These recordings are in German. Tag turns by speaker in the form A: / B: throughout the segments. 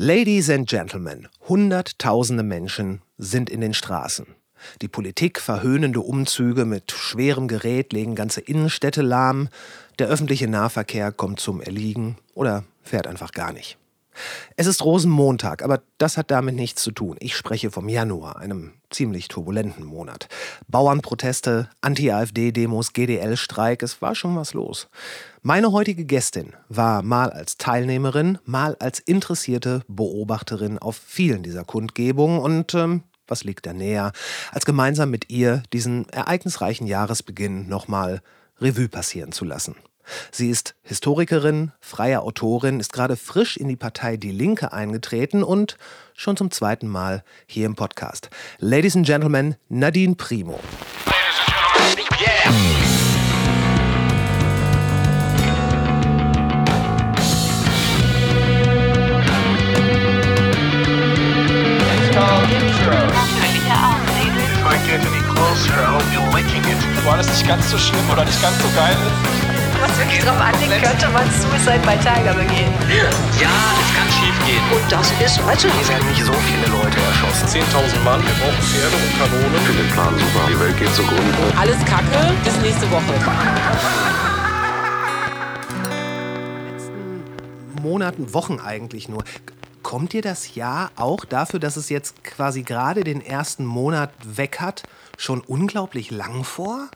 A: Ladies and Gentlemen, Hunderttausende Menschen sind in den Straßen. Die Politik verhöhnende Umzüge mit schwerem Gerät legen ganze Innenstädte lahm. Der öffentliche Nahverkehr kommt zum Erliegen oder fährt einfach gar nicht. Es ist Rosenmontag, aber das hat damit nichts zu tun. Ich spreche vom Januar, einem ziemlich turbulenten Monat. Bauernproteste, Anti-AfD-Demos, GDL-Streik, es war schon was los. Meine heutige Gästin war mal als Teilnehmerin, mal als interessierte Beobachterin auf vielen dieser Kundgebungen und ähm, was liegt da näher, als gemeinsam mit ihr diesen ereignisreichen Jahresbeginn nochmal Revue passieren zu lassen. Sie ist Historikerin, freie Autorin, ist gerade frisch in die Partei Die Linke eingetreten und schon zum zweiten Mal hier im Podcast. Ladies and Gentlemen, Nadine Primo.
B: War das nicht ganz so schlimm oder nicht ganz so geil?
C: Was wirklich drauf anlegt, könnte man Suicide bei Tiger begehen.
D: Ja, es kann schief gehen.
C: Und das ist heute.
E: Hier werden nicht so viele Leute erschossen.
B: 10.000 Mann, wir brauchen Pferde und Kanonen.
F: Ich finde den Plan super. Die Welt geht zugrunde.
C: Alles Kacke, bis nächste Woche.
A: letzten Monaten, Wochen eigentlich nur. Kommt dir das Jahr auch dafür, dass es jetzt quasi gerade den ersten Monat weg hat, schon unglaublich lang vor?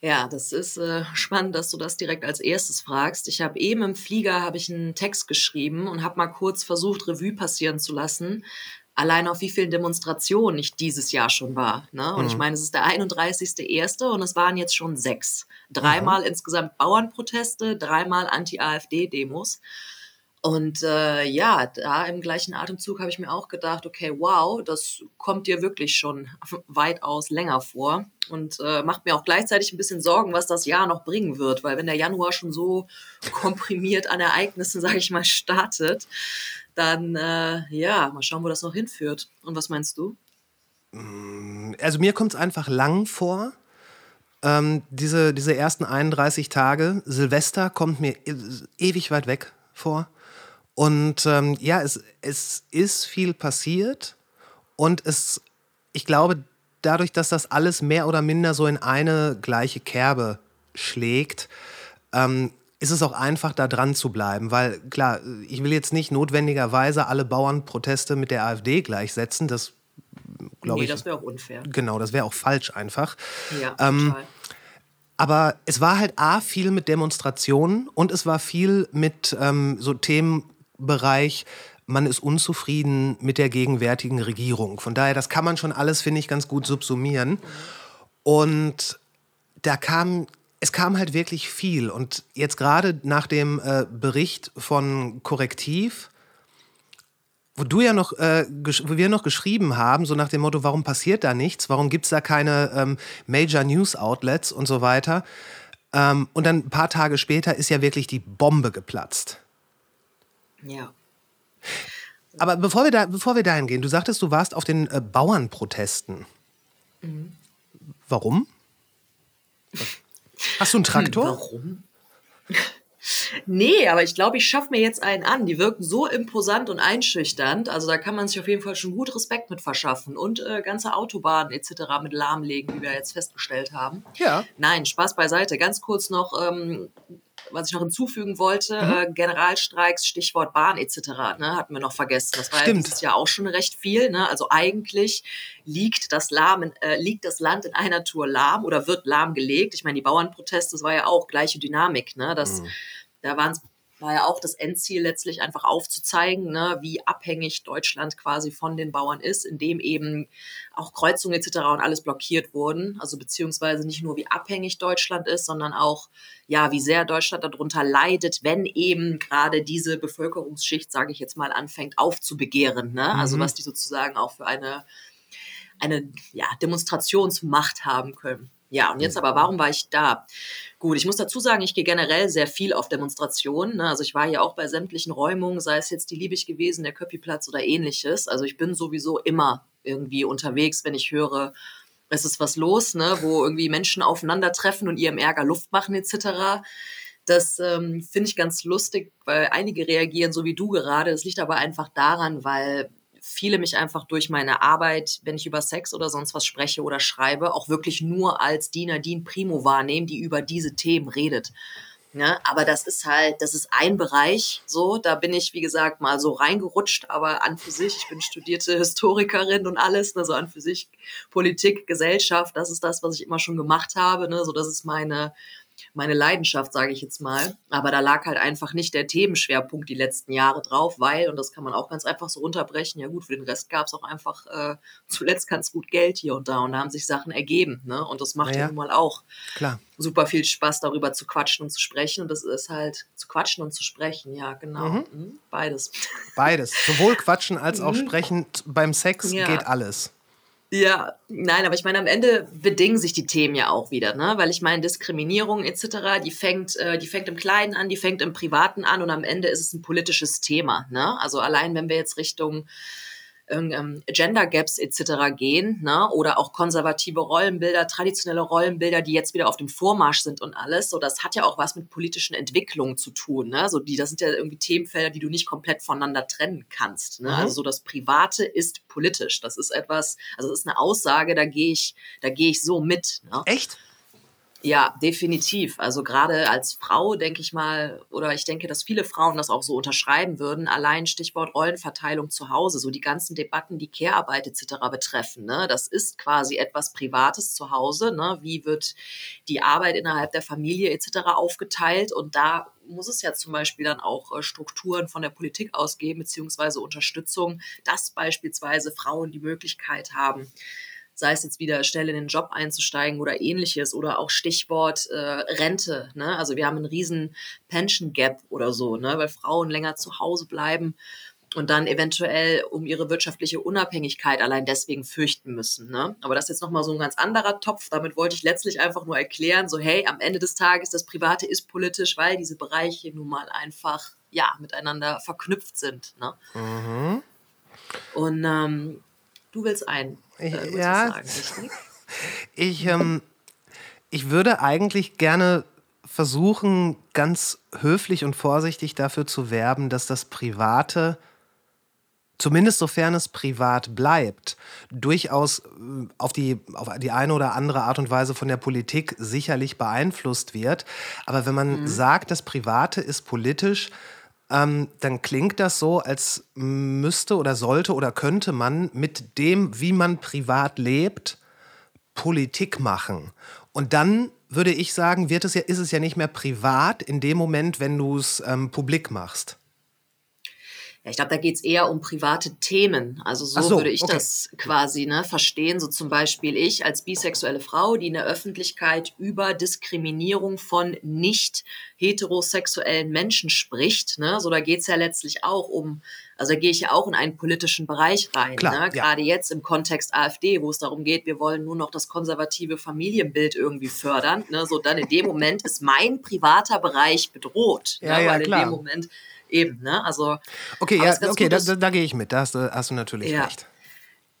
G: Ja, das ist äh, spannend, dass du das direkt als erstes fragst. Ich habe eben im Flieger habe ich einen Text geschrieben und habe mal kurz versucht, Revue passieren zu lassen. Allein auf wie vielen Demonstrationen ich dieses Jahr schon war. Ne? Und mhm. ich meine, es ist der 31.1. und es waren jetzt schon sechs. Dreimal mhm. insgesamt Bauernproteste, dreimal Anti-AfD-Demos. Und äh, ja, da im gleichen Atemzug habe ich mir auch gedacht, okay, wow, das kommt dir wirklich schon weitaus länger vor und äh, macht mir auch gleichzeitig ein bisschen Sorgen, was das Jahr noch bringen wird, weil wenn der Januar schon so komprimiert an Ereignissen, sage ich mal, startet, dann äh, ja, mal schauen, wo das noch hinführt. Und was meinst du?
A: Mm, also mir kommt es einfach lang vor. Ähm, diese, diese ersten 31 Tage, Silvester kommt mir e ewig weit weg vor. Und ähm, ja, es, es ist viel passiert und es, ich glaube, dadurch, dass das alles mehr oder minder so in eine gleiche Kerbe schlägt, ähm, ist es auch einfach, da dran zu bleiben. Weil klar, ich will jetzt nicht notwendigerweise alle Bauernproteste mit der AfD gleichsetzen. Das glaube nee, ich.
G: das wäre auch unfair.
A: Genau, das wäre auch falsch einfach.
G: Ja, ähm, total.
A: Aber es war halt A, viel mit Demonstrationen und es war viel mit ähm, so Themen Bereich, man ist unzufrieden mit der gegenwärtigen Regierung. Von daher, das kann man schon alles, finde ich, ganz gut subsumieren. Und da kam, es kam halt wirklich viel. Und jetzt gerade nach dem äh, Bericht von Korrektiv, wo du ja noch, äh, wo wir noch geschrieben haben, so nach dem Motto, warum passiert da nichts? Warum gibt es da keine ähm, Major News Outlets und so weiter? Ähm, und dann ein paar Tage später ist ja wirklich die Bombe geplatzt.
G: Ja.
A: Aber bevor wir, da, bevor wir dahin gehen, du sagtest, du warst auf den äh, Bauernprotesten. Mhm. Warum? Hast du einen Traktor?
G: Warum? Nee, aber ich glaube, ich schaffe mir jetzt einen an. Die wirken so imposant und einschüchternd. Also da kann man sich auf jeden Fall schon gut Respekt mit verschaffen und äh, ganze Autobahnen etc. mit lahmlegen, wie wir jetzt festgestellt haben.
A: Ja.
G: Nein, Spaß beiseite. Ganz kurz noch ähm, was ich noch hinzufügen wollte, mhm. äh, Generalstreiks, Stichwort Bahn etc., ne, hatten wir noch vergessen. Das war
A: Stimmt.
G: ja dieses Jahr auch schon recht viel. Ne? Also eigentlich liegt das, lahm äh, liegt das Land in einer Tour lahm oder wird lahmgelegt. Ich meine, die Bauernproteste, das war ja auch gleiche Dynamik. Ne? Das, mhm. Da waren es war ja auch das Endziel letztlich einfach aufzuzeigen, ne, wie abhängig Deutschland quasi von den Bauern ist, indem eben auch Kreuzungen etc. und alles blockiert wurden. Also beziehungsweise nicht nur wie abhängig Deutschland ist, sondern auch ja, wie sehr Deutschland darunter leidet, wenn eben gerade diese Bevölkerungsschicht, sage ich jetzt mal, anfängt aufzubegehren. Ne? Also mhm. Also was die sozusagen auch für eine eine ja, Demonstrationsmacht haben können. Ja, und jetzt aber, warum war ich da? Gut, ich muss dazu sagen, ich gehe generell sehr viel auf Demonstrationen. Ne? Also ich war ja auch bei sämtlichen Räumungen, sei es jetzt die Liebig gewesen, der Köppiplatz oder ähnliches. Also ich bin sowieso immer irgendwie unterwegs, wenn ich höre, es ist was los, ne? wo irgendwie Menschen aufeinandertreffen und ihrem Ärger Luft machen etc Das ähm, finde ich ganz lustig, weil einige reagieren so wie du gerade. Das liegt aber einfach daran, weil viele mich einfach durch meine Arbeit, wenn ich über Sex oder sonst was spreche oder schreibe, auch wirklich nur als die Nadine Primo wahrnehmen, die über diese Themen redet. Ja, aber das ist halt, das ist ein Bereich, so, da bin ich, wie gesagt, mal so reingerutscht, aber an für sich, ich bin studierte Historikerin und alles, ne, so an für sich Politik, Gesellschaft, das ist das, was ich immer schon gemacht habe, ne, so, das ist meine, meine Leidenschaft, sage ich jetzt mal. Aber da lag halt einfach nicht der Themenschwerpunkt die letzten Jahre drauf, weil, und das kann man auch ganz einfach so runterbrechen, ja gut, für den Rest gab es auch einfach äh, zuletzt ganz gut Geld hier und da und da haben sich Sachen ergeben. Ne? Und das macht ja, ja nun mal auch
A: Klar.
G: super viel Spaß, darüber zu quatschen und zu sprechen. Und das ist halt zu quatschen und zu sprechen, ja, genau. Mhm. Mhm. Beides.
A: Beides. Sowohl quatschen als auch mhm. sprechen. Beim Sex ja. geht alles.
G: Ja, nein, aber ich meine, am Ende bedingen sich die Themen ja auch wieder, ne? Weil ich meine, Diskriminierung etc., die fängt, äh, die fängt im Kleinen an, die fängt im Privaten an und am Ende ist es ein politisches Thema, ne? Also allein wenn wir jetzt Richtung ähm, Gender Gaps etc. gehen, ne? oder auch konservative Rollenbilder, traditionelle Rollenbilder, die jetzt wieder auf dem Vormarsch sind und alles. So, das hat ja auch was mit politischen Entwicklungen zu tun. Ne? So, die, das sind ja irgendwie Themenfelder, die du nicht komplett voneinander trennen kannst. Ne? Mhm. Also so das Private ist politisch. Das ist etwas, also das ist eine Aussage, da gehe ich, da gehe ich so mit. Ne?
A: Echt?
G: Ja, definitiv. Also gerade als Frau denke ich mal, oder ich denke, dass viele Frauen das auch so unterschreiben würden, allein Stichwort Rollenverteilung zu Hause, so die ganzen Debatten, die Care-Arbeit etc. betreffen. Ne? Das ist quasi etwas Privates zu Hause. Ne? Wie wird die Arbeit innerhalb der Familie etc. aufgeteilt? Und da muss es ja zum Beispiel dann auch äh, Strukturen von der Politik ausgeben, beziehungsweise Unterstützung, dass beispielsweise Frauen die Möglichkeit haben, sei es jetzt wieder schnell in den Job einzusteigen oder ähnliches oder auch Stichwort äh, Rente. Ne? Also wir haben einen riesen Pension Gap oder so, ne? weil Frauen länger zu Hause bleiben und dann eventuell um ihre wirtschaftliche Unabhängigkeit allein deswegen fürchten müssen. Ne? Aber das ist jetzt nochmal so ein ganz anderer Topf. Damit wollte ich letztlich einfach nur erklären, so hey, am Ende des Tages, das Private ist politisch, weil diese Bereiche nun mal einfach ja miteinander verknüpft sind. Ne? Mhm. Und ähm, Du willst ein. Äh, du willst ja.
A: Ich, ähm, ich würde eigentlich gerne versuchen, ganz höflich und vorsichtig dafür zu werben, dass das Private, zumindest sofern es privat bleibt, durchaus äh, auf die, auf die eine oder andere Art und Weise von der Politik sicherlich beeinflusst wird. Aber wenn man mhm. sagt, das Private ist politisch, ähm, dann klingt das so, als müsste oder sollte oder könnte man mit dem, wie man privat lebt, Politik machen. Und dann würde ich sagen, wird es ja, ist es ja nicht mehr privat in dem Moment, wenn du es ähm, publik machst.
G: Ja, ich glaube, da geht es eher um private Themen. Also so, so würde ich okay. das quasi ne, verstehen. So zum Beispiel ich als bisexuelle Frau, die in der Öffentlichkeit über Diskriminierung von nicht heterosexuellen Menschen spricht. Ne? So, da geht es ja letztlich auch um, also da gehe ich ja auch in einen politischen Bereich rein. Klar, ne? Ja. Gerade jetzt im Kontext AfD, wo es darum geht, wir wollen nur noch das konservative Familienbild irgendwie fördern. Ne? So, dann in dem Moment ist mein privater Bereich bedroht.
A: Ja, ne? ja,
G: Weil
A: klar.
G: in dem Moment eben, ne? Also.
A: Okay, ja, okay, da, da, da gehe ich mit. Da hast du, hast du natürlich ja. recht.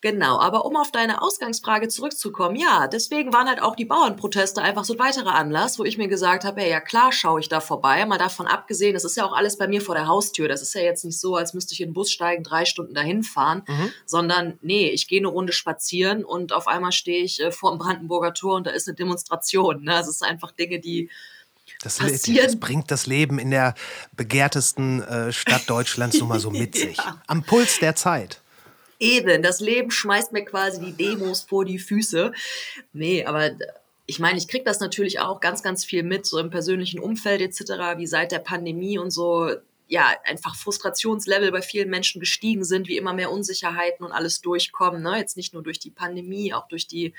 G: Genau, aber um auf deine Ausgangsfrage zurückzukommen, ja, deswegen waren halt auch die Bauernproteste einfach so ein weiterer Anlass, wo ich mir gesagt habe, hey, ja klar schaue ich da vorbei, mal davon abgesehen, das ist ja auch alles bei mir vor der Haustür, das ist ja jetzt nicht so, als müsste ich in den Bus steigen, drei Stunden dahin fahren, mhm. sondern nee, ich gehe eine Runde spazieren und auf einmal stehe ich äh, vor dem Brandenburger Tor und da ist eine Demonstration, ne? das ist einfach Dinge, die
A: das, das, bringt das Leben in der begehrtesten äh, Stadt Deutschlands nun mal so mit sich. ja. Am Puls der Zeit.
G: Eben, das Leben schmeißt mir quasi die Demos vor die Füße. Nee, aber ich meine, ich kriege das natürlich auch ganz, ganz viel mit, so im persönlichen Umfeld etc., wie seit der Pandemie und so, ja, einfach Frustrationslevel bei vielen Menschen gestiegen sind, wie immer mehr Unsicherheiten und alles durchkommen. Ne? Jetzt nicht nur durch die Pandemie, auch durch die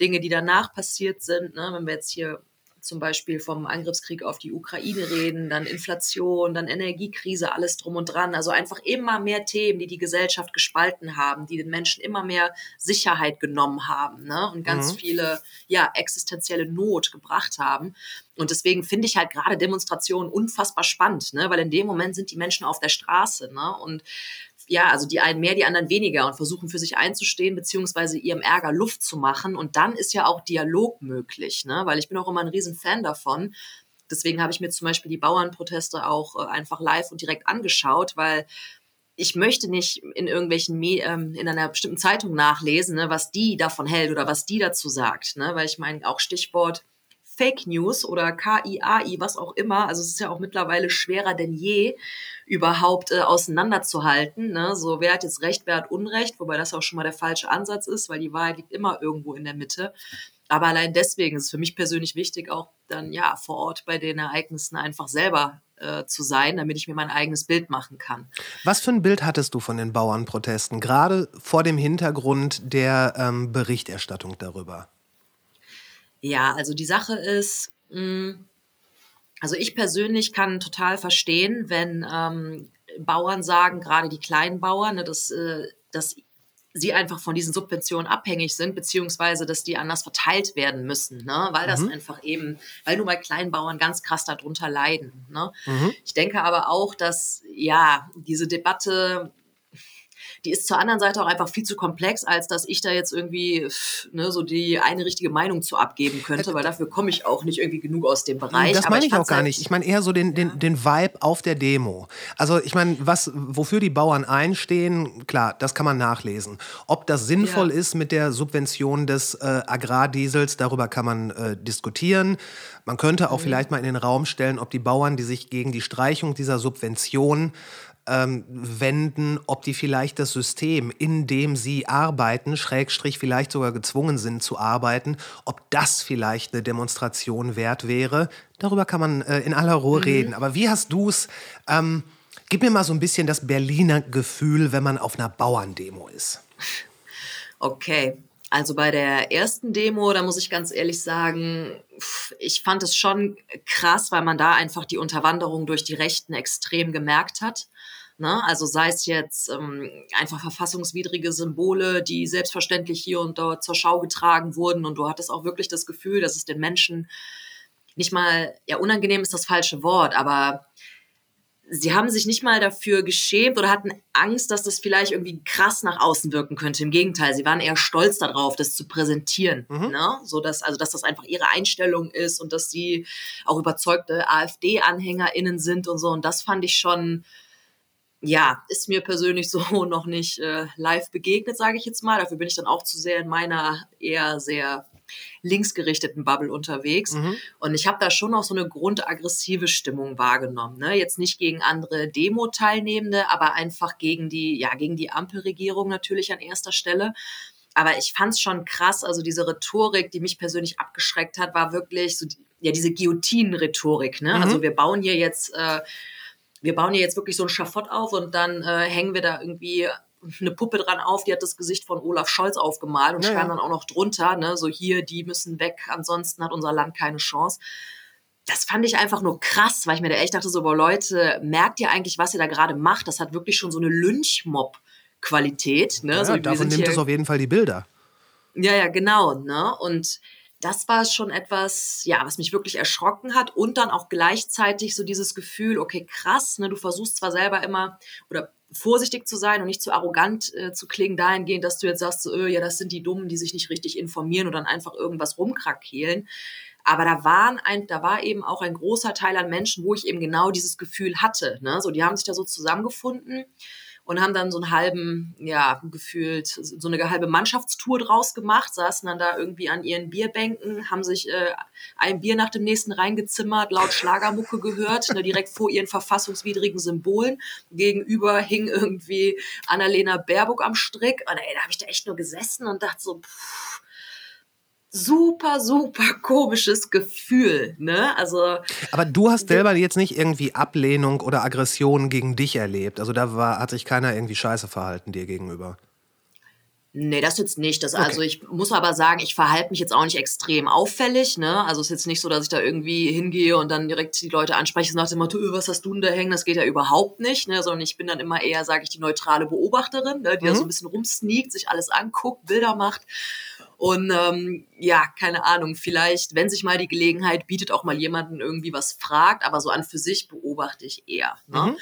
G: Dinge, die danach passiert sind. Ne? Wenn wir jetzt hier zum Beispiel vom Angriffskrieg auf die Ukraine reden, dann Inflation, dann Energiekrise, alles drum und dran. Also einfach immer mehr Themen, die die Gesellschaft gespalten haben, die den Menschen immer mehr Sicherheit genommen haben ne? und ganz mhm. viele ja existenzielle Not gebracht haben. Und deswegen finde ich halt gerade Demonstrationen unfassbar spannend, ne? weil in dem Moment sind die Menschen auf der Straße ne? und ja, also die einen mehr, die anderen weniger und versuchen für sich einzustehen, beziehungsweise ihrem Ärger Luft zu machen. Und dann ist ja auch Dialog möglich, ne? weil ich bin auch immer ein riesen Fan davon, deswegen habe ich mir zum Beispiel die Bauernproteste auch äh, einfach live und direkt angeschaut, weil ich möchte nicht in irgendwelchen ähm, in einer bestimmten Zeitung nachlesen, ne, was die davon hält oder was die dazu sagt, ne, weil ich meine auch Stichwort Fake News oder KIAI, was auch immer. Also es ist ja auch mittlerweile schwerer denn je, überhaupt äh, auseinanderzuhalten. Ne? So, wer hat jetzt Recht, wer hat Unrecht, wobei das auch schon mal der falsche Ansatz ist, weil die Wahrheit liegt immer irgendwo in der Mitte. Aber allein deswegen ist es für mich persönlich wichtig, auch dann ja vor Ort bei den Ereignissen einfach selber äh, zu sein, damit ich mir mein eigenes Bild machen kann.
A: Was für ein Bild hattest du von den Bauernprotesten, gerade vor dem Hintergrund der ähm, Berichterstattung darüber?
G: Ja, also die Sache ist, mh, hm, also ich persönlich kann total verstehen, wenn ähm, Bauern sagen, gerade die kleinen Bauern, ne, dass, äh, dass sie einfach von diesen Subventionen abhängig sind, beziehungsweise dass die anders verteilt werden müssen, ne? weil das mhm. einfach eben, weil nur bei Kleinbauern ganz krass darunter leiden. Ne? Mhm. Ich denke aber auch, dass ja diese Debatte die ist zur anderen Seite auch einfach viel zu komplex, als dass ich da jetzt irgendwie ne, so die eine richtige Meinung zu abgeben könnte, weil dafür komme ich auch nicht irgendwie genug aus dem Bereich.
A: Das meine ich, ich auch gar halt nicht. Ich meine eher so den, den, den Vibe auf der Demo. Also ich meine, was, wofür die Bauern einstehen, klar, das kann man nachlesen. Ob das sinnvoll ja. ist mit der Subvention des äh, Agrardiesels, darüber kann man äh, diskutieren. Man könnte auch mhm. vielleicht mal in den Raum stellen, ob die Bauern, die sich gegen die Streichung dieser Subvention ähm, wenden, ob die vielleicht das System, in dem sie arbeiten, Schrägstrich vielleicht sogar gezwungen sind zu arbeiten, ob das vielleicht eine Demonstration wert wäre. Darüber kann man äh, in aller Ruhe mhm. reden. Aber wie hast du es? Ähm, gib mir mal so ein bisschen das Berliner Gefühl, wenn man auf einer Bauerndemo ist.
G: Okay, also bei der ersten Demo, da muss ich ganz ehrlich sagen, ich fand es schon krass, weil man da einfach die Unterwanderung durch die Rechten extrem gemerkt hat. Ne? Also sei es jetzt ähm, einfach verfassungswidrige Symbole, die selbstverständlich hier und dort zur Schau getragen wurden. Und du hattest auch wirklich das Gefühl, dass es den Menschen nicht mal, ja, unangenehm ist das falsche Wort, aber sie haben sich nicht mal dafür geschämt oder hatten Angst, dass das vielleicht irgendwie krass nach außen wirken könnte. Im Gegenteil, sie waren eher stolz darauf, das zu präsentieren, mhm. ne? so dass also dass das einfach ihre Einstellung ist und dass sie auch überzeugte AfD-AnhängerInnen sind und so. Und das fand ich schon ja, ist mir persönlich so noch nicht äh, live begegnet, sage ich jetzt mal. Dafür bin ich dann auch zu sehr in meiner eher sehr linksgerichteten Bubble unterwegs. Mhm. Und ich habe da schon auch so eine grundaggressive Stimmung wahrgenommen. Ne? Jetzt nicht gegen andere Demo-Teilnehmende, aber einfach gegen die, ja, gegen die Ampelregierung natürlich an erster Stelle. Aber ich fand es schon krass, also diese Rhetorik, die mich persönlich abgeschreckt hat, war wirklich so, ja, diese Guillotinen-Rhetorik. Ne? Mhm. Also wir bauen hier jetzt äh, wir bauen ja jetzt wirklich so ein Schafott auf und dann äh, hängen wir da irgendwie eine Puppe dran auf, die hat das Gesicht von Olaf Scholz aufgemalt und ja, schreiben dann auch noch drunter, ne, so hier, die müssen weg, ansonsten hat unser Land keine Chance. Das fand ich einfach nur krass, weil ich mir da echt dachte, so, boah, Leute, merkt ihr eigentlich, was ihr da gerade macht? Das hat wirklich schon so eine Lynchmob-Qualität. Ne?
A: Ja,
G: so,
A: davon nimmt es auf jeden Fall die Bilder.
G: Ja, ja, genau. Ne? Und das war schon etwas, ja, was mich wirklich erschrocken hat und dann auch gleichzeitig so dieses Gefühl, okay, krass, ne, du versuchst zwar selber immer oder vorsichtig zu sein und nicht zu arrogant äh, zu klingen dahingehend, dass du jetzt sagst, so, äh, ja, das sind die Dummen, die sich nicht richtig informieren und dann einfach irgendwas rumkrakehlen. Aber da waren ein, da war eben auch ein großer Teil an Menschen, wo ich eben genau dieses Gefühl hatte. Ne? So, die haben sich da so zusammengefunden und haben dann so einen halben, ja, gefühlt, so eine halbe Mannschaftstour draus gemacht, saßen dann da irgendwie an ihren Bierbänken, haben sich äh, ein Bier nach dem nächsten reingezimmert, laut Schlagermucke gehört, ne, direkt vor ihren verfassungswidrigen Symbolen. Gegenüber hing irgendwie Annalena Baerbock am Strick. Und ey, da habe ich da echt nur gesessen und dachte so, pff, super, super komisches Gefühl, ne? Also.
A: Aber du hast selber jetzt nicht irgendwie Ablehnung oder Aggression gegen dich erlebt. Also da war, hat sich keiner irgendwie scheiße verhalten dir gegenüber.
G: Nee, das jetzt nicht. Das, okay. Also ich muss aber sagen, ich verhalte mich jetzt auch nicht extrem auffällig. Ne? Also es ist jetzt nicht so, dass ich da irgendwie hingehe und dann direkt die Leute anspreche nach dem Motto, öh, was hast du denn da hängen? Das geht ja überhaupt nicht. Ne? Sondern ich bin dann immer eher, sage ich, die neutrale Beobachterin, ne? die mhm. da so ein bisschen rumsneakt, sich alles anguckt, Bilder macht. Und ähm, ja, keine Ahnung, vielleicht, wenn sich mal die Gelegenheit bietet, auch mal jemanden irgendwie was fragt, aber so an für sich beobachte ich eher. Ne? Mhm.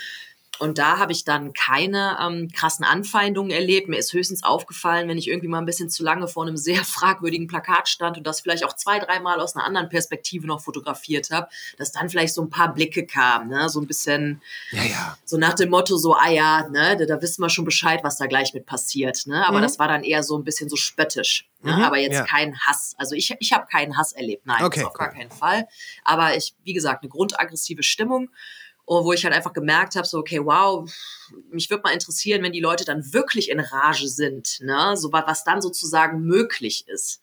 G: Und da habe ich dann keine ähm, krassen Anfeindungen erlebt. Mir ist höchstens aufgefallen, wenn ich irgendwie mal ein bisschen zu lange vor einem sehr fragwürdigen Plakat stand und das vielleicht auch zwei, dreimal aus einer anderen Perspektive noch fotografiert habe, dass dann vielleicht so ein paar Blicke kamen, ne? so ein bisschen
A: Ja, ja.
G: so nach dem Motto so, ah ja, ne, da, da wissen wir schon Bescheid, was da gleich mit passiert. Ne? Aber
A: Mhm.
G: das war dann eher so ein bisschen so spöttisch. Ne?
A: Mhm,
G: Aber jetzt
A: ja.
G: kein Hass. Also ich, ich habe keinen Hass erlebt, nein,
A: Okay,
G: auf gar
A: cool.
G: keinen Fall. Aber ich, wie gesagt, eine grundaggressive Stimmung. Wo ich halt einfach gemerkt habe, so, okay, wow, mich würde mal interessieren, wenn die Leute dann wirklich in Rage sind, ne? so, wa- was dann sozusagen möglich ist.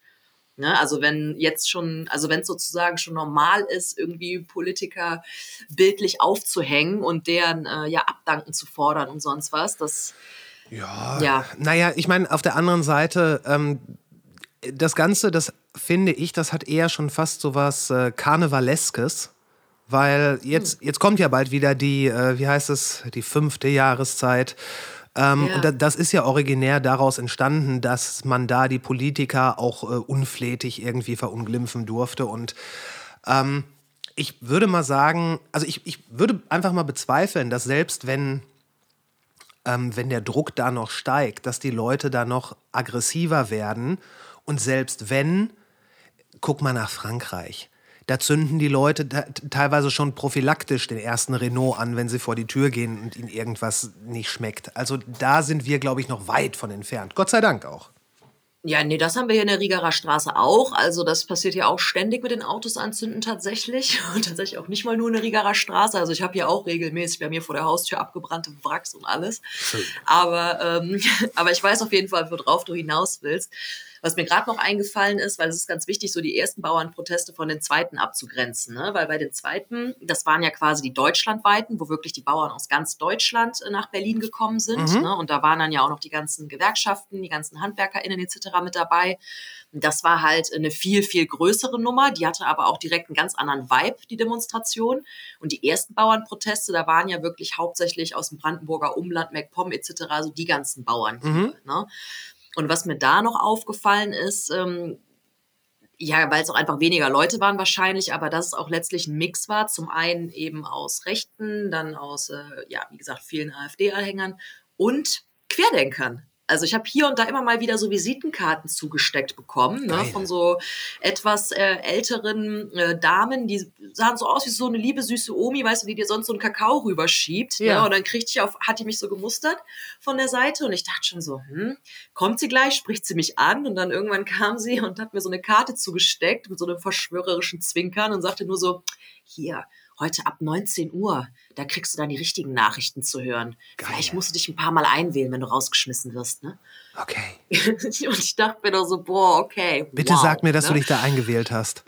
G: Ne, also wenn jetzt schon, also wenn es sozusagen schon normal ist, irgendwie Politiker bildlich aufzuhängen und deren äh, ja Abdanken zu fordern und sonst was, das
A: Ja.
G: Ja.
A: Naja, ich meine, auf der anderen Seite, ähm, das Ganze, das finde ich, das hat eher schon fast so was äh, Karnevaleskes. Weil jetzt, jetzt kommt ja bald wieder die, äh, wie heißt es, die fünfte Jahreszeit. Ähm,
G: Ja.
A: Und da, das ist ja originär daraus entstanden, dass man da die Politiker auch äh, unflätig irgendwie verunglimpfen durfte. Und ähm, ich würde mal sagen, also ich, ich würde einfach mal bezweifeln, dass selbst wenn ähm, wenn der Druck da noch steigt, dass die Leute da noch aggressiver werden. Und selbst wenn, guck mal nach Frankreich. Da zünden die Leute teilweise schon prophylaktisch den ersten Renault an, wenn sie vor die Tür gehen und ihnen irgendwas nicht schmeckt. Also da sind wir, glaube ich, noch weit von entfernt. Gott sei Dank auch.
G: Ja, nee, das haben wir hier in der Riegerer Straße auch. Also das passiert ja auch ständig mit den Autos anzünden tatsächlich. Und tatsächlich auch nicht mal nur in der Riegerer Straße. Also ich habe hier auch regelmäßig bei mir vor der Haustür abgebrannte Wracks und alles. Aber, ähm, aber ich weiß auf jeden Fall, worauf du hinaus willst. Was mir gerade noch eingefallen ist, weil es ist ganz wichtig, so die ersten Bauernproteste von den zweiten abzugrenzen. Ne? Weil bei den zweiten, das waren ja quasi die deutschlandweiten, wo wirklich die Bauern aus ganz Deutschland äh, nach Berlin gekommen sind. Ne? Und da waren dann ja auch noch die ganzen Gewerkschaften, die ganzen HandwerkerInnen etc. mit dabei. Das war halt eine viel, viel größere Nummer. Die hatte aber auch direkt einen ganz anderen Vibe, die Demonstration. Und die ersten Bauernproteste, da waren ja wirklich hauptsächlich aus dem Brandenburger Umland, MacPom etc., also die ganzen Bauern hier. Ne? Und was mir da noch aufgefallen ist, ähm, ja, weil es auch einfach weniger Leute waren wahrscheinlich, aber dass es auch letztlich ein Mix war. Zum einen eben aus Rechten, dann aus, äh, ja, wie gesagt, vielen AfD-Anhängern und Querdenkern. Also ich habe hier und da immer mal wieder so Visitenkarten zugesteckt bekommen, ne, von so etwas äh, älteren äh, Damen, die sahen so aus wie so eine liebe süße Omi, weißt du, die dir sonst so einen Kakao rüberschiebt.
A: Ja.
G: Ne, und dann kriegte ich auf, hat die mich so gemustert von der Seite und ich dachte schon so, hm, kommt sie gleich, spricht sie mich an und dann irgendwann kam sie und hat mir so eine Karte zugesteckt mit so einem verschwörerischen Zwinkern und sagte nur so, hier, heute ab 19 Uhr, da kriegst du dann die richtigen Nachrichten zu hören.
A: Geil.
G: Vielleicht musst du dich ein paar Mal einwählen, wenn du rausgeschmissen wirst, ne?
A: Okay.
G: und ich dachte mir doch so, boah, okay.
A: Bitte
G: wow,
A: sag mir, dass
G: ne?
A: du dich da eingewählt hast.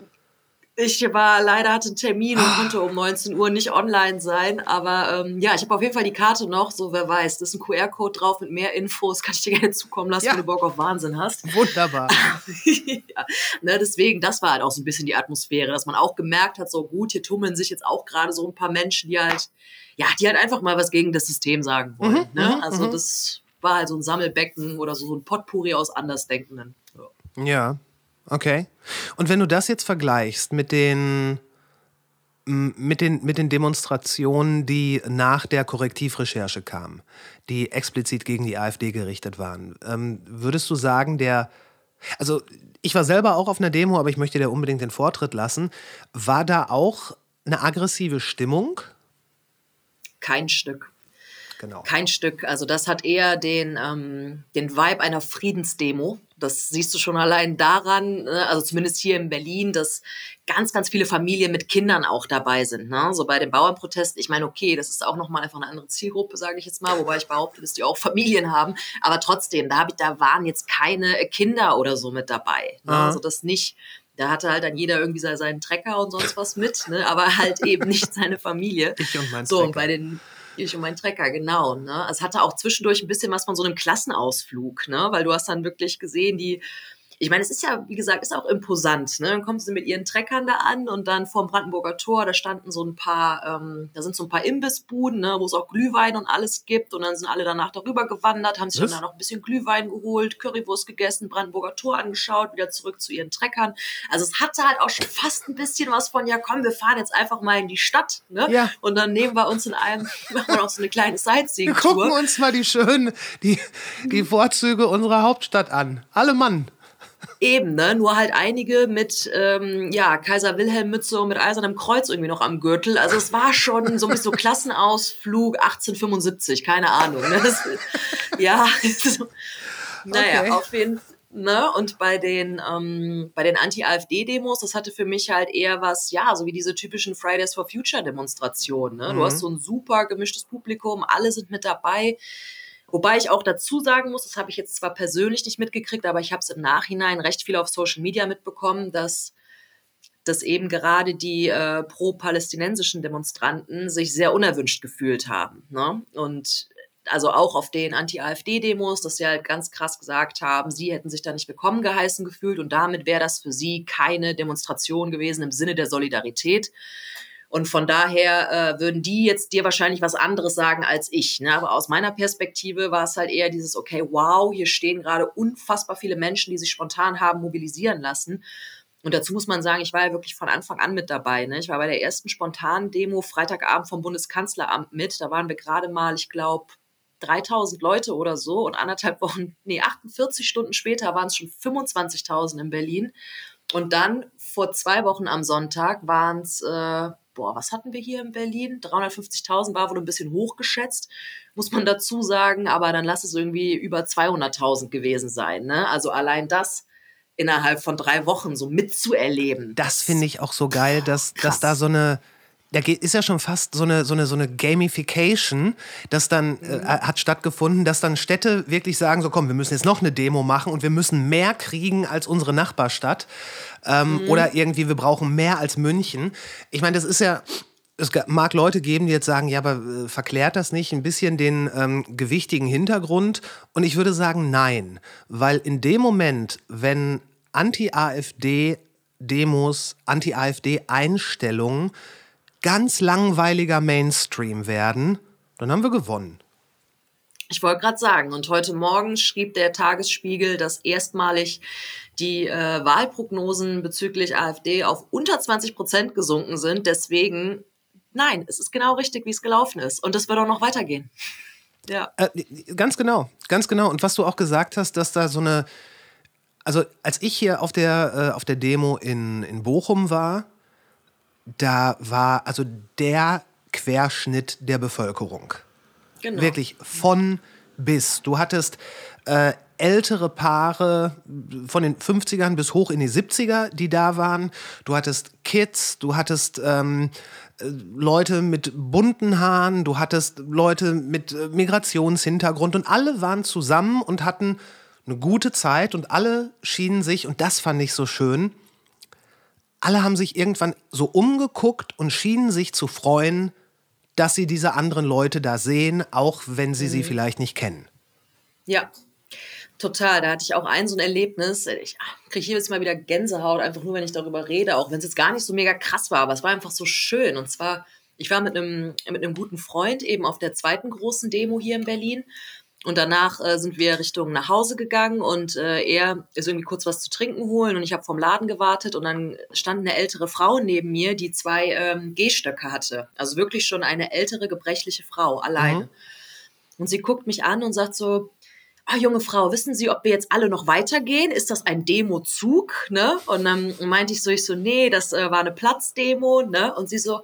G: Ich war leider hatte einen Termin und konnte um 19 Uhr nicht online sein, aber ähm, ja, ich habe auf jeden Fall die Karte noch, so wer weiß, da ist ein QR-Code drauf mit mehr Infos, kann ich dir gerne zukommen lassen,
A: Ja.
G: wenn du Bock auf Wahnsinn hast.
A: Wunderbar.
G: ja, ne, deswegen, das war halt auch so ein bisschen die Atmosphäre, dass man auch gemerkt hat, so gut, hier tummeln sich jetzt auch gerade so ein paar Menschen, die halt, ja, die halt einfach mal was gegen das System sagen wollen. ne? Also das war halt so ein Sammelbecken oder so ein Potpourri aus Andersdenkenden. Ja.
A: Ja, okay. Und wenn du das jetzt vergleichst mit den, mit den, mit den Demonstrationen, die nach der Korrektivrecherche kamen, die explizit gegen die AfD gerichtet waren, ähm, würdest du sagen, der, also ich war selber auch auf einer Demo, aber ich möchte dir unbedingt den Vortritt lassen, war da auch eine aggressive Stimmung?
G: Kein Stück.
A: Genau.
G: Kein Stück. Also das hat eher den, ähm, den Vibe einer Friedensdemo. Das siehst du schon allein daran, ne? also zumindest hier in Berlin, dass ganz, ganz viele Familien mit Kindern auch dabei sind. Ne? So bei den Bauernprotesten, ich meine, okay, das ist auch nochmal einfach eine andere Zielgruppe, sage ich jetzt mal, wobei ich behaupte, dass die auch Familien haben. Aber trotzdem, da, hab ich, da waren jetzt keine Kinder oder so mit dabei. Ne?
A: Aha.
G: Also das nicht. Da hatte halt dann jeder irgendwie se- seinen Trecker und sonst was mit, ne? aber halt eben nicht seine Familie.
A: Ich und mein
G: So, und
A: Trecker.
G: bei den ich und mein Trecker, genau. Ne? Es hatte auch zwischendurch ein bisschen was von so einem Klassenausflug, ne? weil du hast dann wirklich gesehen, die ich meine, es ist ja, wie gesagt, ist auch imposant. Ne? Dann kommen sie mit ihren Treckern da an und dann vorm Brandenburger Tor, da standen so ein paar, ähm, da sind so ein paar Imbissbuden, ne, wo es auch Glühwein und alles gibt. Und dann sind alle danach darüber gewandert, haben sich Was? dann da noch ein bisschen Glühwein geholt, Currywurst gegessen, Brandenburger Tor angeschaut, wieder zurück zu ihren Treckern. Also es hatte halt auch schon fast ein bisschen was von, ja komm, wir fahren jetzt einfach mal in die Stadt. Ne? Ja. Und dann nehmen wir uns in einem, machen wir auch so eine kleine Sightseeing-Tour.
A: Wir gucken uns mal die schönen, die, die Vorzüge unserer Hauptstadt an. Alle Mann.
G: Eben, ne? Nur halt einige mit ähm, ja, Kaiser Wilhelm Mütze und mit eisernem Kreuz irgendwie noch am Gürtel. Also es war schon so ein bisschen so Klassenausflug 1875, keine Ahnung. Ne? Das, ja, so, naja, okay. auf jeden Fall. Ne? Und bei den, ähm, bei den Anti-AfD-Demos, das hatte für mich halt eher was, ja, so wie diese typischen Fridays for Future-Demonstrationen. Ne? Mhm. Du hast so ein super gemischtes Publikum, alle sind mit dabei. Wobei ich auch dazu sagen muss, das habe ich jetzt zwar persönlich nicht mitgekriegt, aber ich habe es im Nachhinein recht viel auf Social Media mitbekommen, dass, dass eben gerade die äh, pro-palästinensischen Demonstranten sich sehr unerwünscht gefühlt haben. Ne? Und also auch auf den Anti-AfD-Demos, dass sie halt ganz krass gesagt haben, sie hätten sich da nicht willkommen geheißen gefühlt und damit wäre das für sie keine Demonstration gewesen im Sinne der Solidarität. Und von daher äh, würden die jetzt dir wahrscheinlich was anderes sagen als ich. Ne? Aber aus meiner Perspektive war es halt eher dieses, okay, wow, hier stehen gerade unfassbar viele Menschen, die sich spontan haben mobilisieren lassen. Und dazu muss man sagen, ich war ja wirklich von Anfang an mit dabei. Ne? Ich war bei der ersten spontanen Demo Freitagabend vom Bundeskanzleramt mit. Da waren wir gerade mal, ich glaube, 3000 Leute oder so. Und anderthalb Wochen, nee, 48 Stunden später waren es schon 25.000 in Berlin. Und dann vor zwei Wochen am Sonntag waren es äh, boah, was hatten wir hier in Berlin? 350.000 war wohl ein bisschen hochgeschätzt, muss man dazu sagen, aber dann lass es irgendwie über 200.000 gewesen sein. Ne? Also allein das innerhalb von drei Wochen so mitzuerleben.
A: Das finde ich auch so geil, dass, dass da so eine da ist ja schon fast so eine, so eine, so eine Gamification, das dann äh, mhm. hat stattgefunden, dass dann Städte wirklich sagen, so komm, wir müssen jetzt noch eine Demo machen und wir müssen mehr kriegen als unsere Nachbarstadt. Ähm, mhm. Oder irgendwie, wir brauchen mehr als München. Ich meine, das ist ja, es mag Leute geben, die jetzt sagen, ja, aber äh, verklärt das nicht ein bisschen den ähm, gewichtigen Hintergrund? Und ich würde sagen, nein. Weil in dem Moment, wenn Anti-AfD-Demos, Anti-AfD-Einstellungen ganz langweiliger Mainstream werden, dann haben wir gewonnen.
G: Ich wollte gerade sagen, und heute Morgen schrieb der Tagesspiegel, dass erstmalig die äh, Wahlprognosen bezüglich AfD auf unter 20 Prozent gesunken sind. Deswegen, nein, es ist genau richtig, wie es gelaufen ist. Und es wird auch noch weitergehen.
A: Ja. Äh, ganz genau, ganz genau. Und was du auch gesagt hast, dass da so eine, also als ich hier auf der, äh, auf der Demo in, in Bochum war, da war also der Querschnitt der Bevölkerung. Genau. Wirklich von bis. Du hattest äh, ältere Paare von den 50ern bis hoch in die 70er, die da waren. Du hattest Kids, du hattest ähm, äh, Leute mit bunten Haaren, du hattest Leute mit äh, Migrationshintergrund und alle waren zusammen und hatten eine gute Zeit und alle schienen sich, und das fand ich so schön, alle haben sich irgendwann so umgeguckt und schienen sich zu freuen, dass sie diese anderen Leute da sehen, auch wenn sie mhm. sie vielleicht nicht kennen.
G: Ja, total. Da hatte ich auch ein so ein Erlebnis. Ich kriege hier jetzt mal wieder Gänsehaut, einfach nur, wenn ich darüber rede, auch wenn es jetzt gar nicht so mega krass war, aber es war einfach so schön. Und zwar, ich war mit einem, mit einem guten Freund eben auf der zweiten großen Demo hier in Berlin und danach äh, sind wir Richtung nach Hause gegangen und äh, er ist irgendwie kurz was zu trinken holen und ich habe vom Laden gewartet und dann stand eine ältere Frau neben mir, die zwei ähm, Gehstöcke hatte. Also wirklich schon eine ältere, gebrechliche Frau, alleine. Mhm. Und sie guckt mich an und sagt so, ah, junge Frau, wissen Sie, ob wir jetzt alle noch weitergehen? Ist das ein Demozug? Ne? Und dann meinte ich so, ich so, nee, das äh, war eine Platzdemo, ne? Und sie so,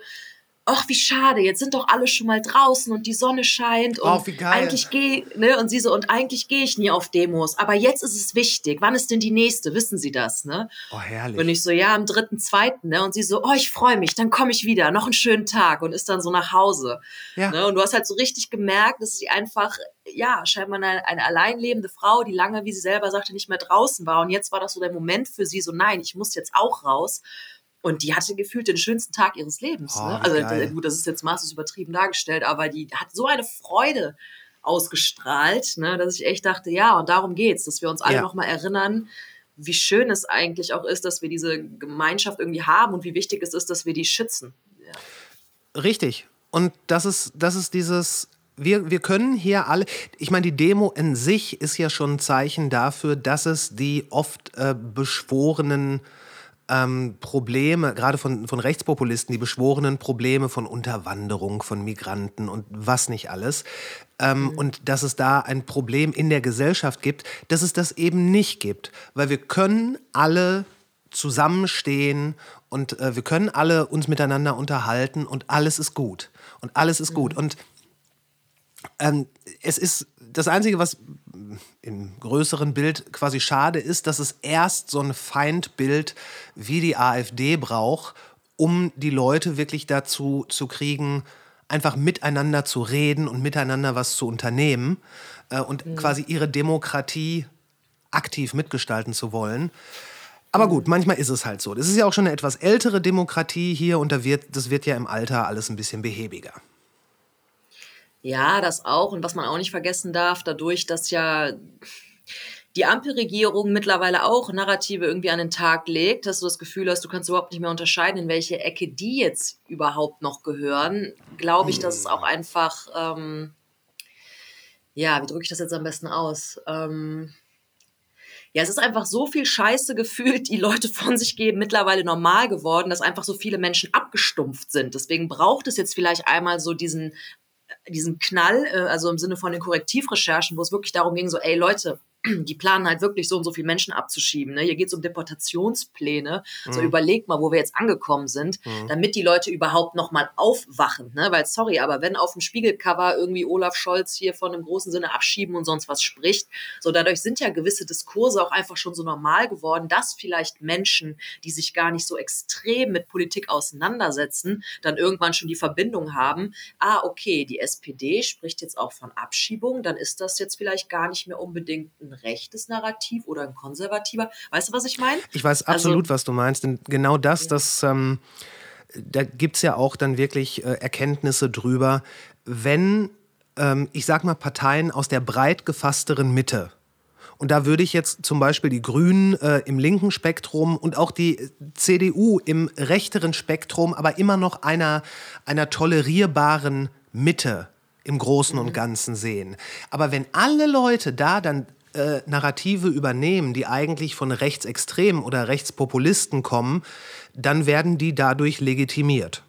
G: ach, wie schade, jetzt sind doch alle schon mal draußen und die Sonne scheint und oh, eigentlich gehe, ne, und sie so, und eigentlich gehe ich nie auf Demos, aber jetzt ist es wichtig. Wann ist denn die nächste? Wissen Sie das, ne?
A: Oh, herrlich.
G: Und ich so, ja, am dritten, zweiten, ne? Und sie so, oh, ich freue mich, dann komme ich wieder, noch einen schönen Tag und ist dann so nach Hause. Ja. Ne? Und du hast halt so richtig gemerkt, dass sie einfach, ja, scheinbar eine, eine alleinlebende Frau, die lange, wie sie selber sagte, nicht mehr draußen war. Und jetzt war das so der Moment für sie, so, nein, ich muss jetzt auch raus. Und die hatte gefühlt den schönsten Tag ihres Lebens. Oh, ne? Also geil. gut, das ist jetzt maßlos übertrieben dargestellt, aber die hat so eine Freude ausgestrahlt, ne, dass ich echt dachte, ja, und darum geht's, dass wir uns alle ja. nochmal erinnern, wie schön es eigentlich auch ist, dass wir diese Gemeinschaft irgendwie haben und wie wichtig es ist, dass wir die schützen.
A: Ja. Richtig. Und das ist, das ist dieses, wir, wir können hier alle, ich meine, die Demo in sich ist ja schon ein Zeichen dafür, dass es die oft äh, beschworenen ähm, Probleme, gerade von, von Rechtspopulisten, die beschworenen Probleme von Unterwanderung, von Migranten und was nicht alles. Ähm, mhm. Und dass es da ein Problem in der Gesellschaft gibt, dass es das eben nicht gibt. Weil wir können alle zusammenstehen und äh, wir können alle uns miteinander unterhalten und alles ist gut. Und alles ist mhm. gut. Und ähm, es ist das Einzige, was im größeren Bild quasi schade ist, dass es erst so ein Feindbild wie die AfD braucht, um die Leute wirklich dazu zu kriegen, einfach miteinander zu reden und miteinander was zu unternehmen äh, und mhm. quasi ihre Demokratie aktiv mitgestalten zu wollen. Aber gut, manchmal ist es halt so. Das ist ja auch schon eine etwas ältere Demokratie hier und da wird, das wird ja im Alter alles ein bisschen behäbiger.
G: Ja, das auch. Und was man auch nicht vergessen darf, dadurch, dass ja die Ampelregierung mittlerweile auch Narrative irgendwie an den Tag legt, dass du das Gefühl hast, du kannst überhaupt nicht mehr unterscheiden, in welche Ecke die jetzt überhaupt noch gehören, glaube ich, dass es auch einfach, ähm, ja, wie drücke ich das jetzt am besten aus? Ähm, ja, es ist einfach so viel Scheiße gefühlt, die Leute von sich geben, mittlerweile normal geworden, dass einfach so viele Menschen abgestumpft sind. Deswegen braucht es jetzt vielleicht einmal so diesen diesen Knall, äh, also im Sinne von den Korrektivrecherchen, wo es wirklich darum ging, so, ey Leute, die planen halt wirklich so und so viele Menschen abzuschieben. Ne? Hier geht es um Deportationspläne. Mhm. So überlegt mal, wo wir jetzt angekommen sind, mhm. damit die Leute überhaupt noch mal aufwachen. Ne? Weil, sorry, aber wenn auf dem Spiegelcover irgendwie Olaf Scholz hier von einem großen Sinne abschieben und sonst was spricht, so dadurch sind ja gewisse Diskurse auch einfach schon so normal geworden, dass vielleicht Menschen, die sich gar nicht so extrem mit Politik auseinandersetzen, dann irgendwann schon die Verbindung haben, ah, okay, die SPD spricht jetzt auch von Abschiebung, dann ist das jetzt vielleicht gar nicht mehr unbedingt ein rechtes Narrativ oder ein konservativer. Weißt du, was ich meine?
A: Ich weiß also absolut, also, was du meinst. Denn genau das, das ähm, da gibt es ja auch dann wirklich äh, Erkenntnisse drüber, wenn, ähm, ich sag mal, Parteien aus der breit gefassteren Mitte, und da würde ich jetzt zum Beispiel die Grünen äh, im linken Spektrum und auch die CDU im rechteren Spektrum, aber immer noch einer, einer tolerierbaren Mitte im Großen und mhm. Ganzen sehen. Aber wenn alle Leute da dann äh, Narrative übernehmen, die eigentlich von Rechtsextremen oder Rechtspopulisten kommen, dann werden die dadurch legitimiert.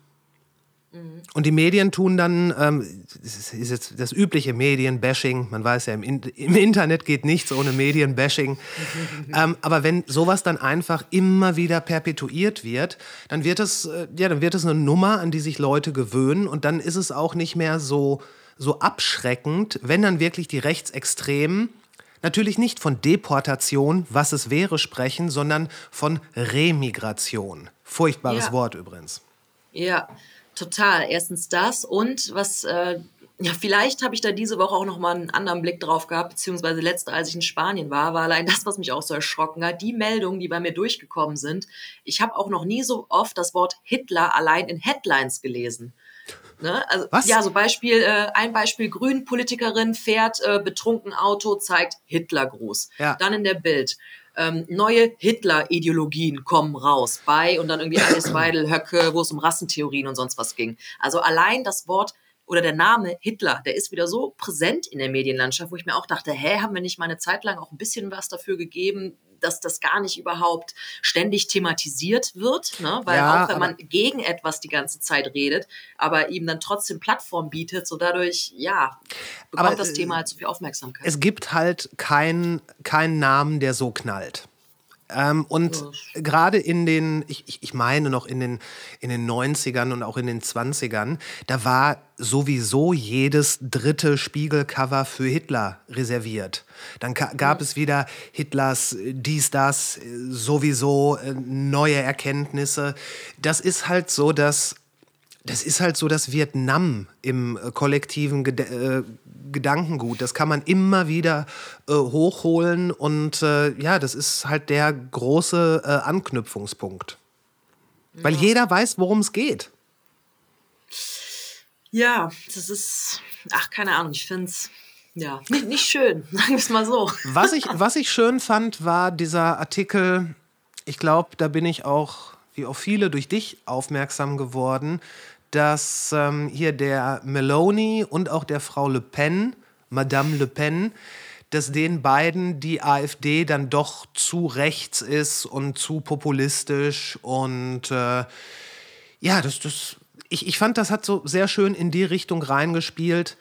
A: Mhm. Und die Medien tun dann, ähm, das ist jetzt das übliche Medienbashing, man weiß ja, im, In im Internet geht nichts ohne Medienbashing. ähm, aber wenn sowas dann einfach immer wieder perpetuiert wird, dann wird es, äh, ja, dann wird es eine Nummer, an die sich Leute gewöhnen und dann ist es auch nicht mehr so, so abschreckend, wenn dann wirklich die Rechtsextremen natürlich nicht von Deportation, was es wäre, sprechen, sondern von Remigration. Furchtbares ja. Wort übrigens.
G: Ja, total. Erstens das und was äh, ja, vielleicht habe ich da diese Woche auch noch mal einen anderen Blick drauf gehabt, beziehungsweise letzte, als ich in Spanien war, war allein das, was mich auch so erschrocken hat, die Meldungen, die bei mir durchgekommen sind. Ich habe auch noch nie so oft das Wort Hitler allein in Headlines gelesen. Ne? Also, Was? Ja, so Beispiel, äh, ein Beispiel, Grünen-Politikerin fährt äh, betrunken Auto, zeigt Hitlergruß. Ja. Dann in der Bild. Ähm, neue Hitler-Ideologien kommen raus bei und dann irgendwie Alice Weidel, Höcke, wo es um Rassentheorien und sonst was ging. Also allein das Wort oder der Name Hitler, der ist wieder so präsent in der Medienlandschaft, wo ich mir auch dachte, hä, haben wir nicht mal eine Zeit lang auch ein bisschen was dafür gegeben, dass das gar nicht überhaupt ständig thematisiert wird, ne? weil ja, auch wenn man gegen etwas die ganze Zeit redet, aber ihm dann trotzdem Plattform bietet, so dadurch, ja, bekommt aber, das Thema halt so viel Aufmerksamkeit.
A: Es gibt halt keinen kein Namen, der so knallt. Ähm, und ja. gerade in den, ich, ich meine noch in den, in den 90ern und auch in den 20ern, da war sowieso jedes dritte Spiegelcover für Hitler reserviert. Dann gab es wieder Hitlers äh, dies, das, äh, sowieso äh, neue Erkenntnisse. Das ist halt so, dass das ist halt so das Vietnam im kollektiven Gede Gedankengut. Das kann man immer wieder äh, hochholen und äh, ja, das ist halt der große äh, Anknüpfungspunkt. Ja. Weil jeder weiß, worum es geht.
G: Ja, das ist, ach, keine Ahnung, ich finde es ja, nicht, nicht schön, sagen wir es mal so.
A: Was ich, was ich schön fand, war dieser Artikel, ich glaube, da bin ich auch, wie auch viele, durch dich aufmerksam geworden, dass ähm, hier der Meloni und auch der Frau Le Pen, Madame Le Pen, dass den beiden die AfD dann doch zu rechts ist und zu populistisch und äh, ja, das, das, ich, ich fand, das hat so sehr schön in die Richtung reingespielt.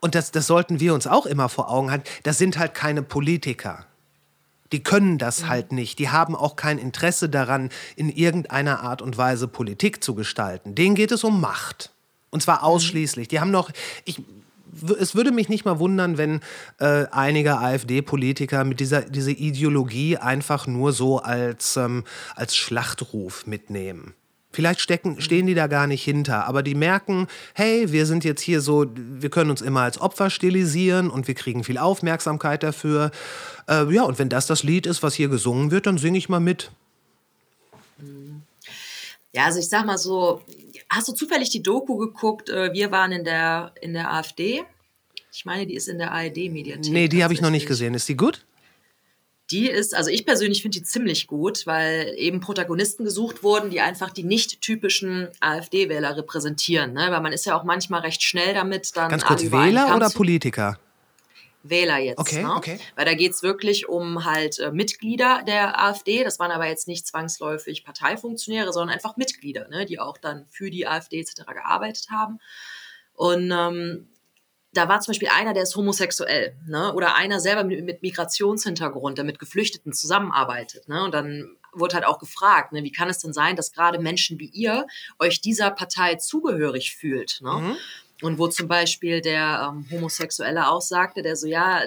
A: Und das, das sollten wir uns auch immer vor Augen halten. Das sind halt keine Politiker. Die können das halt nicht. Die haben auch kein Interesse daran, in irgendeiner Art und Weise Politik zu gestalten. Denen geht es um Macht. Und zwar ausschließlich. Die haben noch, ich, es würde mich nicht mal wundern, wenn äh, einige AfD-Politiker mit dieser diese Ideologie einfach nur so als, ähm, als Schlachtruf mitnehmen. Vielleicht stecken, stehen die da gar nicht hinter, aber die merken, hey, wir sind jetzt hier so, wir können uns immer als Opfer stilisieren und wir kriegen viel Aufmerksamkeit dafür. Äh, ja, und wenn das das Lied ist, was hier gesungen wird, dann singe ich mal mit.
G: Ja, also ich sag mal so, hast du zufällig die Doku geguckt? Äh, wir waren in der, in der AfD. Ich meine, die ist in der ARD-Mediathek.
A: Nee, die habe ich noch nicht gesehen. Ist die gut?
G: Die ist, also ich persönlich finde die ziemlich gut, weil eben Protagonisten gesucht wurden, die einfach die nicht typischen AfD-Wähler repräsentieren. Ne? Weil man ist ja auch manchmal recht schnell damit dann.
A: Ganz kurz, Wähler oder Politiker?
G: Wähler jetzt.
A: Okay,
G: ne?
A: okay.
G: Weil da geht's wirklich um halt äh, Mitglieder der AfD. Das waren aber jetzt nicht zwangsläufig Parteifunktionäre, sondern einfach Mitglieder, ne? die auch dann für die AfD etc. gearbeitet haben. Und ähm, da war zum Beispiel einer, der ist homosexuell, ne? Oder einer selber mit, mit Migrationshintergrund, der mit Geflüchteten zusammenarbeitet, ne? Und dann wurde halt auch gefragt, ne, wie kann es denn sein, dass gerade Menschen wie ihr euch dieser Partei zugehörig fühlt, ne?
A: Mhm.
G: Und wo zum Beispiel der ähm, Homosexuelle auch sagte, der so, ja,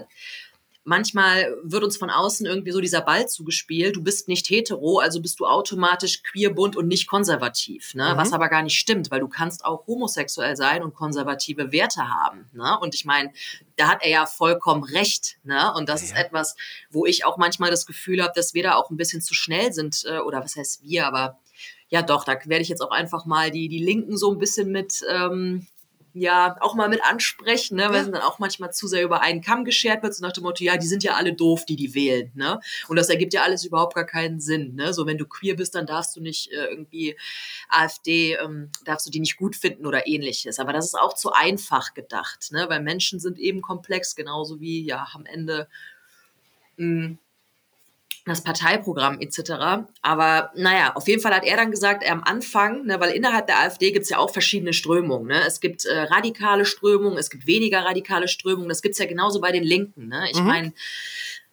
G: manchmal wird uns von außen irgendwie so dieser Ball zugespielt, du bist nicht hetero, also bist du automatisch queerbunt und nicht konservativ, ne?
A: Mhm.
G: was aber gar nicht stimmt, weil du kannst auch homosexuell sein und konservative Werte haben. Ne? Und ich meine, da hat er ja vollkommen recht. Ne? Und das
A: Ja.
G: ist etwas, wo ich auch manchmal das Gefühl habe, dass wir da auch ein bisschen zu schnell sind, äh, oder was heißt wir, aber ja doch, da werde ich jetzt auch einfach mal die, die Linken so ein bisschen mit... Ähm, ja, auch mal mit ansprechen, ne, weil
A: Ja.
G: dann auch manchmal zu sehr über einen Kamm geschert wird, so nach dem Motto, ja, die sind ja alle doof, die die wählen, ne? Und das ergibt ja alles überhaupt gar keinen Sinn, ne? So, wenn du queer bist, dann darfst du nicht äh, irgendwie AfD, ähm, darfst du die nicht gut finden oder ähnliches. Aber das ist auch zu einfach gedacht, ne? Weil Menschen sind eben komplex, genauso wie, ja, am Ende mh, das Parteiprogramm etc. Aber naja, auf jeden Fall hat er dann gesagt, er am Anfang, ne, weil innerhalb der AfD gibt es ja auch verschiedene Strömungen. Ne? Es gibt äh, radikale Strömungen, es gibt weniger radikale Strömungen. Das gibt's ja genauso bei den Linken. Ne? Ich
A: Mhm.
G: meine,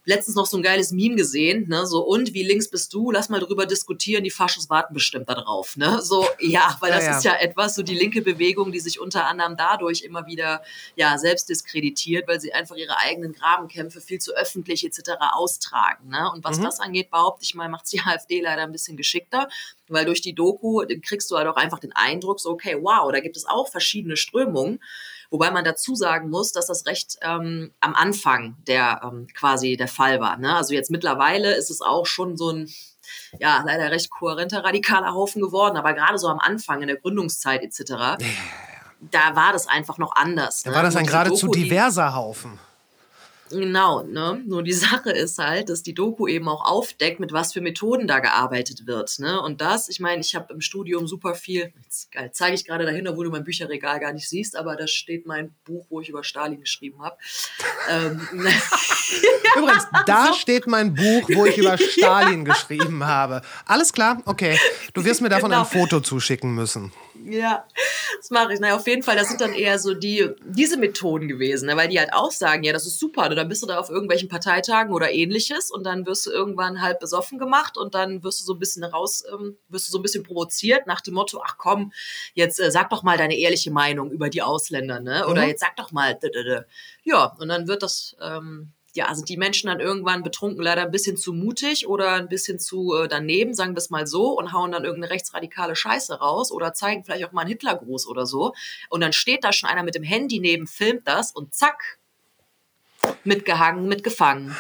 G: letztens noch so ein geiles Meme gesehen, ne? So, und wie links bist du? Lass mal drüber diskutieren, die Faschos warten bestimmt da drauf. Ne? So, ja, weil
A: Ja,
G: das
A: ja.
G: ist ja etwas, so die linke Bewegung, die sich unter anderem dadurch immer wieder ja, selbst diskreditiert, weil sie einfach ihre eigenen Grabenkämpfe viel zu öffentlich etc. austragen. Ne? Und was
A: Mhm.
G: das angeht, behaupte ich mal, macht die AfD leider ein bisschen geschickter, weil durch die Doku kriegst du halt auch einfach den Eindruck, so, okay, wow, da gibt es auch verschiedene Strömungen. Wobei man dazu sagen muss, dass das recht ähm, am Anfang der ähm, quasi der Fall war. Ne? Also jetzt mittlerweile ist es auch schon so ein ja, leider recht kohärenter radikaler Haufen geworden, aber gerade so am Anfang in der Gründungszeit etc., da war das einfach noch anders.
A: Da
G: ne?
A: war das ein geradezu diverser Haufen.
G: Genau, ne? Nur die Sache ist halt, dass die Doku eben auch aufdeckt, mit was für Methoden da gearbeitet wird. Ne? Und das, ich meine, ich habe im Studium super viel, jetzt zeige ich gerade dahin, obwohl du mein Bücherregal gar nicht siehst, aber da steht mein Buch, wo ich über Stalin geschrieben habe. ähm,
A: Übrigens, da steht mein Buch, wo ich über Stalin geschrieben habe. Alles klar? Okay. Du wirst mir davon
G: Genau.
A: ein Foto zuschicken müssen.
G: Ja, das mache ich. Naja, auf jeden Fall, das sind dann eher so die, diese Methoden gewesen, ne? weil die halt auch sagen, ja, das ist super, ne? dann bist du da auf irgendwelchen Parteitagen oder ähnliches und dann wirst du irgendwann halb besoffen gemacht und dann wirst du so ein bisschen raus, ähm, wirst du so ein bisschen provoziert nach dem Motto, ach komm, jetzt äh, sag doch mal deine ehrliche Meinung über die Ausländer, ne? Oder
A: Mhm.
G: jetzt sag doch mal, d -d -d. ja, und dann wird das, ähm, ja, sind die Menschen dann irgendwann betrunken leider ein bisschen zu mutig oder ein bisschen zu äh, daneben, sagen wir es mal so, und hauen dann irgendeine rechtsradikale Scheiße raus oder zeigen vielleicht auch mal einen Hitlergruß oder so. Und dann steht da schon einer mit dem Handy neben, filmt das und zack, mitgehangen, mitgefangen.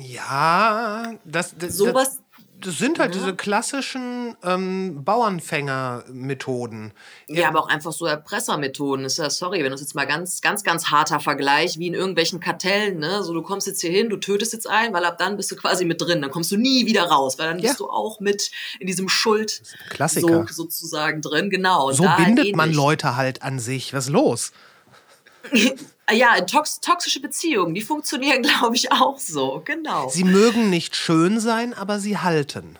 A: Ja, das, das,
G: Sowas,
A: das, sind halt diese klassischen ähm, Bauernfänger-Methoden.
G: Ja, aber auch einfach so Erpressermethoden. Ist ja, sorry, wenn das jetzt mal ganz, ganz, ganz harter Vergleich, wie in irgendwelchen Kartellen, ne? So, du kommst jetzt hier hin, du tötest jetzt einen, weil ab dann bist du quasi mit drin. Dann kommst du nie wieder raus, weil dann
A: Ja.
G: bist du auch mit in diesem Schuld
A: Klassiker.
G: so, sozusagen drin. Genau.
A: So bindet man
G: ähnlich.
A: Leute halt an sich. Was ist los?
G: Ja, tox toxische Beziehungen, die funktionieren, glaube ich, auch so. Genau.
A: Sie mögen nicht schön sein, aber sie halten.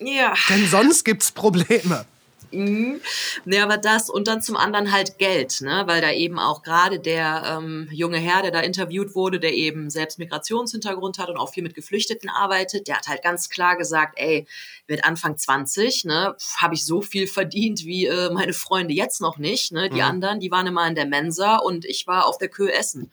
G: ja.
A: Denn sonst gibt's Probleme.
G: Mhm. Nee, aber das und dann zum anderen halt Geld, ne? weil da eben auch gerade der ähm, junge Herr, der da interviewt wurde, der eben selbst Migrationshintergrund hat und auch viel mit Geflüchteten arbeitet, der hat halt ganz klar gesagt, ey, mit Anfang 20 ne, habe ich so viel verdient wie äh, meine Freunde jetzt noch nicht. Ne? Die anderen, die waren immer in der Mensa und ich war auf der Kühe essen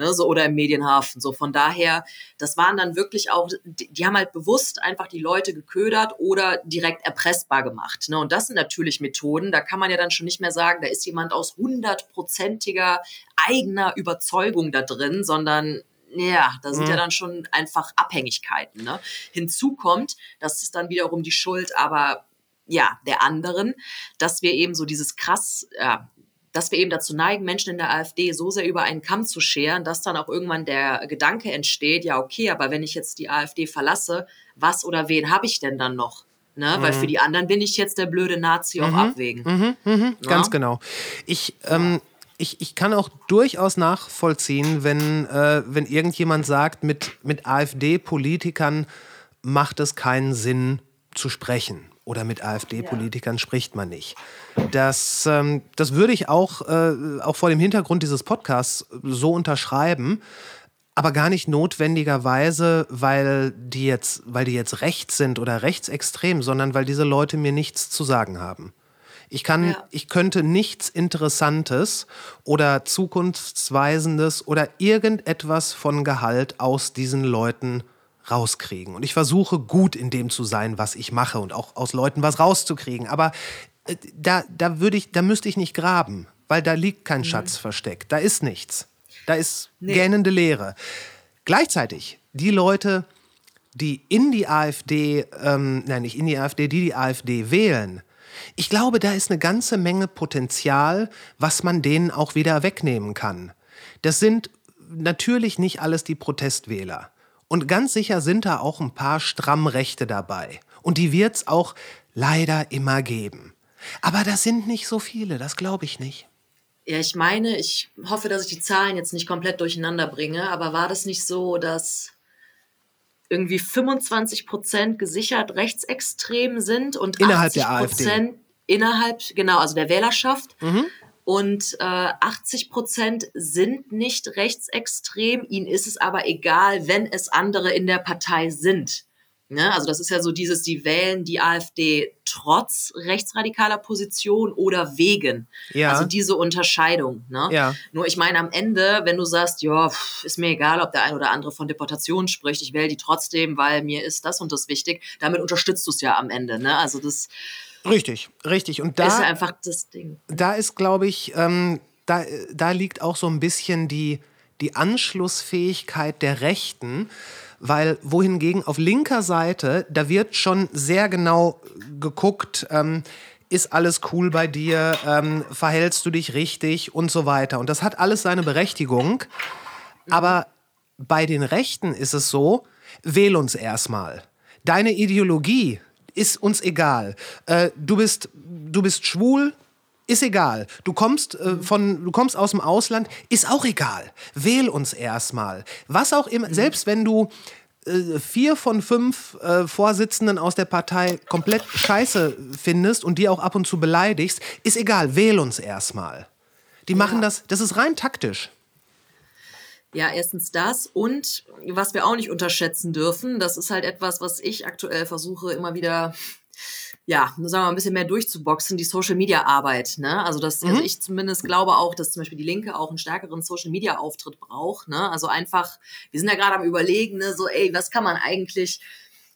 G: ne, so oder im Medienhafen. So von daher, das waren dann wirklich auch, die, die haben halt bewusst einfach die Leute geködert oder direkt erpressbar gemacht. Ne? Und das sind natürlich Methoden, da kann man ja dann schon nicht mehr sagen, da ist jemand aus hundertprozentiger eigener Überzeugung da drin, sondern ja, da sind ja dann schon einfach Abhängigkeiten. Ne? Hinzu kommt, das ist dann wiederum die Schuld, aber ja, der anderen, dass wir eben so dieses krass, ja, dass wir eben dazu neigen, Menschen in der AfD so sehr über einen Kamm zu scheren, dass dann auch irgendwann der Gedanke entsteht, ja, okay, aber wenn ich jetzt die AfD verlasse, was oder wen habe ich denn dann noch? Ne? Weil für die anderen bin ich jetzt der blöde Nazi auf Abwägen.
A: Ganz
G: Ja.
A: genau. Ich, ähm, ich, ich kann auch durchaus nachvollziehen, wenn, äh, wenn irgendjemand sagt, mit, mit AfD-Politikern macht es keinen Sinn zu sprechen. Oder mit AfD-Politikern spricht man nicht. Das, ähm, das würde ich auch, äh, auch vor dem Hintergrund dieses Podcasts so unterschreiben. Aber gar nicht notwendigerweise, weil die jetzt, weil die jetzt rechts sind oder rechtsextrem, sondern weil diese Leute mir nichts zu sagen haben. Ich kann,
G: Ja.
A: ich könnte nichts Interessantes oder zukunftsweisendes oder irgendetwas von Gehalt aus diesen Leuten rauskriegen. Und ich versuche gut in dem zu sein, was ich mache und auch aus Leuten was rauszukriegen. Aber äh, da, da würde ich, da müsste ich nicht graben, weil da liegt kein Schatz versteckt. Da ist nichts. Da ist
G: Nee.
A: gähnende Leere. Gleichzeitig, die Leute, die in die AfD, ähm, nein, nicht in die AfD, die die AfD wählen, ich glaube, da ist eine ganze Menge Potenzial, was man denen auch wieder wegnehmen kann. Das sind natürlich nicht alles die Protestwähler. Und ganz sicher sind da auch ein paar Strammrechte dabei. Und die wird es auch leider immer geben. Aber das sind nicht so viele, das glaube ich nicht.
G: Ja, ich meine, ich hoffe, dass ich die Zahlen jetzt nicht komplett durcheinander bringe, aber war das nicht so, dass irgendwie 25 Prozent gesichert rechtsextrem sind und
A: Innerhalb
G: 80
A: der AfD.
G: Prozent innerhalb, genau, also der Wählerschaft. Und äh, 80 Prozent sind nicht rechtsextrem. Ihnen ist es aber egal, wenn es andere in der Partei sind. Ne? Also das ist ja so dieses, die wählen die AfD trotz rechtsradikaler Position oder wegen.
A: Ja.
G: Also diese Unterscheidung. Ne?
A: Ja.
G: Nur ich meine, am Ende, wenn du sagst, ja, ist mir egal, ob der ein oder andere von Deportation spricht, ich wähle die trotzdem, weil mir ist das und das wichtig, damit unterstützt du es ja am Ende. Ne? Also das
A: Richtig, richtig. Und
G: ist
A: da,
G: einfach das Ding.
A: da ist, glaube ich, ähm, da, da liegt auch so ein bisschen die, die Anschlussfähigkeit der Rechten, weil wohingegen auf linker Seite, da wird schon sehr genau geguckt, ähm, ist alles cool bei dir, ähm, verhältst du dich richtig und so weiter. Und das hat alles seine Berechtigung. Aber bei den Rechten ist es so, wähl uns erstmal. Deine Ideologie ist uns egal. Äh, du, bist, du bist schwul, ist egal. Du kommst, äh, von, du kommst aus dem Ausland, ist auch egal. Wähl uns erstmal. Was auch immer, selbst wenn du äh, vier von fünf äh, Vorsitzenden aus der Partei komplett scheiße findest und die auch ab und zu beleidigst, ist egal. Wähl uns erstmal. Die machen das, das ist rein taktisch.
G: Ja, erstens das und was wir auch nicht unterschätzen dürfen, das ist halt etwas, was ich aktuell versuche immer wieder, ja, sagen wir mal, ein bisschen mehr durchzuboxen, die Social Media Arbeit. Ne? Also, das, also ich zumindest glaube auch, dass zum Beispiel die Linke auch einen stärkeren Social Media Auftritt braucht. Ne? Also einfach, wir sind ja gerade am überlegen, ne, so, ey, was kann man eigentlich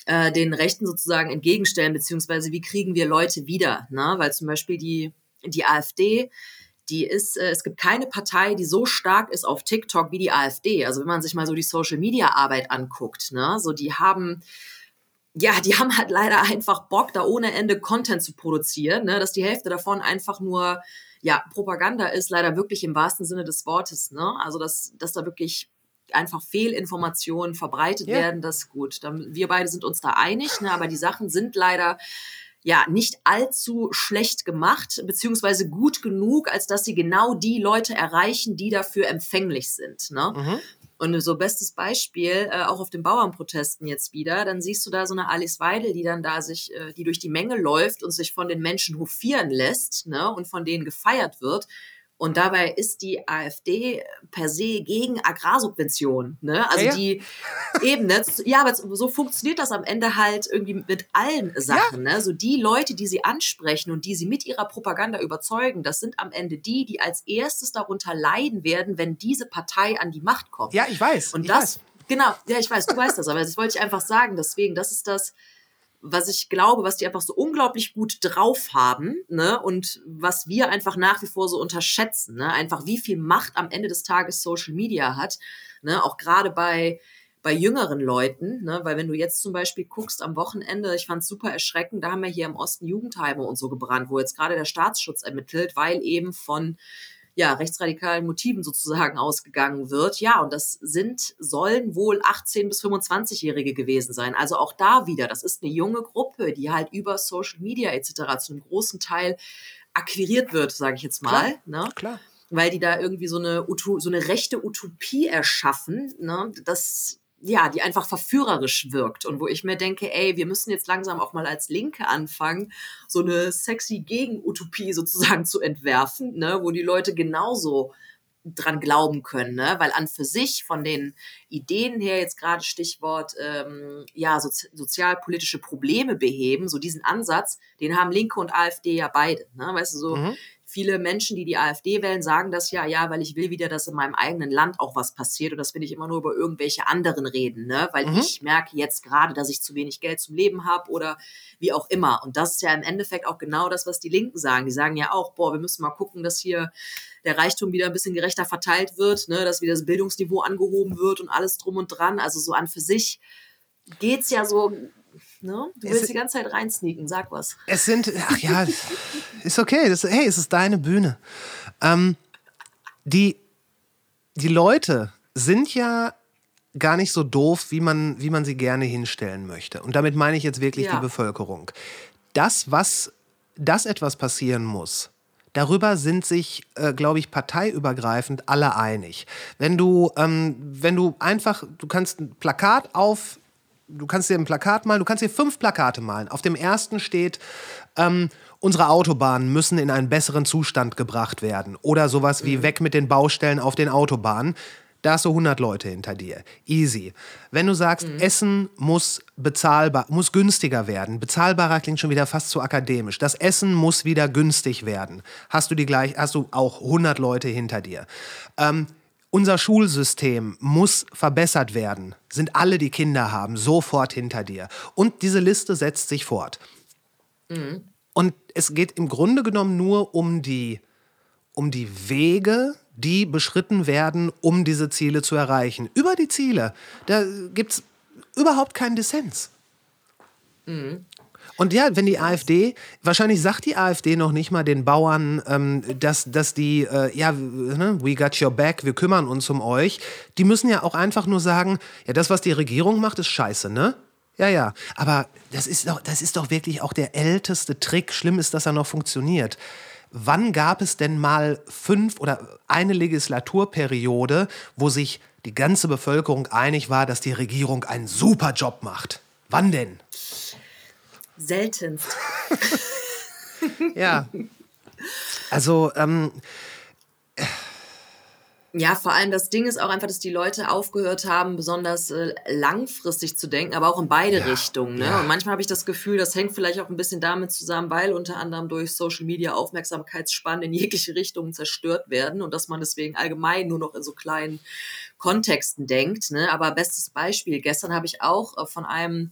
G: äh, den Rechten sozusagen entgegenstellen, beziehungsweise wie kriegen wir Leute wieder? Ne? Weil zum Beispiel die, die AfD, die ist, äh, es gibt keine Partei, die so stark ist auf TikTok wie die AfD. Also wenn man sich mal so die Social Media Arbeit anguckt, ne, so die haben ja, die haben halt leider einfach Bock, da ohne Ende Content zu produzieren, ne? dass die Hälfte davon einfach nur ja, Propaganda ist, leider wirklich im wahrsten Sinne des Wortes. Ne? Also, dass, dass da wirklich einfach Fehlinformationen verbreitet ja. werden, das ist gut. Wir beide sind uns da einig, ne? aber die Sachen sind leider ja nicht allzu schlecht gemacht, beziehungsweise gut genug, als dass sie genau die Leute erreichen, die dafür empfänglich sind. Ne? Mhm. Und so bestes Beispiel, äh, auch auf den Bauernprotesten jetzt wieder, dann siehst du da so eine Alice Weidel, die dann da sich, äh, die durch die Menge läuft und sich von den Menschen hofieren lässt, ne, und von denen gefeiert wird. Und dabei ist die AfD per se gegen Agrarsubventionen. Ne? Also ja, ja. die eben, ne? ja, aber so funktioniert das am Ende halt irgendwie mit allen Sachen. Ja. Ne? So die Leute, die sie ansprechen und die sie mit ihrer Propaganda überzeugen, das sind am Ende die, die als erstes darunter leiden werden, wenn diese Partei an die Macht kommt.
A: Ja, ich weiß.
G: Und
A: ich
G: das,
A: weiß.
G: genau, ja, ich weiß, du weißt das, aber das wollte ich einfach sagen. Deswegen, das ist das was ich glaube, was die einfach so unglaublich gut drauf haben, ne, und was wir einfach nach wie vor so unterschätzen, ne, einfach wie viel Macht am Ende des Tages Social Media hat, ne, auch gerade bei bei jüngeren Leuten, ne, weil wenn du jetzt zum Beispiel guckst am Wochenende, ich fand es super erschreckend, da haben wir hier im Osten Jugendheime und so gebrannt, wo jetzt gerade der Staatsschutz ermittelt, weil eben von ja, rechtsradikalen Motiven sozusagen ausgegangen wird. Ja, und das sind, sollen wohl 18- bis 25-Jährige gewesen sein. Also auch da wieder, das ist eine junge Gruppe, die halt über Social Media etc. zu einem großen Teil akquiriert wird, sage ich jetzt mal.
A: Klar, ne? klar.
G: Weil die da irgendwie so eine, so eine rechte Utopie erschaffen. Ne? Das ja, die einfach verführerisch wirkt und wo ich mir denke, ey, wir müssen jetzt langsam auch mal als Linke anfangen, so eine sexy Gegenutopie sozusagen zu entwerfen, ne, wo die Leute genauso dran glauben können, ne? weil an für sich von den Ideen her jetzt gerade Stichwort ähm, ja sozi sozialpolitische Probleme beheben, so diesen Ansatz, den haben Linke und AfD ja beide, ne? weißt du so mhm viele Menschen, die die AfD wählen, sagen das ja, ja, weil ich will wieder, dass in meinem eigenen Land auch was passiert und das will ich immer nur über irgendwelche anderen reden, ne? weil mhm. ich merke jetzt gerade, dass ich zu wenig Geld zum Leben habe oder wie auch immer. Und das ist ja im Endeffekt auch genau das, was die Linken sagen. Die sagen ja auch, boah, wir müssen mal gucken, dass hier der Reichtum wieder ein bisschen gerechter verteilt wird, ne? dass wieder das Bildungsniveau angehoben wird und alles drum und dran. Also so an für sich geht's ja so Ne? Du willst es, die ganze Zeit reinsneaken, sag was.
A: Es sind, ach ja, ist okay. Das, hey, es ist deine Bühne. Ähm, die, die Leute sind ja gar nicht so doof, wie man, wie man sie gerne hinstellen möchte. Und damit meine ich jetzt wirklich ja. die Bevölkerung. Das, was, dass etwas passieren muss, Darüber sind sich, äh, glaube ich, parteiübergreifend alle einig. Wenn du, ähm, wenn du einfach, du kannst ein Plakat auf du kannst dir ein Plakat malen, du kannst dir fünf Plakate malen. Auf dem ersten steht, ähm, unsere Autobahnen müssen in einen besseren Zustand gebracht werden. Oder sowas wie mhm. weg mit den Baustellen auf den Autobahnen. Da hast du 100 Leute hinter dir. Easy. Wenn du sagst, mhm. Essen muss bezahlbar, muss günstiger werden. Bezahlbarer klingt schon wieder fast zu akademisch. Das Essen muss wieder günstig werden. Hast du die gleich, hast du auch 100 Leute hinter dir. Ähm, unser Schulsystem muss verbessert werden, sind alle, die Kinder haben, sofort hinter dir. Und diese Liste setzt sich fort. Mhm. Und es geht im Grunde genommen nur um die, um die Wege, die beschritten werden, um diese Ziele zu erreichen. Über die Ziele, da gibt es überhaupt keinen Dissens. Mhm. Und ja, wenn die AfD, wahrscheinlich sagt die AfD noch nicht mal den Bauern, ähm, dass, dass die, äh, ja, ne, we got your back, wir kümmern uns um euch. Die müssen ja auch einfach nur sagen, ja, das, was die Regierung macht, ist scheiße, ne? Ja, ja. Aber das ist doch, das ist doch wirklich auch der älteste Trick. Schlimm ist, dass er noch funktioniert. Wann gab es denn mal fünf oder eine Legislaturperiode, wo sich die ganze Bevölkerung einig war, dass die Regierung einen super Job macht? Wann denn?
G: Seltenst.
A: ja. Also, ähm,
G: ja, vor allem das Ding ist auch einfach, dass die Leute aufgehört haben, besonders äh, langfristig zu denken, aber auch in beide ja, Richtungen. Ne? Ja. Und manchmal habe ich das Gefühl, das hängt vielleicht auch ein bisschen damit zusammen, weil unter anderem durch Social Media Aufmerksamkeitsspannen in jegliche Richtungen zerstört werden und dass man deswegen allgemein nur noch in so kleinen Kontexten denkt. Ne? Aber bestes Beispiel, gestern habe ich auch äh, von einem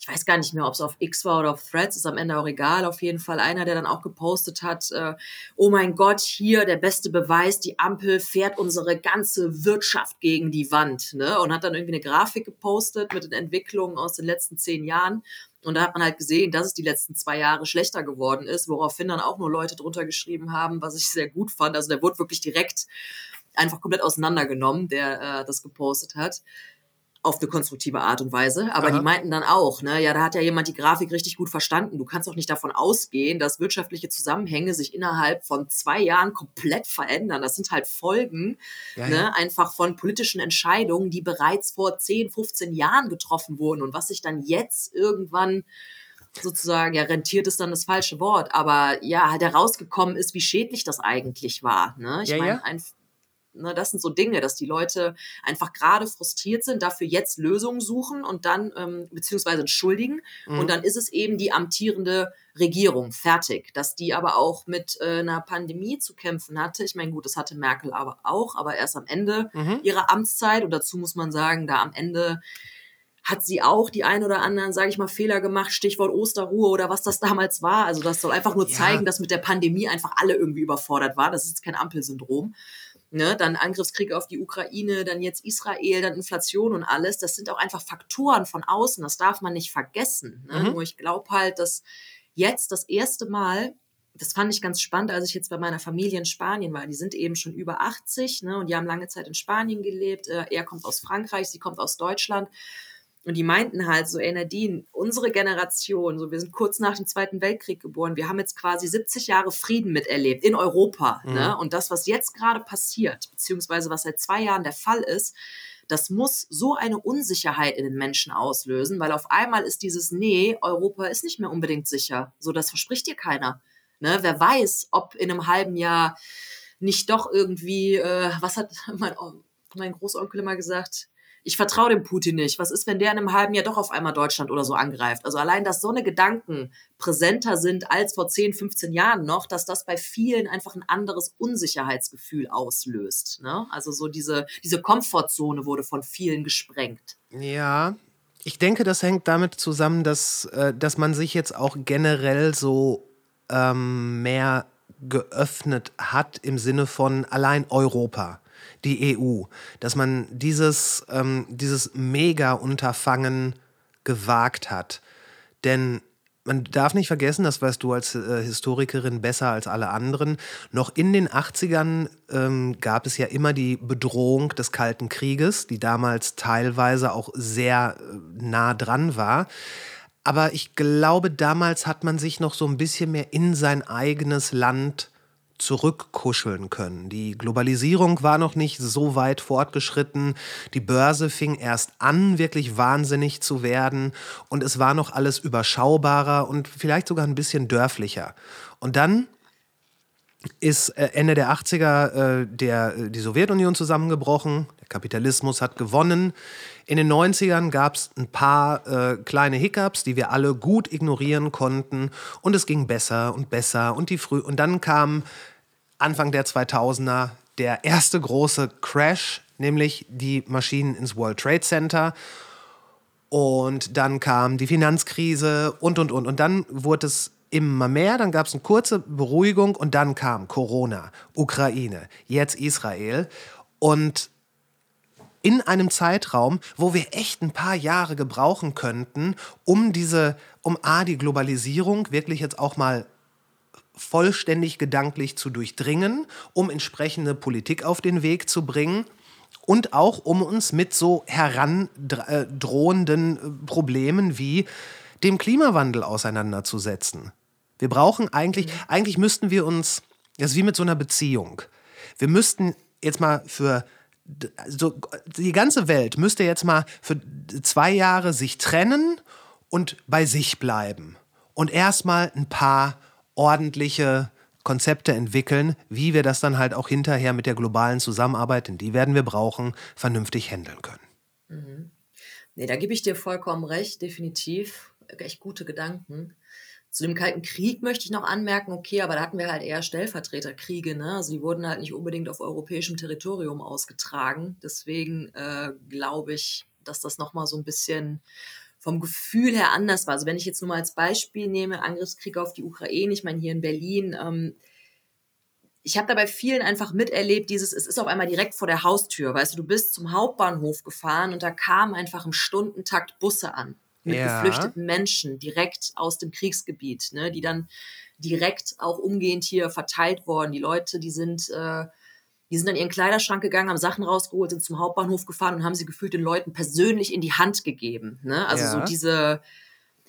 G: ich weiß gar nicht mehr, ob es auf X war oder auf Threads, ist am Ende auch egal. Auf jeden Fall einer, der dann auch gepostet hat, äh, oh mein Gott, hier der beste Beweis, die Ampel fährt unsere ganze Wirtschaft gegen die Wand. Ne? Und hat dann irgendwie eine Grafik gepostet mit den Entwicklungen aus den letzten zehn Jahren. Und da hat man halt gesehen, dass es die letzten zwei Jahre schlechter geworden ist, woraufhin dann auch nur Leute drunter geschrieben haben, was ich sehr gut fand. Also der wurde wirklich direkt einfach komplett auseinandergenommen, der äh, das gepostet hat auf eine konstruktive Art und Weise. Aber Aha. die meinten dann auch, ne, ja, da hat ja jemand die Grafik richtig gut verstanden. Du kannst doch nicht davon ausgehen, dass wirtschaftliche Zusammenhänge sich innerhalb von zwei Jahren komplett verändern. Das sind halt Folgen, ja, ne, ja. einfach von politischen Entscheidungen, die bereits vor 10, 15 Jahren getroffen wurden und was sich dann jetzt irgendwann sozusagen, ja, rentiert ist dann das falsche Wort, aber ja, halt herausgekommen ist, wie schädlich das eigentlich war. Ne? Ich ja, meine, ja. Ne, das sind so Dinge, dass die Leute einfach gerade frustriert sind, dafür jetzt Lösungen suchen und dann, ähm, beziehungsweise entschuldigen. Mhm. Und dann ist es eben die amtierende Regierung fertig. Dass die aber auch mit äh, einer Pandemie zu kämpfen hatte. Ich meine, gut, das hatte Merkel aber auch, aber erst am Ende mhm. ihrer Amtszeit. Und dazu muss man sagen, da am Ende hat sie auch die ein oder anderen, sage ich mal, Fehler gemacht, Stichwort Osterruhe oder was das damals war. Also das soll einfach nur zeigen, ja. dass mit der Pandemie einfach alle irgendwie überfordert war. Das ist kein Ampelsyndrom ne, dann Angriffskrieg auf die Ukraine, dann jetzt Israel, dann Inflation und alles. Das sind auch einfach Faktoren von außen, das darf man nicht vergessen. Ne? Mhm. Nur ich glaube halt, dass jetzt das erste Mal, das fand ich ganz spannend, als ich jetzt bei meiner Familie in Spanien war. Die sind eben schon über 80 ne, und die haben lange Zeit in Spanien gelebt. Äh, er kommt aus Frankreich, sie kommt aus Deutschland. Und die meinten halt so, ey Nadine, unsere Generation, so wir sind kurz nach dem Zweiten Weltkrieg geboren, wir haben jetzt quasi 70 Jahre Frieden miterlebt in Europa. Mhm. Ne? Und das, was jetzt gerade passiert, beziehungsweise was seit zwei Jahren der Fall ist, das muss so eine Unsicherheit in den Menschen auslösen, weil auf einmal ist dieses, nee, Europa ist nicht mehr unbedingt sicher. So, das verspricht dir keiner. Ne? Wer weiß, ob in einem halben Jahr nicht doch irgendwie, äh, was hat mein, mein Großonkel immer gesagt, ich vertraue dem Putin nicht. Was ist, wenn der in einem halben Jahr doch auf einmal Deutschland oder so angreift? Also allein, dass so eine Gedanken präsenter sind als vor 10, 15 Jahren noch, dass das bei vielen einfach ein anderes Unsicherheitsgefühl auslöst. Ne? Also so diese, diese Komfortzone wurde von vielen gesprengt.
A: Ja, ich denke, das hängt damit zusammen, dass, äh, dass man sich jetzt auch generell so ähm, mehr geöffnet hat im Sinne von allein Europa die EU, dass man dieses, ähm, dieses Mega-Unterfangen gewagt hat. Denn man darf nicht vergessen, das weißt du als äh, Historikerin besser als alle anderen, noch in den 80ern ähm, gab es ja immer die Bedrohung des Kalten Krieges, die damals teilweise auch sehr äh, nah dran war. Aber ich glaube, damals hat man sich noch so ein bisschen mehr in sein eigenes Land zurückkuscheln können. Die Globalisierung war noch nicht so weit fortgeschritten. Die Börse fing erst an, wirklich wahnsinnig zu werden. Und es war noch alles überschaubarer und vielleicht sogar ein bisschen dörflicher. Und dann ist äh, Ende der 80er äh, der, äh, die Sowjetunion zusammengebrochen. Der Kapitalismus hat gewonnen. In den 90ern gab es ein paar äh, kleine Hiccups, die wir alle gut ignorieren konnten. Und es ging besser und besser. Und, die früh und dann kam Anfang der 2000er der erste große Crash, nämlich die Maschinen ins World Trade Center. Und dann kam die Finanzkrise und, und, und. Und dann wurde es immer mehr, dann gab es eine kurze Beruhigung und dann kam Corona, Ukraine, jetzt Israel. Und in einem Zeitraum, wo wir echt ein paar Jahre gebrauchen könnten, um diese, um A, die Globalisierung wirklich jetzt auch mal vollständig gedanklich zu durchdringen, um entsprechende Politik auf den Weg zu bringen und auch um uns mit so herandrohenden äh, Problemen wie dem Klimawandel auseinanderzusetzen. Wir brauchen eigentlich, mhm. eigentlich müssten wir uns, das ist wie mit so einer Beziehung. Wir müssten jetzt mal für so, die ganze Welt müsste jetzt mal für zwei Jahre sich trennen und bei sich bleiben und erstmal ein paar ordentliche Konzepte entwickeln, wie wir das dann halt auch hinterher mit der globalen Zusammenarbeit, denn die werden wir brauchen, vernünftig handeln können.
G: Mhm. Nee, da gebe ich dir vollkommen recht, definitiv. Echt gute Gedanken. Zu dem Kalten Krieg möchte ich noch anmerken, okay, aber da hatten wir halt eher Stellvertreterkriege, ne? Also die wurden halt nicht unbedingt auf europäischem Territorium ausgetragen. Deswegen äh, glaube ich, dass das nochmal so ein bisschen vom Gefühl her anders war. Also wenn ich jetzt nur mal als Beispiel nehme, Angriffskrieg auf die Ukraine, ich meine hier in Berlin, ähm, ich habe da bei vielen einfach miterlebt, dieses, es ist auf einmal direkt vor der Haustür, weißt du, du bist zum Hauptbahnhof gefahren und da kamen einfach im Stundentakt Busse an mit
A: Ja.
G: geflüchteten Menschen direkt aus dem Kriegsgebiet, ne, die dann direkt auch umgehend hier verteilt worden. Die Leute, die sind, äh, die sind an ihren Kleiderschrank gegangen, haben Sachen rausgeholt, sind zum Hauptbahnhof gefahren und haben sie gefühlt den Leuten persönlich in die Hand gegeben. Ne? Also
A: Ja.
G: so diese,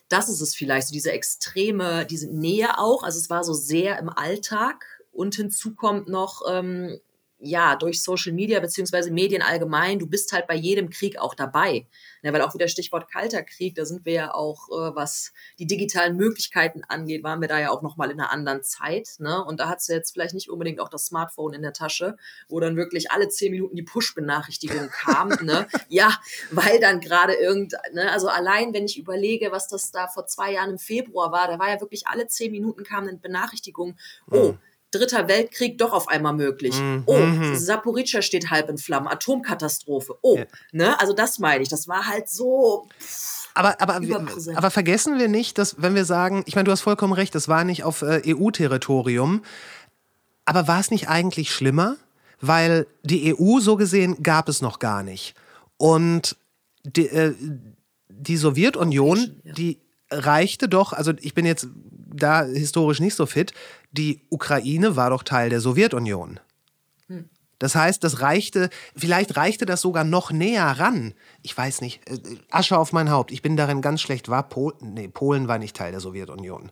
G: das ist es vielleicht, so diese extreme, diese Nähe auch. Also es war so sehr im Alltag und hinzu kommt noch, ähm, ja, durch Social Media beziehungsweise Medien allgemein, du bist halt bei jedem Krieg auch dabei. Ja, weil auch wieder Stichwort Kalter Krieg, da sind wir ja auch, äh, was die digitalen Möglichkeiten angeht, waren wir da ja auch nochmal in einer anderen Zeit. Ne? Und da hast du jetzt vielleicht nicht unbedingt auch das Smartphone in der Tasche, wo dann wirklich alle zehn Minuten die Push-Benachrichtigung kam. ne? Ja, weil dann gerade irgend, ne? also allein wenn ich überlege, was das da vor zwei Jahren im Februar war, da war ja wirklich alle zehn Minuten kam eine Benachrichtigung, oh, Dritter Weltkrieg doch auf einmal möglich.
A: Mhm.
G: Oh, Saporica steht halb in Flammen, Atomkatastrophe. Oh,
A: Ja.
G: ne? Also das meine ich. Das war halt so.
A: Aber, aber, aber vergessen wir nicht, dass, wenn wir sagen, ich meine, du hast vollkommen recht, das war nicht auf äh, EU-Territorium, aber war es nicht eigentlich schlimmer? Weil die EU so gesehen gab es noch gar nicht. Und die, äh, die Sowjetunion, die reichte doch, also ich bin jetzt da historisch nicht so fit, die Ukraine war doch Teil der Sowjetunion. Das heißt, das reichte, vielleicht reichte das sogar noch näher ran. Ich weiß nicht. äh, Asche auf mein Haupt. Ich bin darin ganz schlecht. War Pol nee, Polen war nicht Teil der Sowjetunion.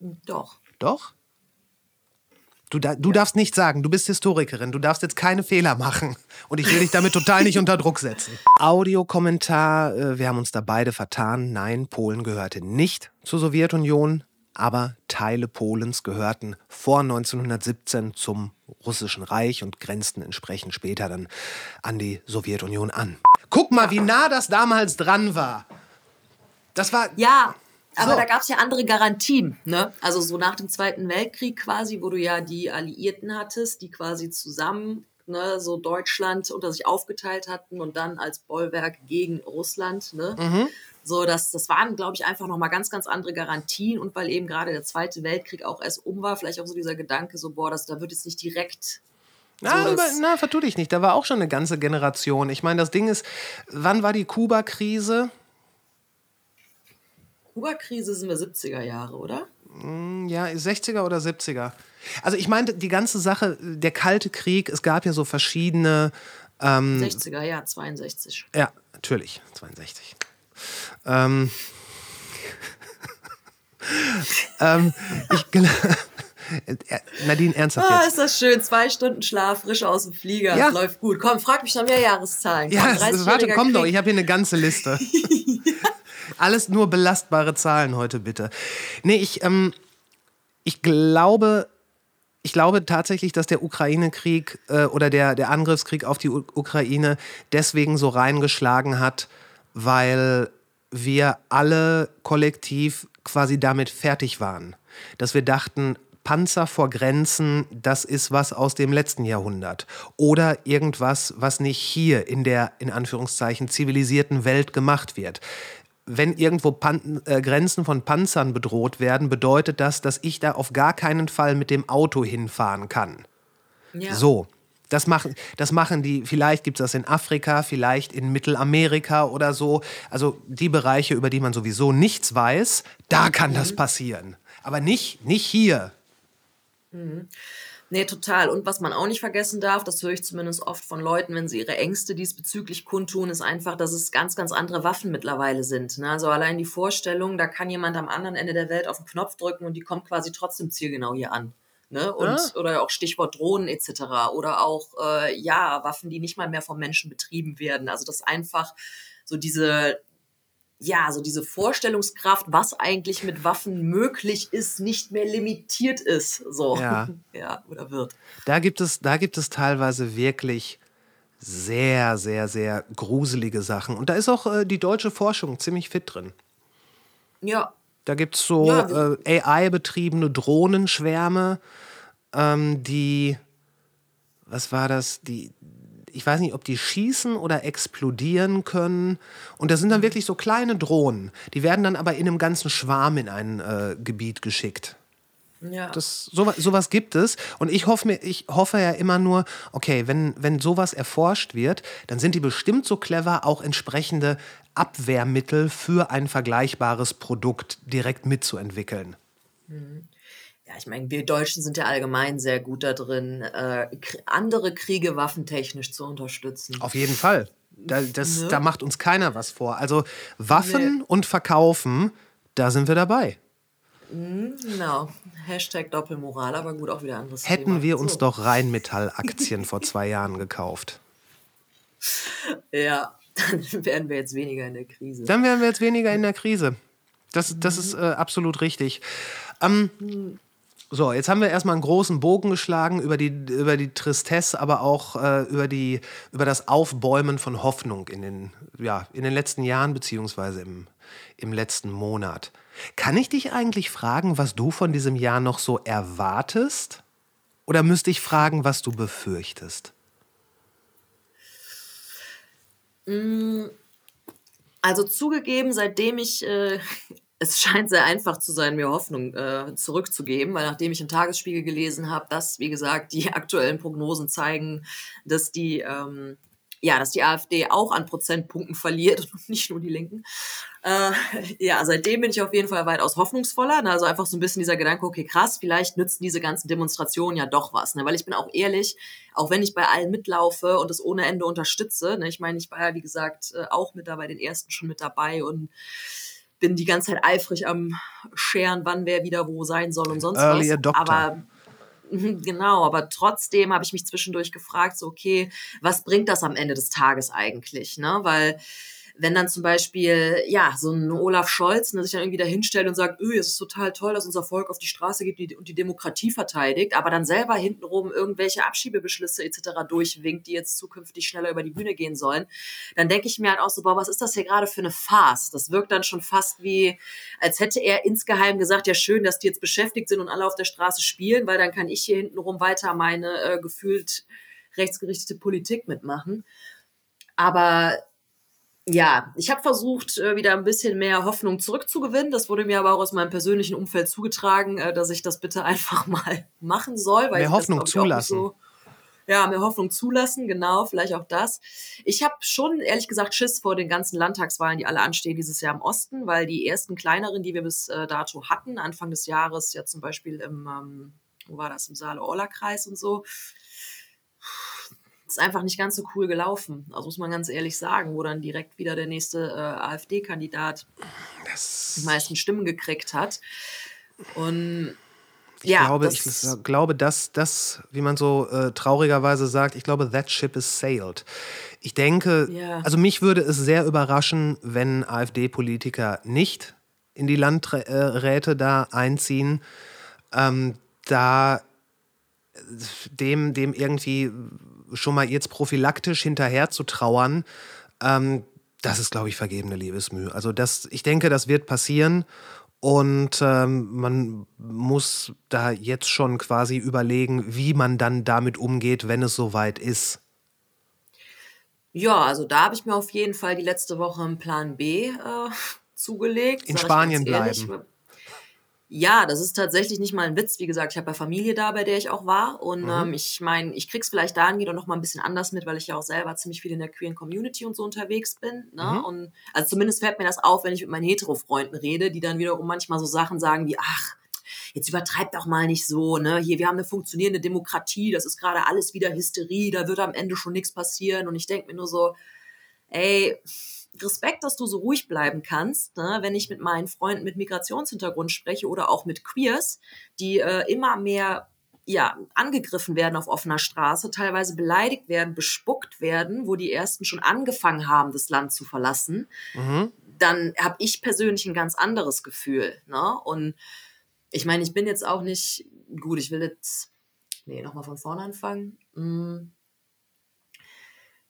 G: Doch.
A: Doch? Du, da, du darfst nicht sagen, du bist Historikerin, du darfst jetzt keine Fehler machen. Und ich will dich damit total nicht unter Druck setzen. Audiokommentar, äh, wir haben uns da beide vertan. Nein, Polen gehörte nicht zur Sowjetunion, aber Teile Polens gehörten vor 1917 zum Russischen Reich und grenzten entsprechend später dann an die Sowjetunion an. Guck mal, wie nah das damals dran war. Das war
G: Ja, aber
A: So.
G: da gab es ja andere Garantien. Ne? Also so nach dem Zweiten Weltkrieg quasi, wo du ja die Alliierten hattest, die quasi zusammen ne, so Deutschland unter sich aufgeteilt hatten und dann als Bollwerk gegen Russland. Ne?
A: Mhm.
G: So, das, das waren, glaube ich, einfach nochmal ganz, ganz andere Garantien. Und weil eben gerade der Zweite Weltkrieg auch erst um war, vielleicht auch so dieser Gedanke, so, boah, das, da wird jetzt nicht direkt.
A: Na,
G: so
A: aber,
G: das-
A: na, vertu dich nicht. Da war auch schon eine ganze Generation. Ich meine, das Ding ist, wann war die Kuba-Krise?
G: Kuba-Krise sind wir 70er Jahre, oder?
A: Ja, 60er oder 70er. Also ich meinte, die ganze Sache, der Kalte Krieg, es gab ja so verschiedene, ähm,
G: 60er, ja, 62.
A: ja, natürlich, 62. Ähm, ähm, ich, Nadine, ernsthaft
G: Ah,
A: jetzt.
G: ist das schön. Zwei Stunden Schlaf, frisch aus dem Flieger.
A: Ja.
G: Läuft gut. Komm, frag mich nach mehr Jahreszahlen. Komm,
A: Ja, es- warte,
G: 30-jähriger
A: komm doch,
G: Krieg.
A: ich habe hier eine ganze Liste. Alles nur belastbare Zahlen heute, bitte. Nee, ich, ähm, ich glaube, ich glaube tatsächlich, dass der Ukraine-Krieg äh, oder der, der Angriffskrieg auf die U Ukraine deswegen so reingeschlagen hat, weil wir alle kollektiv quasi damit fertig waren. Dass wir dachten, Panzer vor Grenzen, das ist was aus dem letzten Jahrhundert. Oder irgendwas, was nicht hier in der, in Anführungszeichen, zivilisierten Welt gemacht wird. Wenn irgendwo Pan äh, Grenzen von Panzern bedroht werden, bedeutet das, dass ich da auf gar keinen Fall mit dem Auto hinfahren kann.
G: Ja.
A: So. Das machen, das machen die, vielleicht gibt es das in Afrika, vielleicht in Mittelamerika oder so. Also die Bereiche, über die man sowieso nichts weiß, da kann das passieren. Aber nicht, nicht hier.
G: Nee, total. Und was man auch nicht vergessen darf, das höre ich zumindest oft von Leuten, wenn sie ihre Ängste diesbezüglich kundtun, ist einfach, dass es ganz, ganz andere Waffen mittlerweile sind. Ne? Also allein die Vorstellung, da kann jemand am anderen Ende der Welt auf den Knopf drücken und die kommt quasi trotzdem zielgenau hier an. Ne? Und,
A: Ah.
G: Oder auch Stichwort Drohnen etc. Oder auch, äh, ja, Waffen, die nicht mal mehr vom Menschen betrieben werden. Also das einfach so diese, ja, so diese Vorstellungskraft, was eigentlich mit Waffen möglich ist, nicht mehr limitiert ist. So.
A: Ja.
G: ja, oder wird.
A: Da gibt es, da gibt es teilweise wirklich sehr, sehr, sehr gruselige Sachen. Und da ist auch äh, die deutsche Forschung ziemlich fit drin.
G: Ja,
A: Da gibt es so
G: Ja,
A: äh, AI-betriebene Drohnenschwärme, ähm, die, was war das, die ich weiß nicht, ob die schießen oder explodieren können. Und das sind dann wirklich so kleine Drohnen. Die werden dann aber in einem ganzen Schwarm in ein äh, Gebiet geschickt.
G: Ja.
A: Das, sowas, sowas gibt es. Und ich hoffe, mir, ich hoffe ja immer nur, okay, wenn, wenn sowas erforscht wird, dann sind die bestimmt so clever, auch entsprechende Abwehrmittel für ein vergleichbares Produkt direkt mitzuentwickeln.
G: Ja, ich meine, wir Deutschen sind ja allgemein sehr gut da drin, äh, andere Kriege waffentechnisch zu unterstützen.
A: Auf jeden Fall. Da, das,
G: Ne?
A: da macht uns keiner was vor. Also Waffen und Verkaufen, da sind wir dabei.
G: Genau. Hashtag Doppelmoral, aber gut, auch wieder anderes
A: Hätten
G: Thema.
A: wir uns
G: So.
A: doch Rheinmetall-Aktien vor zwei Jahren gekauft.
G: Ja, dann wären wir jetzt weniger in der Krise.
A: Dann wären wir jetzt weniger in der Krise. Das, das ist äh, absolut richtig. Ähm, so, jetzt haben wir erstmal einen großen Bogen geschlagen über die, über die Tristesse, aber auch äh, über, die, über das Aufbäumen von Hoffnung in den, ja, in den letzten Jahren beziehungsweise im, im letzten Monat. Kann ich dich eigentlich fragen, was du von diesem Jahr noch so erwartest? Oder müsste ich fragen, was du befürchtest?
G: Also zugegeben, seitdem ich, äh, es scheint sehr einfach zu sein, mir Hoffnung äh, zurückzugeben, weil nachdem ich im Tagesspiegel gelesen habe, dass, wie gesagt, die aktuellen Prognosen zeigen, dass die, ähm, ja, dass die AfD auch an Prozentpunkten verliert und nicht nur die Linken. Äh, ja, seitdem bin ich auf jeden Fall weitaus hoffnungsvoller. Ne? Also einfach so ein bisschen dieser Gedanke, okay, krass, vielleicht nützen diese ganzen Demonstrationen ja doch was. Ne? Weil ich bin auch ehrlich, auch wenn ich bei allen mitlaufe und es ohne Ende unterstütze, ne? ich meine, ich war ja, wie gesagt, äh, auch mit da bei den ersten schon mit dabei und bin die ganze Zeit eifrig am Scheren, wann wer wieder wo sein soll und sonst
A: Early
G: was.
A: Adopter.
G: Aber Genau, aber trotzdem habe ich mich zwischendurch gefragt, so okay, was bringt das am Ende des Tages eigentlich? Ne? Weil wenn dann zum Beispiel, ja, so ein Olaf Scholz ne, sich dann irgendwie da hinstellt und sagt, öh, es ist total toll, dass unser Volk auf die Straße geht und die Demokratie verteidigt, aber dann selber hintenrum irgendwelche Abschiebebeschlüsse etc. durchwinkt, die jetzt zukünftig schneller über die Bühne gehen sollen, dann denke ich mir halt auch so, boah, was ist das hier gerade für eine Farce? Das wirkt dann schon fast wie, als hätte er insgeheim gesagt, ja schön, dass die jetzt beschäftigt sind und alle auf der Straße spielen, weil dann kann ich hier hintenrum weiter meine äh, gefühlt rechtsgerichtete Politik mitmachen. Aber ja, ich habe versucht, äh, wieder ein bisschen mehr Hoffnung zurückzugewinnen. Das wurde mir aber auch aus meinem persönlichen Umfeld zugetragen, äh, dass ich das bitte einfach mal machen soll. Weil
A: Mehr
G: ich das,
A: Hoffnung
G: glaub
A: zulassen.
G: So, ja, mehr Hoffnung zulassen, genau, vielleicht auch das. Ich habe schon, ehrlich gesagt, Schiss vor den ganzen Landtagswahlen, die alle anstehen dieses Jahr im Osten, weil die ersten kleineren, die wir bis äh, dato hatten, Anfang des Jahres, ja zum Beispiel im, ähm, wo war das, im Saale-Orla-Kreis und so, ist einfach nicht ganz so cool gelaufen. Also muss man ganz ehrlich sagen, wo dann direkt wieder der nächste äh, AfD-Kandidat die meisten Stimmen gekriegt hat. Und
A: Ich
G: ja,
A: glaube,
G: das,
A: ich glaube, dass das, wie man so äh, traurigerweise sagt, ich glaube, that ship is sailed. Ich denke,
G: Ja.
A: also mich würde es sehr überraschen, wenn AfD-Politiker nicht in die Landräte da einziehen, ähm, da äh, dem, dem irgendwie schon mal jetzt prophylaktisch hinterher zu trauern, ähm, das ist, glaube ich, vergebene Liebesmühe. Also das, ich denke, das wird passieren und ähm, man muss da jetzt schon quasi überlegen, wie man dann damit umgeht, wenn es soweit ist.
G: Ja, also da habe ich mir auf jeden Fall die letzte Woche einen Plan B äh, zugelegt.
A: In Spanien bleiben.
G: Ja, das ist tatsächlich nicht mal ein Witz. Wie gesagt, ich habe ja Familie da, bei der ich auch war.
A: Mhm.
G: Und ähm, ich meine, ich krieg's vielleicht dahingehend auch noch mal ein bisschen anders mit, weil ich ja auch selber ziemlich viel in der queeren Community und so unterwegs bin. Ne?
A: Mhm.
G: Und also zumindest fällt mir das auf, wenn ich mit meinen Hetero-Freunden rede, die dann wiederum manchmal so Sachen sagen wie, ach, jetzt übertreibt doch mal nicht so, ne? Hier, wir haben eine funktionierende Demokratie, das ist gerade alles wieder Hysterie, da wird am Ende schon nichts passieren. Und ich denke mir nur so, ey, Respekt, dass du so ruhig bleiben kannst, ne? wenn ich mit meinen Freunden mit Migrationshintergrund spreche oder auch mit Queers, die äh, immer mehr ja, angegriffen werden auf offener Straße, teilweise beleidigt werden, bespuckt werden, wo die ersten schon angefangen haben, das Land zu verlassen,
A: Mhm.
G: dann habe ich persönlich ein ganz anderes Gefühl. Ne? Und ich meine, ich bin jetzt auch nicht, gut, ich will jetzt, nee, nochmal von vorne anfangen. Mm.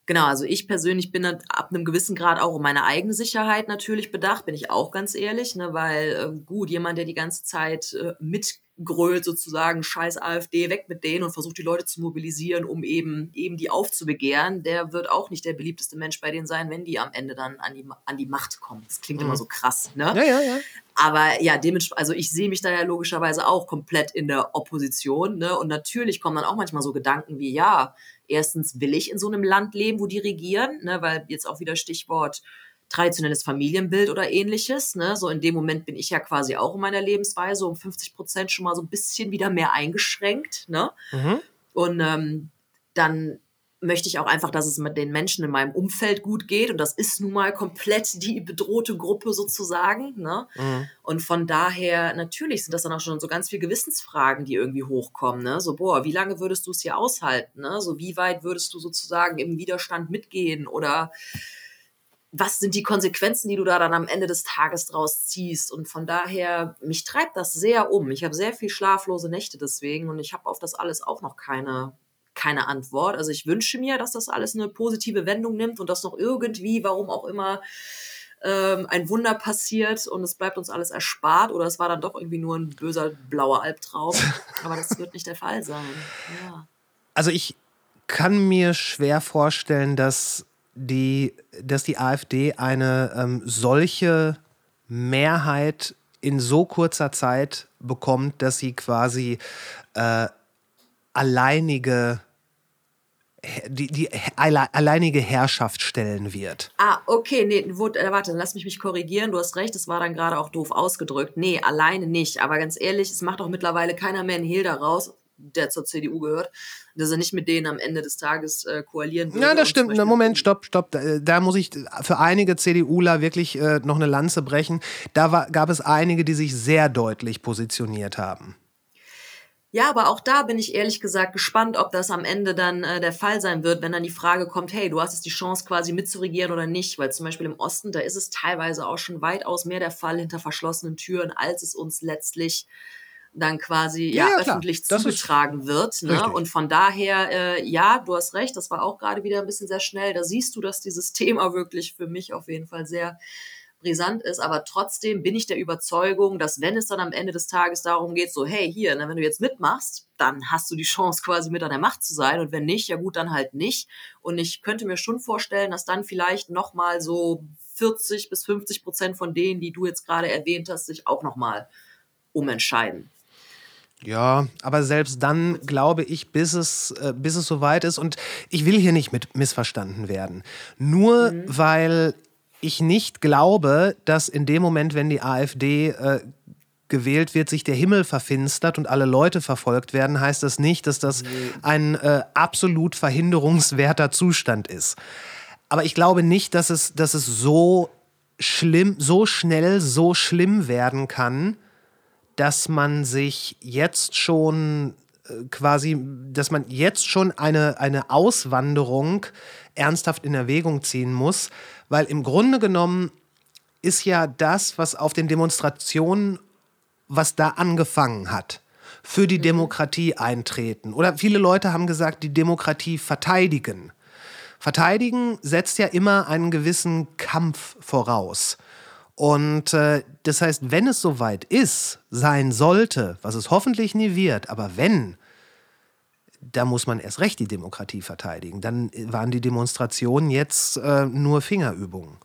G: Genau, also ich persönlich bin dann ab einem gewissen Grad auch um meine eigene Sicherheit natürlich bedacht, bin ich auch ganz ehrlich, ne, weil äh, gut, jemand, der die ganze Zeit äh, mit grölt sozusagen, scheiß AfD, weg mit denen und versucht die Leute zu mobilisieren, um eben, eben die aufzubegehren, der wird auch nicht der beliebteste Mensch bei denen sein, wenn die am Ende dann an die, an die Macht kommen. Das klingt mhm. immer so krass, ne?
A: Ja, ja, ja.
G: Aber ja, dementsprechend, also ich sehe mich da ja logischerweise auch komplett in der Opposition, ne? Und natürlich kommen dann auch manchmal so Gedanken wie, ja, erstens will ich in so einem Land leben, wo die regieren, ne? Weil jetzt auch wieder Stichwort traditionelles Familienbild oder ähnliches. Ne? So in dem Moment bin ich ja quasi auch in meiner Lebensweise um 50 Prozent schon mal so ein bisschen wieder mehr eingeschränkt. Ne? Mhm. Und ähm, dann möchte ich auch einfach, dass es mit den Menschen in meinem Umfeld gut geht. Und das ist nun mal komplett die bedrohte Gruppe sozusagen. Ne? Mhm. Und von daher, natürlich sind das dann auch schon so ganz viele Gewissensfragen, die irgendwie hochkommen. Ne? So, boah, wie lange würdest du es hier aushalten? Ne? So, wie weit würdest du sozusagen im Widerstand mitgehen? Oder was sind die Konsequenzen, die du da dann am Ende des Tages draus ziehst? Und von daher, mich treibt das sehr um. Ich habe sehr viel schlaflose Nächte deswegen und ich habe auf das alles auch noch keine, keine Antwort. Also ich wünsche mir, dass das alles eine positive Wendung nimmt und dass noch irgendwie, warum auch immer, ähm, ein Wunder passiert und es bleibt uns alles erspart oder es war dann doch irgendwie nur ein böser blauer Albtraum. Aber das wird nicht der Fall sein. Ja.
A: Also ich kann mir schwer vorstellen, dass die, dass die AfD eine ähm, solche Mehrheit in so kurzer Zeit bekommt, dass sie quasi äh, alleinige die, die alleinige Herrschaft stellen wird.
G: Ah, okay, nee, wo, äh, warte, lass mich mich korrigieren. Du hast recht, es war dann gerade auch doof ausgedrückt. Nee, alleine nicht. Aber ganz ehrlich, es macht auch mittlerweile keiner mehr einen Hehl daraus, der zur CDU gehört, dass er nicht mit denen am Ende des Tages äh, koalieren würde.
A: Ja, das stimmt. Na, Moment, stopp, stopp. Da, da, muss ich für einige CDUler wirklich äh, noch eine Lanze brechen. Da war, gab es einige, die sich sehr deutlich positioniert haben.
G: Ja, aber auch da bin ich ehrlich gesagt gespannt, ob das am Ende dann äh, der Fall sein wird, wenn dann die Frage kommt, hey, du hast jetzt die Chance quasi mitzuregieren oder nicht, weil zum Beispiel im Osten, da ist es teilweise auch schon weitaus mehr der Fall hinter verschlossenen Türen, als es uns letztlich dann quasi ja, ja öffentlich zugetragen wird. Ne? Und von daher, äh, ja, du hast recht, das war auch gerade wieder ein bisschen sehr schnell. Da siehst du, dass dieses Thema wirklich für mich auf jeden Fall sehr brisant ist, aber trotzdem bin ich der Überzeugung, dass wenn es dann am Ende des Tages darum geht, so hey, hier, wenn du jetzt mitmachst, dann hast du die Chance quasi mit an der Macht zu sein und wenn nicht, ja gut, dann halt nicht. Und ich könnte mir schon vorstellen, dass dann vielleicht nochmal so 40 bis 50 Prozent von denen, die du jetzt gerade erwähnt hast, sich auch nochmal umentscheiden.
A: Ja, aber selbst dann glaube ich, bis es, äh, bis es soweit ist, und ich will hier nicht mit missverstanden werden. Nur mhm. weil ich nicht glaube, dass in dem Moment, wenn die AfD äh, gewählt wird, sich der Himmel verfinstert und alle Leute verfolgt werden, heißt das nicht, dass das ein äh, absolut verhinderungswerter Zustand ist. Aber ich glaube nicht, dass es, dass es so schlimm, so schnell, so schlimm werden kann, dass man sich jetzt schon quasi, dass man jetzt schon eine, eine Auswanderung ernsthaft in Erwägung ziehen muss, weil im Grunde genommen ist ja das, was auf den Demonstrationen, was da angefangen hat, für die mhm. Demokratie eintreten. Oder viele Leute haben gesagt, die Demokratie verteidigen. Verteidigen setzt ja immer einen gewissen Kampf voraus. Und äh, das heißt, wenn es soweit ist, sein sollte, was es hoffentlich nie wird, aber wenn, da muss man erst recht die Demokratie verteidigen. Dann waren die Demonstrationen jetzt äh, nur Fingerübungen.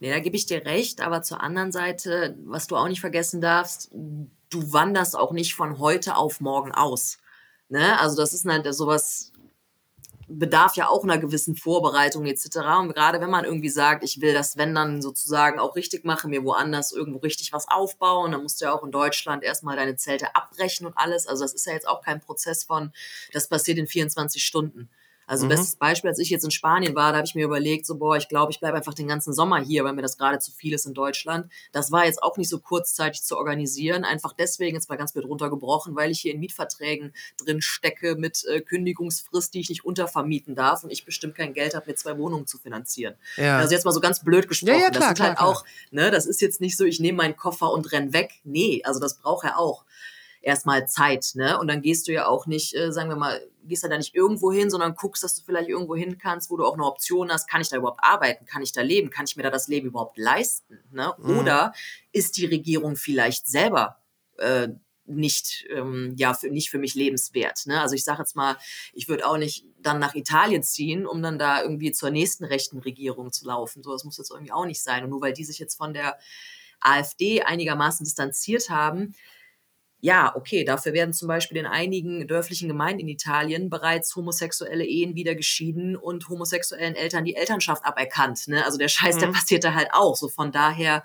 G: Nee, da gebe ich dir recht, aber zur anderen Seite, was du auch nicht vergessen darfst, du wanderst auch nicht von heute auf morgen aus. Ne? Also das ist halt sowas, bedarf ja auch einer gewissen Vorbereitung etc. Und gerade wenn man irgendwie sagt, ich will das, wenn dann sozusagen auch richtig machen, mir woanders irgendwo richtig was aufbauen, dann musst du ja auch in Deutschland erstmal deine Zelte abbrechen und alles. Also das ist ja jetzt auch kein Prozess von, das passiert in 24 Stunden. Also mhm. bestes Beispiel, als ich jetzt in Spanien war, da habe ich mir überlegt, so boah, ich glaube, ich bleibe einfach den ganzen Sommer hier, weil mir das gerade zu viel ist in Deutschland. Das war jetzt auch nicht so kurzzeitig zu organisieren, einfach deswegen jetzt mal ganz blöd runtergebrochen, weil ich hier in Mietverträgen drin stecke mit äh, Kündigungsfrist, die ich nicht untervermieten darf und ich bestimmt kein Geld habe, mir zwei Wohnungen zu finanzieren. Ja. Also jetzt mal so ganz blöd gesprochen. Ja, ja, klar, das ist klar, halt klar. auch, ne, das ist jetzt nicht so, ich nehme meinen Koffer und renn weg. Nee, also das braucht er auch erstmal Zeit, ne? Und dann gehst du ja auch nicht, äh, sagen wir mal, gehst du da nicht irgendwo hin, sondern guckst, dass du vielleicht irgendwo hin kannst, wo du auch eine Option hast, kann ich da überhaupt arbeiten, kann ich da leben, kann ich mir da das Leben überhaupt leisten, ne? Mhm. Oder ist die Regierung vielleicht selber äh, nicht, ähm, ja, für, nicht für mich lebenswert. Ne? Also ich sage jetzt mal, ich würde auch nicht dann nach Italien ziehen, um dann da irgendwie zur nächsten rechten Regierung zu laufen. So, das muss jetzt irgendwie auch nicht sein. Und nur weil die sich jetzt von der AfD einigermaßen distanziert haben, ja, okay, dafür werden zum Beispiel in einigen dörflichen Gemeinden in Italien bereits homosexuelle Ehen wieder geschieden und homosexuellen Eltern die Elternschaft aberkannt. Ne? Also der Scheiß, mhm. der passiert da halt auch. So von daher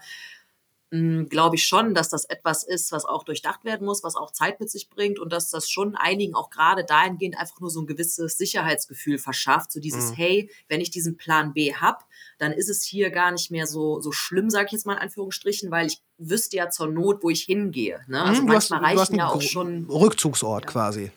G: glaube ich schon, dass das etwas ist, was auch durchdacht werden muss, was auch Zeit mit sich bringt und dass das schon einigen auch gerade dahingehend einfach nur so ein gewisses Sicherheitsgefühl verschafft. So dieses, mhm. hey, wenn ich diesen Plan B habe, dann ist es hier gar nicht mehr so, so schlimm, sage ich jetzt mal in Anführungsstrichen, weil ich wüsste ja zur Not, wo ich hingehe. Ne? Also mhm, manchmal hast, reichen ja auch schon.
A: Rückzugsort ja. quasi.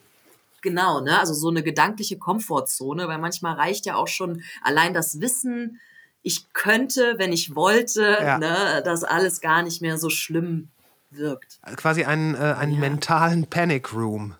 G: Genau, ne? Also so eine gedankliche Komfortzone, weil manchmal reicht ja auch schon allein das Wissen, ich könnte, wenn ich wollte, ja. ne, dass alles gar nicht mehr so schlimm wirkt.
A: Quasi einen, äh, einen ja. mentalen Panic Room.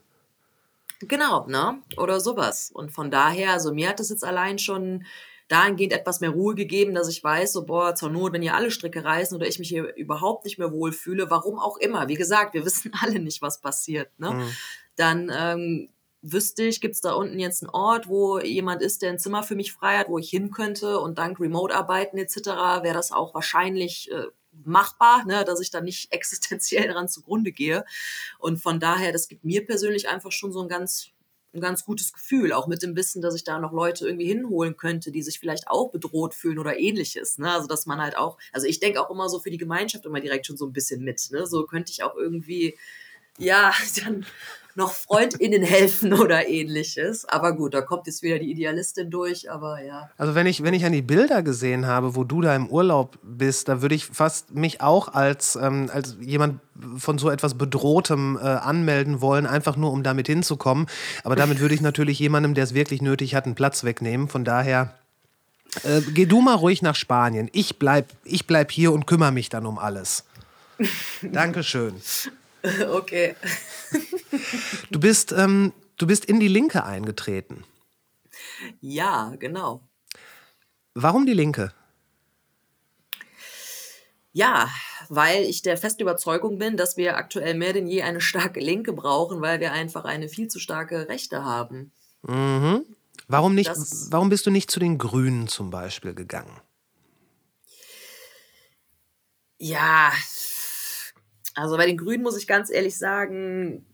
G: Genau, ne? Oder sowas. Und von daher, also mir hat es jetzt allein schon dahingehend etwas mehr Ruhe gegeben, dass ich weiß, so, boah, zur Not, wenn ihr alle Stricke reißen oder ich mich hier überhaupt nicht mehr wohlfühle, warum auch immer. Wie gesagt, wir wissen alle nicht, was passiert, ne? Mhm. Dann ähm, wüsste ich, gibt es da unten jetzt einen Ort, wo jemand ist, der ein Zimmer für mich frei hat, wo ich hin könnte und dank Remote-Arbeiten etc. wäre das auch wahrscheinlich äh, machbar, ne, dass ich da nicht existenziell dran zugrunde gehe. Und von daher, das gibt mir persönlich einfach schon so ein ganz ein ganz gutes Gefühl, auch mit dem Wissen, dass ich da noch Leute irgendwie hinholen könnte, die sich vielleicht auch bedroht fühlen oder ähnliches. Ne? Also dass man halt auch, also ich denke auch immer so für die Gemeinschaft immer direkt schon so ein bisschen mit. Ne? So könnte ich auch irgendwie, ja, dann noch FreundInnen helfen oder ähnliches. Aber gut, da kommt jetzt wieder die Idealistin durch, aber ja.
A: Also wenn ich, wenn ich an die Bilder gesehen habe, wo du da im Urlaub bist, da würde ich fast mich auch als, ähm, als jemand von so etwas Bedrohtem äh, anmelden wollen, einfach nur um damit hinzukommen. Aber damit würde ich natürlich jemandem, der es wirklich nötig hat, einen Platz wegnehmen. Von daher. Äh, geh du mal ruhig nach Spanien. Ich bleib, ich bleib hier und kümmere mich dann um alles. Dankeschön.
G: Okay.
A: du bist, ähm, du bist in die Linke eingetreten.
G: Ja, genau.
A: Warum die Linke?
G: Ja, weil ich der festen Überzeugung bin, dass wir aktuell mehr denn je eine starke Linke brauchen, weil wir einfach eine viel zu starke Rechte haben.
A: Mhm. Warum, nicht, warum bist du nicht zu den Grünen zum Beispiel gegangen?
G: Ja, also bei den Grünen muss ich ganz ehrlich sagen,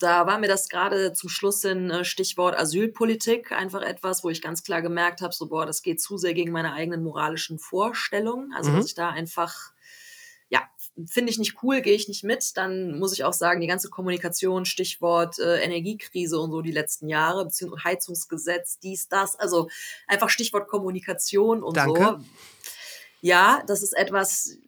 G: da war mir das gerade zum Schluss in äh, Stichwort Asylpolitik einfach etwas, wo ich ganz klar gemerkt habe, so boah, das geht zu sehr gegen meine eigenen moralischen Vorstellungen. Also mhm. dass ich da einfach, ja, finde ich nicht cool, gehe ich nicht mit. Dann muss ich auch sagen, die ganze Kommunikation, Stichwort äh, Energiekrise und so die letzten Jahre, beziehungsweise Heizungsgesetz, dies, das, also einfach Stichwort Kommunikation und Danke. so. Ja, das ist etwas,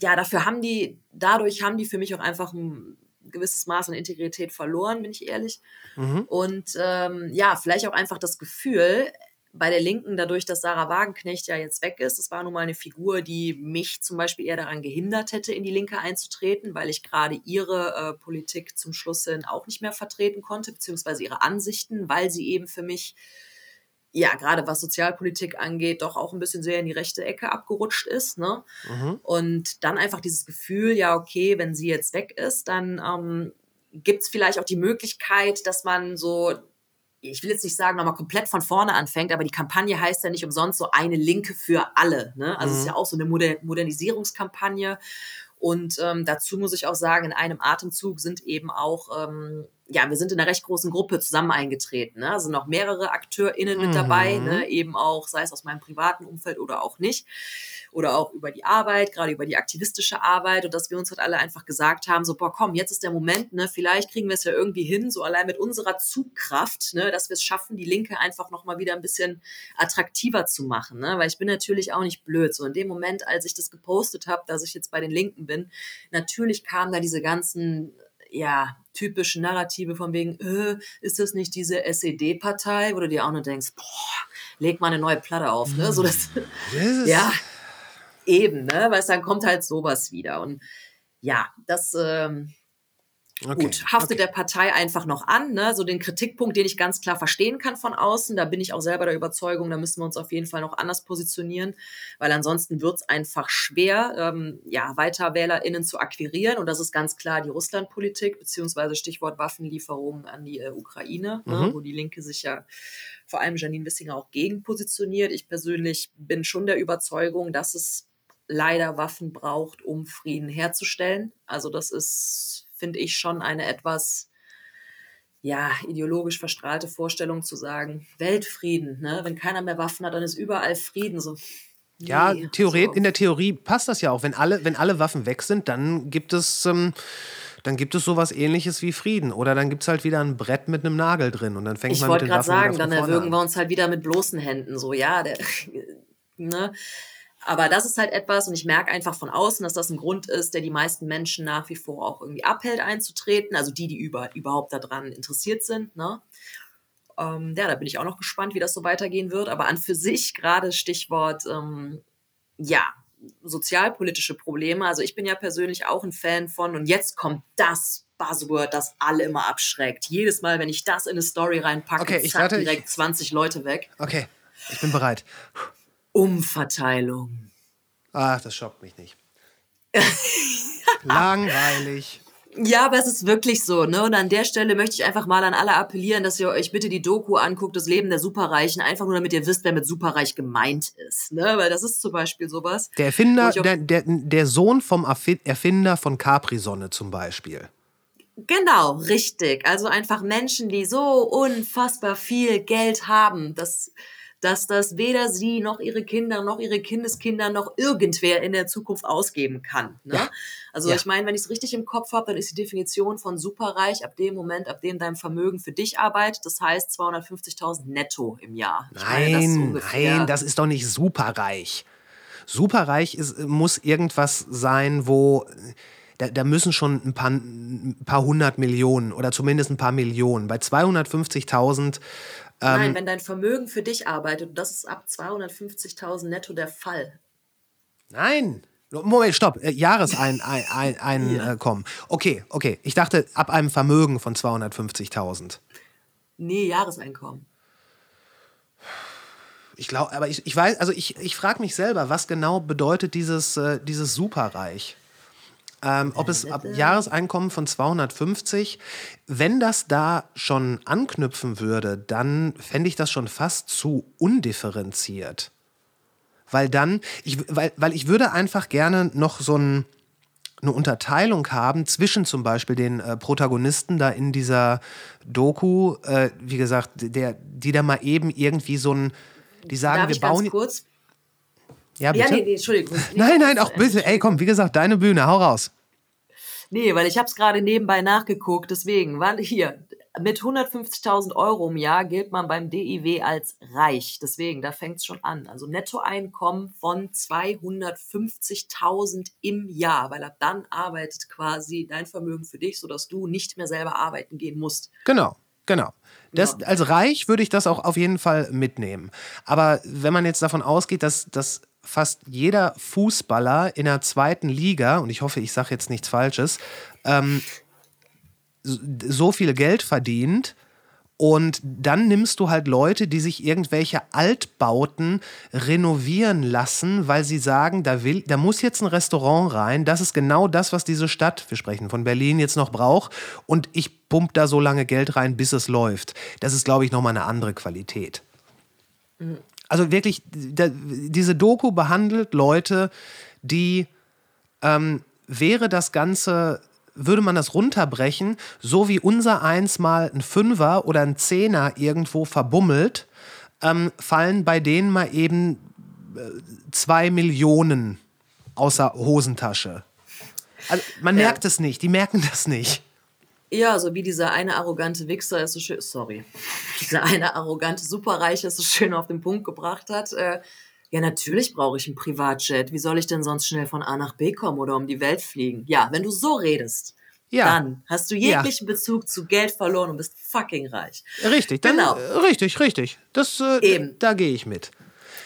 G: ja, dafür haben die, dadurch haben die für mich auch einfach ein gewisses Maß an Integrität verloren, bin ich ehrlich. Mhm. Und ähm, ja, vielleicht auch einfach das Gefühl, bei der Linken, dadurch, dass Sarah Wagenknecht ja jetzt weg ist, das war nun mal eine Figur, die mich zum Beispiel eher daran gehindert hätte, in die Linke einzutreten, weil ich gerade ihre äh, Politik zum Schluss hin auch nicht mehr vertreten konnte, beziehungsweise ihre Ansichten, weil sie eben für mich ja, gerade was Sozialpolitik angeht, doch auch ein bisschen sehr in die rechte Ecke abgerutscht ist. Ne? Mhm. Und dann einfach dieses Gefühl, ja, okay, wenn sie jetzt weg ist, dann ähm, gibt es vielleicht auch die Möglichkeit, dass man so, ich will jetzt nicht sagen, nochmal komplett von vorne anfängt, aber die Kampagne heißt ja nicht umsonst so eine Linke für alle. Ne? Also mhm. es ist mhm. ja auch so eine Moder Modernisierungskampagne. Und ähm, dazu muss ich auch sagen, in einem Atemzug sind eben auch ähm, ja, wir sind in einer recht großen Gruppe zusammen eingetreten. Ne? Also noch mehrere AkteurInnen mit dabei, mhm. ne? eben auch, sei es aus meinem privaten Umfeld oder auch nicht. Oder auch über die Arbeit, gerade über die aktivistische Arbeit und dass wir uns halt alle einfach gesagt haben, so, boah, komm, jetzt ist der Moment, ne, vielleicht kriegen wir es ja irgendwie hin, so allein mit unserer Zugkraft, ne, dass wir es schaffen, die Linke einfach nochmal wieder ein bisschen attraktiver zu machen, ne, weil ich bin natürlich auch nicht blöd. So in dem Moment, als ich das gepostet habe, dass ich jetzt bei den Linken bin, natürlich kamen da diese ganzen ja, typische Narrative von wegen, äh, ist das nicht diese SED-Partei, wo du dir auch nur denkst, boah, leg mal eine neue Platte auf, ne? So das, ja, eben, ne? Weil dann kommt halt sowas wieder. Und ja, das, ähm,
A: Okay,
G: Gut, haftet
A: okay.
G: der Partei einfach noch an, ne? so den Kritikpunkt, den ich ganz klar verstehen kann von außen. Da bin ich auch selber der Überzeugung, da müssen wir uns auf jeden Fall noch anders positionieren, weil ansonsten wird es einfach schwer, ähm, ja, weiter WählerInnen zu akquirieren. Und das ist ganz klar die Russlandpolitik, beziehungsweise Stichwort Waffenlieferungen an die äh, Ukraine, ne?
A: Mhm.
G: wo die Linke sich ja vor allem Janine Wissinger auch gegen positioniert. Ich persönlich bin schon der Überzeugung, dass es leider Waffen braucht, um Frieden herzustellen. Also das ist, finde ich, schon eine etwas ja, ideologisch verstrahlte Vorstellung zu sagen, Weltfrieden, ne? wenn keiner mehr Waffen hat, dann ist überall Frieden. So,
A: Ja,
G: nee,
A: Theoret,
G: so.
A: in der Theorie passt das ja auch. Wenn alle, wenn alle Waffen weg sind, dann gibt es, ähm, dann gibt es sowas ähnliches wie Frieden. Oder dann gibt es halt wieder ein Brett mit einem Nagel drin und dann fängt
G: Ich
A: man mit
G: wollte
A: den
G: gerade
A: Waffen
G: sagen,
A: wieder
G: dann
A: von vorne
G: erwürgen wir uns halt wieder mit bloßen Händen. So, ja, der, ne? Aber das ist halt etwas, und ich merke einfach von außen, dass das ein Grund ist, der die meisten Menschen nach wie vor auch irgendwie abhält, einzutreten. Also die, die über, überhaupt daran interessiert sind. Ne? Ähm, ja, da bin ich auch noch gespannt, wie das so weitergehen wird. Aber an für sich, gerade Stichwort, ähm, ja, sozialpolitische Probleme. Also ich bin ja persönlich auch ein Fan von, und jetzt kommt das Buzzword, das alle immer abschreckt. Jedes Mal, wenn ich das in eine Story reinpacke,
A: Okay, ich
G: zack,
A: warte, ich-
G: direkt 20 Leute weg.
A: Okay, ich bin bereit.
G: Umverteilung.
A: Ach, das schockt mich nicht. Langweilig.
G: Ja, aber es ist wirklich so, ne? Und an der Stelle möchte ich einfach mal an alle appellieren, dass ihr euch bitte die Doku anguckt, das Leben der Superreichen, einfach nur damit ihr wisst, wer mit Superreich gemeint ist, ne? Weil das ist zum Beispiel sowas.
A: Der Erfinder, der, der, der Sohn vom Erfi- Erfinder von Capri-Sonne zum Beispiel.
G: Genau, richtig. Also einfach Menschen, die so unfassbar viel Geld haben, dass, dass das weder sie noch ihre Kinder noch ihre Kindeskinder noch irgendwer in der Zukunft ausgeben kann. Ne?
A: Ja.
G: Also
A: Ja.
G: ich meine, wenn ich es richtig im Kopf habe, dann ist die Definition von superreich ab dem Moment, ab dem dein Vermögen für dich arbeitet. Das heißt 250.000 netto im Jahr. Ich meine, das
A: Nein, nein, das ist doch nicht superreich. Superreich ist, muss irgendwas sein, wo da, da müssen schon ein paar, ein paar hundert Millionen oder zumindest ein paar Millionen. Bei 250.000
G: Nein, wenn dein Vermögen für dich arbeitet, und das ist ab 250.000 netto der Fall.
A: Nein. Moment, stopp. Äh, Jahreseinkommen. Ein, ein,
G: Ja.
A: äh, okay, okay. Ich dachte, ab einem Vermögen von 250.000.
G: Nee, Jahreseinkommen.
A: Ich glaube, aber ich, ich weiß, also ich, ich frage mich selber, was genau bedeutet dieses, äh, dieses Superreich? Ähm, ob es ab Jahreseinkommen von 250, wenn das da schon anknüpfen würde, dann fände ich das schon fast zu undifferenziert. Weil dann, ich, weil, weil ich würde einfach gerne noch so ein, eine Unterteilung haben zwischen zum Beispiel den äh, Protagonisten da in dieser Doku, äh, wie gesagt, der, die da mal eben irgendwie so ein, die sagen,
G: Darf
A: wir bauen.
G: kurz?
A: Ja, bitte?
G: Ja, nee, nee, Entschuldigung. Nee,
A: Nein, nein, auch bitte. Ey, komm, wie gesagt, deine Bühne, hau raus.
G: Nee, weil ich habe es gerade nebenbei nachgeguckt, deswegen, weil hier, mit 150.000 Euro im Jahr gilt man beim DIW als reich. Deswegen, da fängt es schon an. Also Nettoeinkommen von 250.000 im Jahr, weil ab dann arbeitet quasi dein Vermögen für dich, sodass du nicht mehr selber arbeiten gehen musst.
A: Genau, genau. Das,
G: Ja.
A: Als reich würde ich das auch auf jeden Fall mitnehmen. Aber wenn man jetzt davon ausgeht, dass, dass fast jeder Fußballer in der zweiten Liga, und ich hoffe, ich sage jetzt nichts Falsches, ähm, so- viel Geld verdient. Und dann nimmst du halt Leute, die sich irgendwelche Altbauten renovieren lassen, weil sie sagen, da, will, da muss jetzt ein Restaurant rein. Das ist genau das, was diese Stadt, wir sprechen von Berlin, jetzt noch braucht. Und ich pump da so lange Geld rein, bis es läuft. Das ist, glaube ich, nochmal eine andere Qualität. Also wirklich, da, diese Doku behandelt Leute, die ähm, wäre das Ganze, würde man das runterbrechen, so wie unser eins mal ein Fünfer oder ein Zehner irgendwo verbummelt, ähm, fallen bei denen mal eben äh, zwei Millionen außer Hosentasche. Also man
G: Ja.
A: merkt es nicht, die merken das nicht.
G: Ja, so wie dieser eine arrogante Wichser es so schön, sorry, dieser eine arrogante Superreiche es so schön auf den Punkt gebracht hat. Äh, ja, natürlich brauche ich einen Privatjet. Wie soll ich denn sonst schnell von A nach B kommen oder um die Welt fliegen? Ja, wenn du so redest,
A: Ja.
G: dann hast du jeglichen Bezug zu Geld verloren und bist fucking reich.
A: Richtig, dann,
G: Genau.
A: äh, richtig, richtig. Das, äh,
G: Eben.
A: Da gehe ich mit.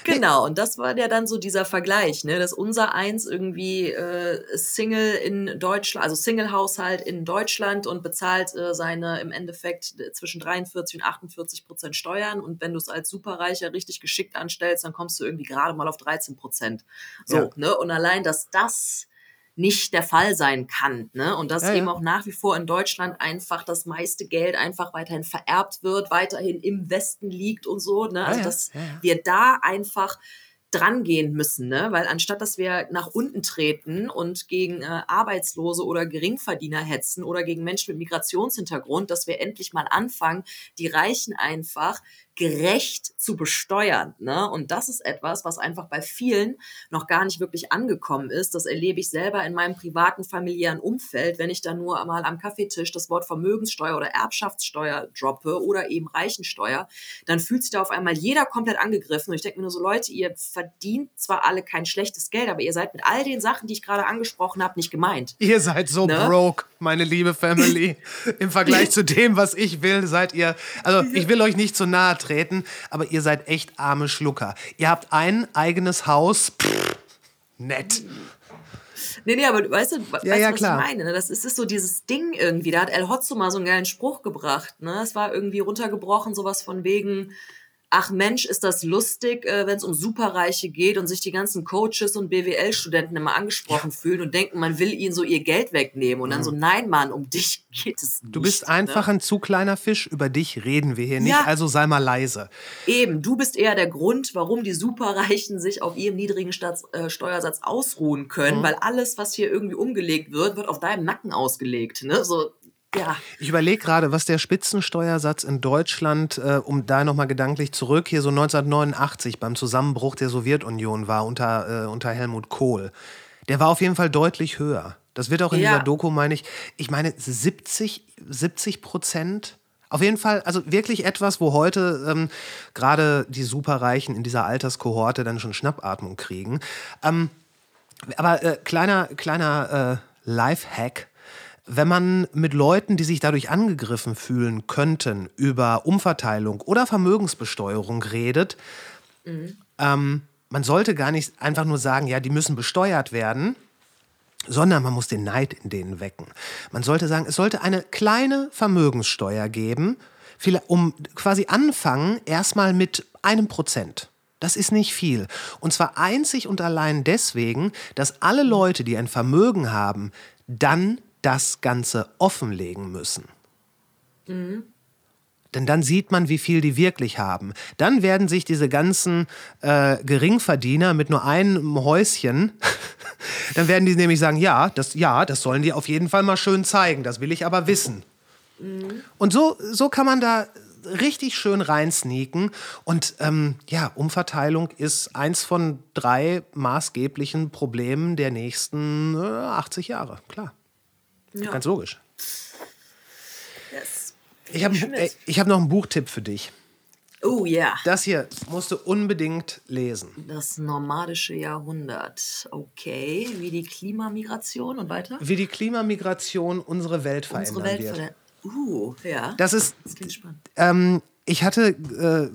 G: Genau, und das war ja dann so dieser Vergleich, ne, dass unser Eins irgendwie äh, Single in Deutschland, also Single-Haushalt in Deutschland und bezahlt äh, seine im Endeffekt zwischen 43 und 48 Prozent Steuern und wenn du es als Superreicher richtig geschickt anstellst, dann kommst du irgendwie gerade mal auf 13 Prozent. So,
A: Ja.
G: ne, und allein, dass das nicht der Fall sein kann. Ne? Und dass
A: Ja, ja.
G: eben auch nach wie vor in Deutschland einfach das meiste Geld einfach weiterhin vererbt wird, weiterhin im Westen liegt und so. Ne? Also
A: ja,
G: dass
A: ja, ja.
G: wir da einfach dran gehen müssen, ne? weil anstatt dass wir nach unten treten und gegen äh, Arbeitslose oder Geringverdiener hetzen oder gegen Menschen mit Migrationshintergrund, dass wir endlich mal anfangen, die Reichen einfach gerecht zu besteuern. Ne? Und das ist etwas, was einfach bei vielen noch gar nicht wirklich angekommen ist. Das erlebe ich selber in meinem privaten, familiären Umfeld, wenn ich dann nur einmal am Kaffeetisch das Wort Vermögenssteuer oder Erbschaftssteuer droppe oder eben Reichensteuer, dann fühlt sich da auf einmal jeder komplett angegriffen. Und ich denke mir nur so, Leute, ihr verdient zwar alle kein schlechtes Geld, aber ihr seid mit all den Sachen, die ich gerade angesprochen habe, nicht gemeint.
A: Ihr seid so
G: Ne?
A: broke, meine liebe Family. Im Vergleich zu dem, was ich will, seid ihr. Also, ich will euch nicht zu nahe treten, aber ihr seid echt arme Schlucker. Ihr habt ein eigenes Haus. Pff, nett.
G: Nee, nee, aber weißt, du, weißt,
A: Ja, ja,
G: was
A: klar.
G: ich meine? Ne? Das ist, ist so dieses Ding irgendwie. Da hat El Hotzo mal so einen geilen Spruch gebracht. Ne? Es war irgendwie runtergebrochen, sowas von wegen, ach Mensch, ist das lustig, äh, wenn es um Superreiche geht und sich die ganzen Coaches und BWL-Studenten immer angesprochen fühlen und denken, man will ihnen so ihr Geld wegnehmen. Und dann so, nein, Mann, um dich geht es nicht.
A: Mhm. Du bist einfach
G: ne?
A: ein zu kleiner Fisch. Über dich reden wir hier nicht.
G: Ja.
A: Also sei mal leise.
G: Eben, du bist eher der Grund, warum die Superreichen sich auf ihrem niedrigen Staats, äh, Steuersatz ausruhen
A: Mhm.
G: können, weil alles, was hier irgendwie umgelegt wird, wird auf deinem Nacken ausgelegt. Ne? So, ja.
A: Ich überlege gerade, was der Spitzensteuersatz in Deutschland, äh, um da nochmal gedanklich zurück, hier so 1989 beim Zusammenbruch der Sowjetunion war unter, äh, unter Helmut Kohl. Der war auf jeden Fall deutlich höher. Das wird auch in
G: Ja.
A: dieser Doku, meine ich, ich meine 70, 70 Prozent. Auf jeden Fall, also wirklich etwas, wo heute ähm, gerade die Superreichen in dieser Alterskohorte dann schon Schnappatmung kriegen. Ähm, aber äh, kleiner, kleiner äh, Lifehack. Wenn man mit Leuten, die sich dadurch angegriffen fühlen könnten, über Umverteilung oder Vermögensbesteuerung redet, ähm, man sollte gar nicht einfach nur sagen, ja, die müssen besteuert werden, sondern man muss den Neid in denen wecken. Man sollte sagen, es sollte eine kleine Vermögenssteuer geben, um quasi anfangen erstmal mit einem Prozent. Das ist nicht viel. Und zwar einzig und allein deswegen, dass alle Leute, die ein Vermögen haben, dann das Ganze offenlegen müssen. Denn dann sieht man, wie viel die wirklich haben. Dann werden sich diese ganzen äh, Geringverdiener mit nur einem Häuschen, dann werden die nämlich sagen, ja das, ja, das sollen die auf jeden Fall mal schön zeigen, das will ich aber wissen. Und so, so kann man da richtig schön reinsneaken. Und ähm, ja, Umverteilung ist eins von drei maßgeblichen Problemen der nächsten äh, 80 Jahre. Klar.
G: Ja.
A: Ganz logisch.
G: Yes.
A: Ich habe hab noch einen Buchtipp für dich.
G: Oh ja.
A: Das hier musst du unbedingt lesen.
G: Das nomadische Jahrhundert. Okay. Wie die Klimamigration und weiter?
A: Wie die Klimamigration unsere Welt verändern
G: Unsere Welt
A: wird.
G: verändert. Uh, ja.
A: Das ist,
G: Das klingt spannend.
A: ähm, ich hatte,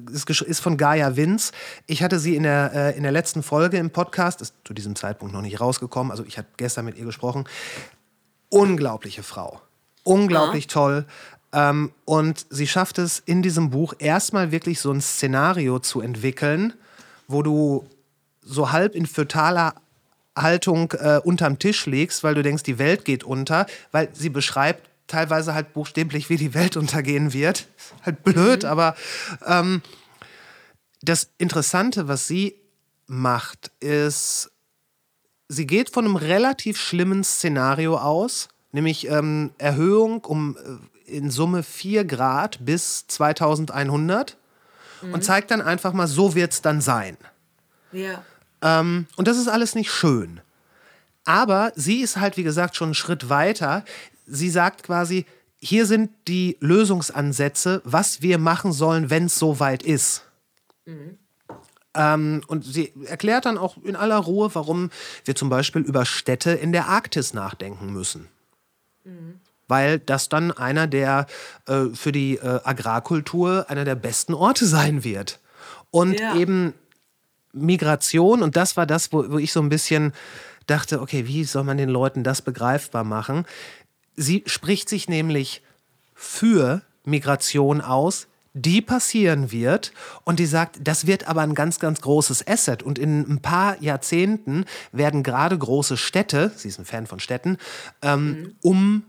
A: äh, es ist von Gaia Vince. Ich hatte sie in der, äh, in der letzten Folge im Podcast, ist zu diesem Zeitpunkt noch nicht rausgekommen, also ich habe gestern mit ihr gesprochen. Unglaubliche Frau. Unglaublich toll. Ähm, und sie schafft es in diesem Buch erstmal wirklich so ein Szenario zu entwickeln, wo du so halb in fötaler Haltung äh, unterm Tisch legst, weil du denkst, die Welt geht unter, weil sie beschreibt teilweise halt buchstäblich, wie die Welt untergehen wird. Halt blöd, aber ähm, das Interessante, was sie macht, ist, sie geht von einem relativ schlimmen Szenario aus, nämlich ähm, Erhöhung um äh, in Summe 4 Grad bis 2100 und zeigt dann einfach mal, so wird es dann sein.
G: Ja.
A: Ähm, und das ist alles nicht schön. Aber sie ist halt, wie gesagt, schon einen Schritt weiter. Sie sagt quasi, hier sind die Lösungsansätze, was wir machen sollen, wenn es soweit ist. Ähm, und sie erklärt dann auch in aller Ruhe, warum wir zum Beispiel über Städte in der Arktis nachdenken müssen. Weil das dann einer der äh, für die äh, Agrarkultur einer der besten Orte sein wird. Und
G: Ja.
A: eben Migration, und das war das, wo, wo ich so ein bisschen dachte, okay, wie soll man den Leuten das begreifbar machen? Sie spricht sich nämlich für Migration aus, die passieren wird und die sagt, das wird aber ein ganz, ganz großes Asset und in ein paar Jahrzehnten werden gerade große Städte, sie ist ein Fan von Städten, ähm, mhm. um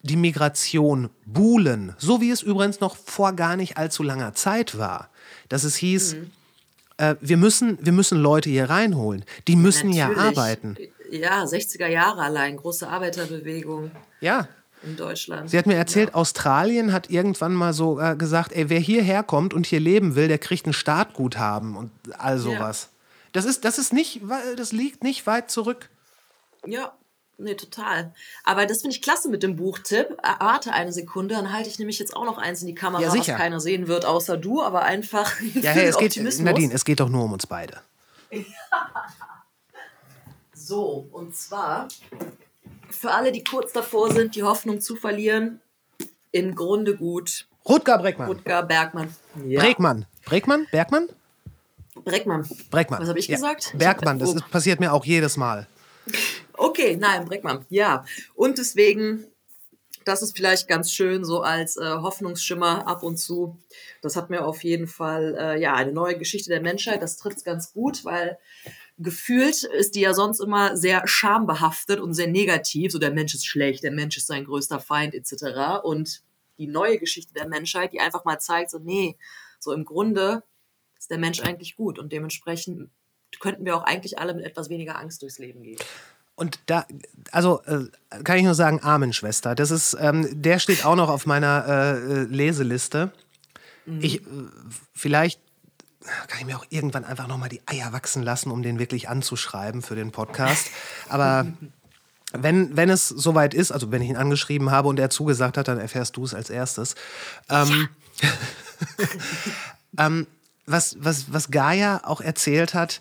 A: die Migration buhlen, so wie es übrigens noch vor gar nicht allzu langer Zeit war, dass es hieß, mhm. äh, wir, müssen, wir müssen Leute hier reinholen, die müssen ja, ja arbeiten.
G: Ja, 60er Jahre allein, große Arbeiterbewegung.
A: Ja,
G: in Deutschland.
A: Sie hat mir erzählt, ja. Australien hat irgendwann mal so äh, gesagt, ey, wer hierher kommt und hier leben will, der kriegt ein Startguthaben und all sowas. Ja. Das ist, das ist nicht, das liegt nicht weit zurück.
G: Ja, nee, total. Aber das finde ich klasse mit dem Buchtipp. Äh, warte eine Sekunde, dann halte ich nämlich jetzt auch noch eins in die Kamera, ja, was keiner sehen wird, außer du, aber einfach.
A: Ja, hey, es geht, Nadine, es geht doch nur um uns beide.
G: so, und zwar für alle, die kurz davor sind, die Hoffnung zu verlieren, im Grunde gut.
A: Rutger Breckmann.
G: Rutger Bergmann.
A: Ja. Bregmann. Bregmann? Bergmann?
G: Breckmann.
A: Breckmann.
G: Was habe ich
A: ja.
G: gesagt?
A: Bergmann, das ist, passiert mir auch jedes Mal.
G: Okay, nein, Breckmann. Ja. Und deswegen, das ist vielleicht ganz schön so als äh, Hoffnungsschimmer ab und zu. Das hat mir auf jeden Fall, äh, ja, eine neue Geschichte der Menschheit. Das trifft es ganz gut, weil gefühlt ist die ja sonst immer sehr schambehaftet und sehr negativ. So der Mensch ist schlecht, der Mensch ist sein größter Feind etc. Und die neue Geschichte der Menschheit, die einfach mal zeigt, so nee, so im Grunde ist der Mensch eigentlich gut und dementsprechend könnten wir auch eigentlich alle mit etwas weniger Angst durchs Leben gehen.
A: Und da, also äh, kann ich nur sagen, Amen, Schwester. Das ist, ähm, der steht auch noch auf meiner äh, äh Leseliste. Mhm. Ich, äh, vielleicht kann ich mir auch irgendwann einfach nochmal die Eier wachsen lassen, um den wirklich anzuschreiben für den Podcast. Aber wenn, wenn es soweit ist, also wenn ich ihn angeschrieben habe und er zugesagt hat, dann erfährst du es als erstes. Ähm, ja. ähm, was, was, was Gaia auch erzählt hat,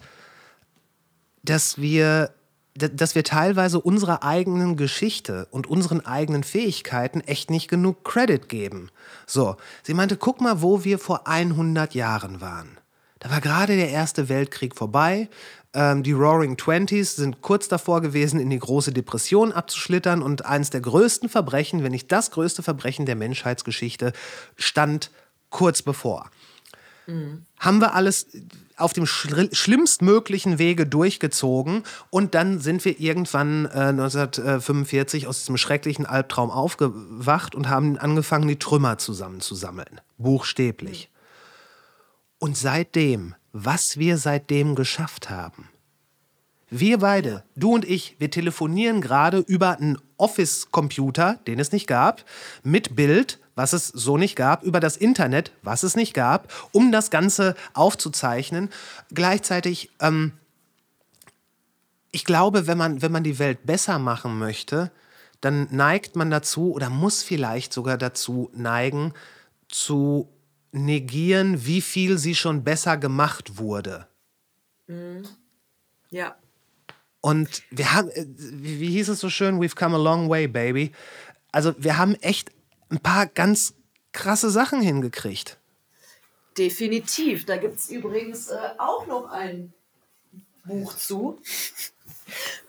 A: dass wir, dass wir teilweise unserer eigenen Geschichte und unseren eigenen Fähigkeiten echt nicht genug Credit geben. So, sie meinte, guck mal, wo wir vor 100 Jahren waren. Da war gerade der Erste Weltkrieg vorbei. Ähm, die Roaring Twenties sind kurz davor gewesen, in die große Depression abzuschlittern. Und eines der größten Verbrechen, wenn nicht das größte Verbrechen der Menschheitsgeschichte, stand kurz bevor. Mhm. Haben wir alles auf dem schlimmstmöglichen Wege durchgezogen und dann sind wir irgendwann äh, 1945 aus diesem schrecklichen Albtraum aufgewacht und haben angefangen, die Trümmer zusammenzusammeln. Buchstäblich. Und seitdem, was wir seitdem geschafft haben. Wir beide, du und ich, wir telefonieren gerade über einen Office-Computer, den es nicht gab, mit Bild, was es so nicht gab, über das Internet, was es nicht gab, um das Ganze aufzuzeichnen. Gleichzeitig, ähm, ich glaube, wenn man, wenn man die Welt besser machen möchte, dann neigt man dazu oder muss vielleicht sogar dazu neigen, zu negieren, wie viel sie schon besser gemacht wurde.
G: Mhm. Ja.
A: Und wir haben, äh, wie hieß es so schön, we've come a long way, baby. Also wir haben echt ein paar ganz krasse Sachen hingekriegt.
G: Definitiv. Da gibt es übrigens äh, auch noch ein Buch zu.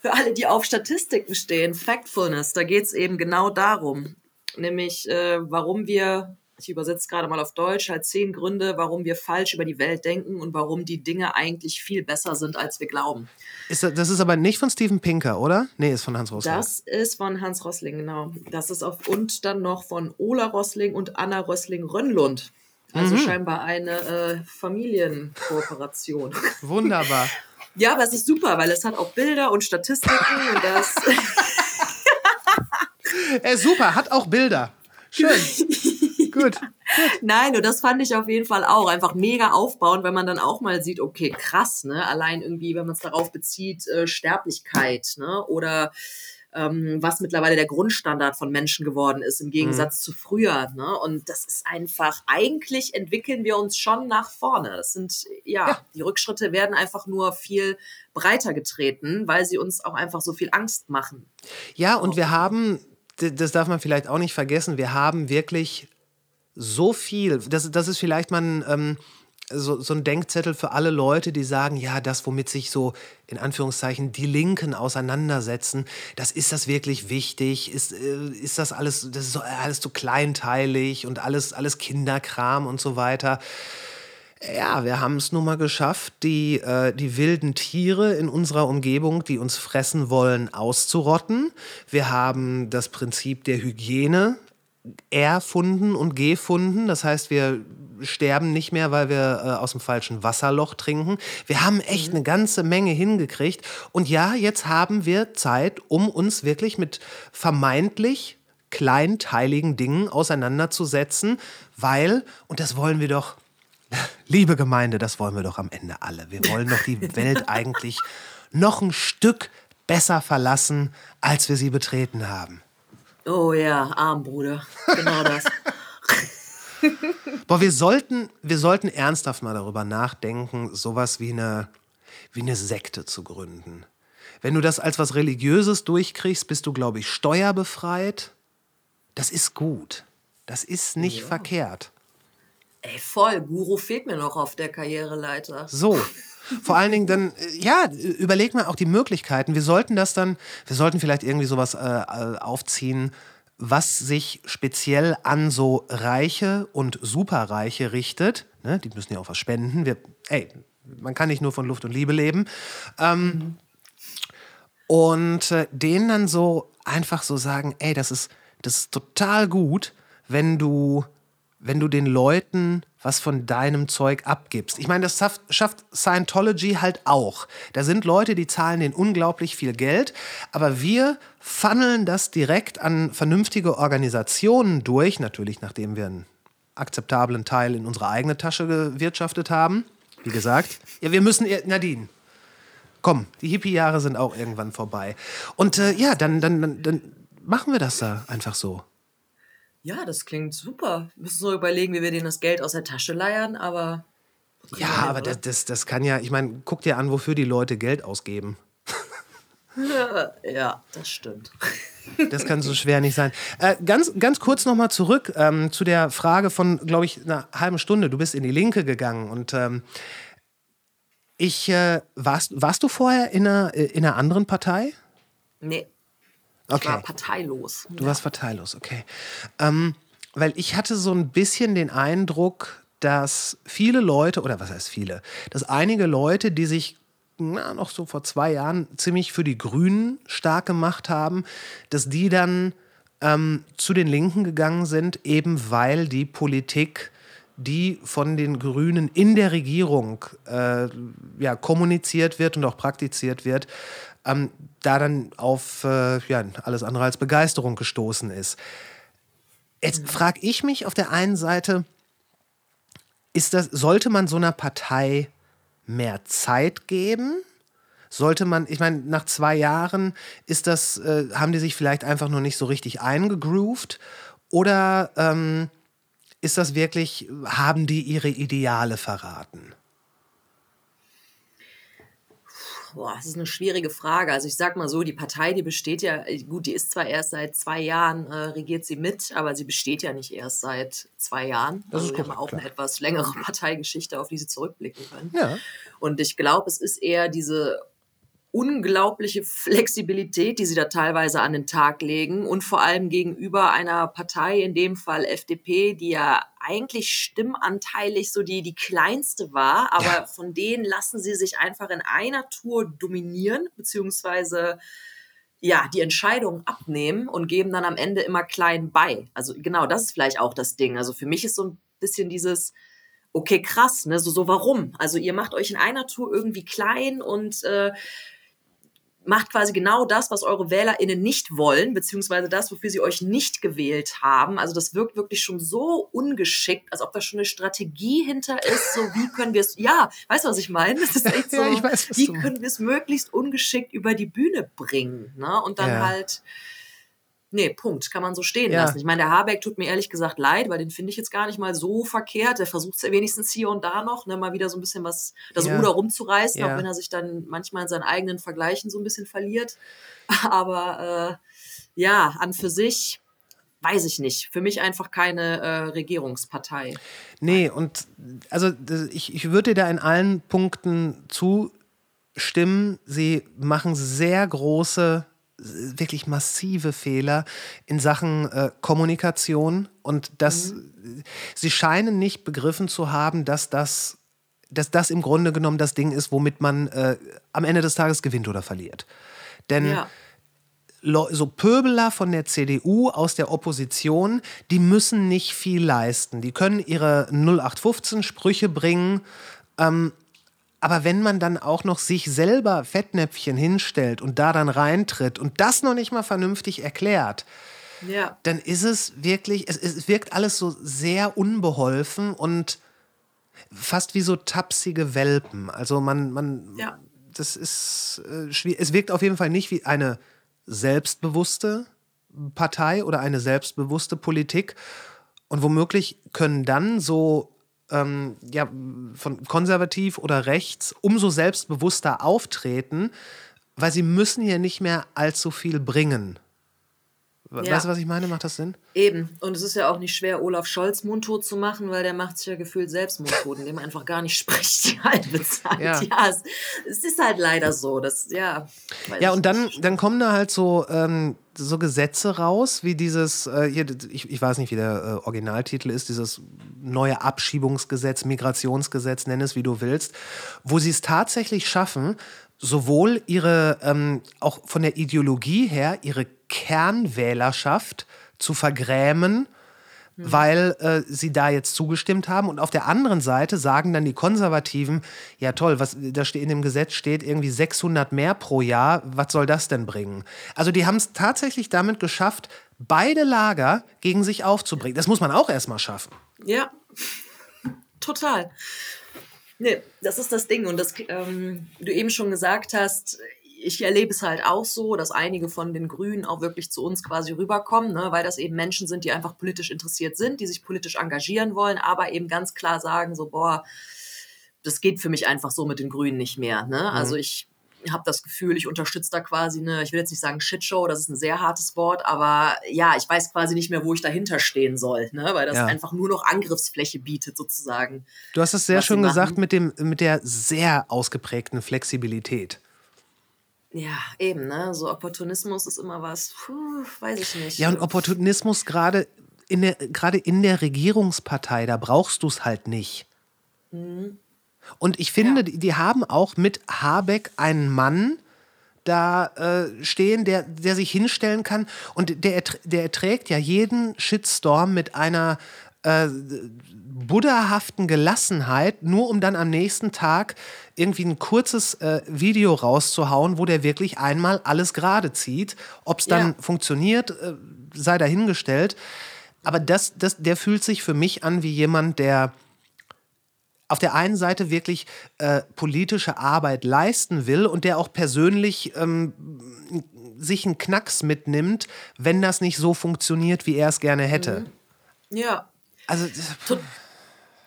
G: Für alle, die auf Statistiken stehen, Factfulness, da geht es eben genau darum. Nämlich, äh, warum wir ich übersetze gerade mal auf Deutsch, halt zehn Gründe, warum wir falsch über die Welt denken und warum die Dinge eigentlich viel besser sind, als wir glauben.
A: Ist das, das ist aber nicht von Steven Pinker, oder? Nee, ist von Hans Rosling.
G: Das ist von Hans Rosling, genau. Das ist auf, und dann noch von Ola Rosling und Anna Rösling-Rönnlund. Also mhm. scheinbar eine äh, Familienkooperation.
A: Wunderbar.
G: ja, aber es ist super, weil es hat auch Bilder und Statistiken und das.
A: äh, super, hat auch Bilder. Schön. gut, gut.
G: Nein, und das fand ich auf jeden Fall auch einfach mega aufbauend, wenn man dann auch mal sieht, okay, krass, ne? Allein irgendwie, wenn man es darauf bezieht, äh, Sterblichkeit, ne? Oder ähm, was mittlerweile der Grundstandard von Menschen geworden ist, im Gegensatz mhm. zu früher. Ne? Und das ist einfach, eigentlich entwickeln wir uns schon nach vorne. Das sind, ja, ja, die Rückschritte werden einfach nur viel breiter getreten, weil sie uns auch einfach so viel Angst machen.
A: Ja, und wir haben das darf man vielleicht auch nicht vergessen, wir haben wirklich so viel, das, das ist vielleicht mal ein, ähm, so, so ein Denkzettel für alle Leute, die sagen, ja, das, womit sich so in Anführungszeichen die Linken auseinandersetzen, das ist das wirklich wichtig? Ist, äh, ist das alles, das ist alles zu kleinteilig und alles, alles Kinderkram und so weiter? Ja, wir haben es nun mal geschafft, die, äh, die wilden Tiere in unserer Umgebung, die uns fressen wollen, auszurotten. Wir haben das Prinzip der Hygiene erfunden und gefunden. Das heißt, wir sterben nicht mehr, weil wir äh, aus dem falschen Wasserloch trinken. Wir haben echt mhm. eine ganze Menge hingekriegt. Und ja, jetzt haben wir Zeit, um uns wirklich mit vermeintlich kleinteiligen Dingen auseinanderzusetzen, weil, und das wollen wir doch, liebe Gemeinde, das wollen wir doch am Ende alle. Wir wollen doch die Welt eigentlich noch ein Stück besser verlassen, als wir sie betreten haben.
G: Oh ja, Armbruder. Genau das.
A: Boah, wir sollten, wir sollten ernsthaft mal darüber nachdenken, sowas wie eine, wie eine Sekte zu gründen. Wenn du das als was Religiöses durchkriegst, bist du, glaube ich, steuerbefreit. Das ist gut. Das ist nicht ja. verkehrt.
G: Ey, voll. Guru fehlt mir noch auf der Karriereleiter.
A: So. Vor allen Dingen dann, ja, überleg mal auch die Möglichkeiten. Wir sollten das dann, wir sollten vielleicht irgendwie sowas äh, äh aufziehen, was sich speziell an so Reiche und Superreiche richtet. Ne? Die müssen ja auch was spenden. Wir, ey, man kann nicht nur von Luft und Liebe leben. Ähm, mhm. Und äh, denen dann so einfach so sagen, ey, das ist, das ist total gut, wenn du, wenn du den Leuten was von deinem Zeug abgibst. Ich meine, das schafft Scientology halt auch. Da sind Leute, die zahlen denen unglaublich viel Geld, aber wir funneln das direkt an vernünftige Organisationen durch, natürlich nachdem wir einen akzeptablen Teil in unsere eigene Tasche gewirtschaftet haben. Wie gesagt, ja, wir müssen, Nadine, komm, die Hippie-Jahre sind auch irgendwann vorbei. Und äh, ja, dann, dann, dann, dann machen wir das da einfach so.
G: Ja, das klingt super. Wir müssen so überlegen, wie wir denen das Geld aus der Tasche leiern, aber.
A: Ja, aber das, das, das kann ja, ich meine, guck dir an, wofür die Leute Geld ausgeben.
G: ja, das stimmt.
A: Das kann so schwer nicht sein. Äh, ganz, ganz kurz nochmal zurück ähm, zu der Frage von, glaube ich, einer halben Stunde. Du bist in die Linke gegangen und ähm, ich, äh, warst, warst du vorher in einer, äh, in einer anderen Partei?
G: Nee. Ich okay. war parteilos.
A: Du ja. warst parteilos, okay. Ähm, weil ich hatte so ein bisschen den Eindruck, dass viele Leute, oder was heißt viele, dass einige Leute, die sich na, noch so vor zwei Jahren ziemlich für die Grünen stark gemacht haben, dass die dann ähm, zu den Linken gegangen sind, eben weil die Politik, die von den Grünen in der Regierung äh, ja, kommuniziert wird und auch praktiziert wird, ähm, da dann auf äh, ja, alles andere als Begeisterung gestoßen ist. Jetzt mhm. frage ich mich auf der einen Seite, ist das, sollte man so einer Partei mehr Zeit geben? Sollte man, ich meine, nach zwei Jahren ist das, äh, haben die sich vielleicht einfach noch nicht so richtig eingegroovt? Oder ähm, ist das wirklich, haben die ihre Ideale verraten?
G: Boah, das ist eine schwierige Frage. Also ich sag mal so, die Partei, die besteht ja, äh, gut, die ist zwar erst seit zwei Jahren, äh, regiert sie mit, aber sie besteht ja nicht erst seit zwei Jahren. Das also ist wir haben auch klar. eine etwas längere Parteigeschichte, auf die sie zurückblicken können. Ja. Und ich glaube, es ist eher diese unglaubliche Flexibilität, die sie da teilweise an den Tag legen und vor allem gegenüber einer Partei, in dem Fall FDP, die ja eigentlich stimmanteilig so die, die kleinste war, aber ja. von denen lassen sie sich einfach in einer Tour dominieren, beziehungsweise ja, die Entscheidungen abnehmen und geben dann am Ende immer klein bei. Also genau, das ist vielleicht auch das Ding. Also für mich ist so ein bisschen dieses, okay, krass, ne, so, so warum? Also ihr macht euch in einer Tour irgendwie klein und äh, macht quasi genau das, was eure WählerInnen nicht wollen, beziehungsweise das, wofür sie euch nicht gewählt haben. Also das wirkt wirklich schon so ungeschickt, als ob da schon eine Strategie hinter ist. So, wie können wir es, ja, weißt du, was ich meine? Das ist echt so, ja, weiß, wie können wir es möglichst ungeschickt über die Bühne bringen, ne? Und dann ja. halt, Nee, Punkt. Kann man so stehen ja. lassen. Ich meine, der Habeck tut mir ehrlich gesagt leid, weil den finde ich jetzt gar nicht mal so verkehrt. Der versucht es ja wenigstens hier und da noch, ne, mal wieder so ein bisschen was, das ja. Ruder rumzureißen, ja. auch wenn er sich dann manchmal in seinen eigenen Vergleichen so ein bisschen verliert. Aber äh, ja, an für sich weiß ich nicht. Für mich einfach keine äh, Regierungspartei.
A: Nee, und also ich, ich würde dir da in allen Punkten zustimmen. Sie machen sehr große, wirklich massive Fehler in Sachen äh, Kommunikation und das, mhm. sie scheinen nicht begriffen zu haben, dass das, dass das im Grunde genommen das Ding ist, womit man äh, am Ende des Tages gewinnt oder verliert. Denn ja so Pöbeler von der CDU aus der Opposition, die müssen nicht viel leisten. Die können ihre 0815 Sprüche bringen. Ähm, aber wenn man dann auch noch sich selber Fettnäpfchen hinstellt und da dann reintritt und das noch nicht mal vernünftig erklärt, ja. dann ist es wirklich, es, es wirkt alles so sehr unbeholfen und fast wie so tapsige Welpen. Also man, man, ja. das ist äh, schwierig. Es wirkt auf jeden Fall nicht wie eine selbstbewusste Partei oder eine selbstbewusste Politik. Und womöglich können dann so ähm, ja, von konservativ oder rechts umso selbstbewusster auftreten, weil sie müssen ja nicht mehr allzu viel bringen. Ja. Weißt du, was ich meine? Macht das Sinn?
G: Eben. Und es ist ja auch nicht schwer, Olaf Scholz mundtot zu machen, weil der macht sich ja gefühlt selbst mundtot, indem er einfach gar nicht spricht die halbe Zeit. Ja, ja es, es, ist halt leider so. Das, ja,
A: ja und dann, dann kommen da halt so, ähm, so Gesetze raus, wie dieses, äh, hier, ich, ich weiß nicht, wie der äh, Originaltitel ist, dieses neue Abschiebungsgesetz, Migrationsgesetz, nenn es wie du willst, wo sie es tatsächlich schaffen, sowohl ihre, ähm, auch von der Ideologie her, ihre Kernwählerschaft zu vergrämen, mhm. weil äh, sie da jetzt zugestimmt haben. Und auf der anderen Seite sagen dann die Konservativen, ja toll, was da steht in dem Gesetz steht irgendwie 600 mehr pro Jahr, was soll das denn bringen? Also die haben es tatsächlich damit geschafft, beide Lager gegen sich aufzubringen. Das muss man auch erstmal schaffen.
G: Ja, total. Nee, das ist das Ding. Und das, ähm, du eben schon gesagt hast, ich erlebe es halt auch so, dass einige von den Grünen auch wirklich zu uns quasi rüberkommen, ne, weil das eben Menschen sind, die einfach politisch interessiert sind, die sich politisch engagieren wollen, aber eben ganz klar sagen, so, boah, das geht für mich einfach so mit den Grünen nicht mehr. Ne? Mhm. Also ich habe das Gefühl, ich unterstütze da quasi eine, ich will jetzt nicht sagen Shitshow, das ist ein sehr hartes Wort, aber ja, ich weiß quasi nicht mehr, wo ich dahinter stehen soll, ne? weil das ja. einfach nur noch Angriffsfläche bietet sozusagen.
A: Du hast es sehr schön gesagt mit, dem, mit der sehr ausgeprägten Flexibilität.
G: Ja, eben, ne? So Opportunismus ist immer was, puh, weiß ich nicht.
A: Ja, und Opportunismus gerade in der, gerade in der Regierungspartei, da brauchst du es halt nicht. Mhm. Und ich finde, ja. die, die, haben auch mit Habeck einen Mann da äh, stehen, der, der sich hinstellen kann und der, der erträgt ja jeden Shitstorm mit einer äh, buddhahaften Gelassenheit, nur um dann am nächsten Tag irgendwie ein kurzes äh, Video rauszuhauen, wo der wirklich einmal alles gerade zieht. Ob es dann ja. funktioniert, äh, sei dahingestellt. Aber das, das, der fühlt sich für mich an wie jemand, der auf der einen Seite wirklich äh, politische Arbeit leisten will und der auch persönlich ähm, sich einen Knacks mitnimmt, wenn das nicht so funktioniert, wie er es gerne hätte.
G: Mhm. Ja, also,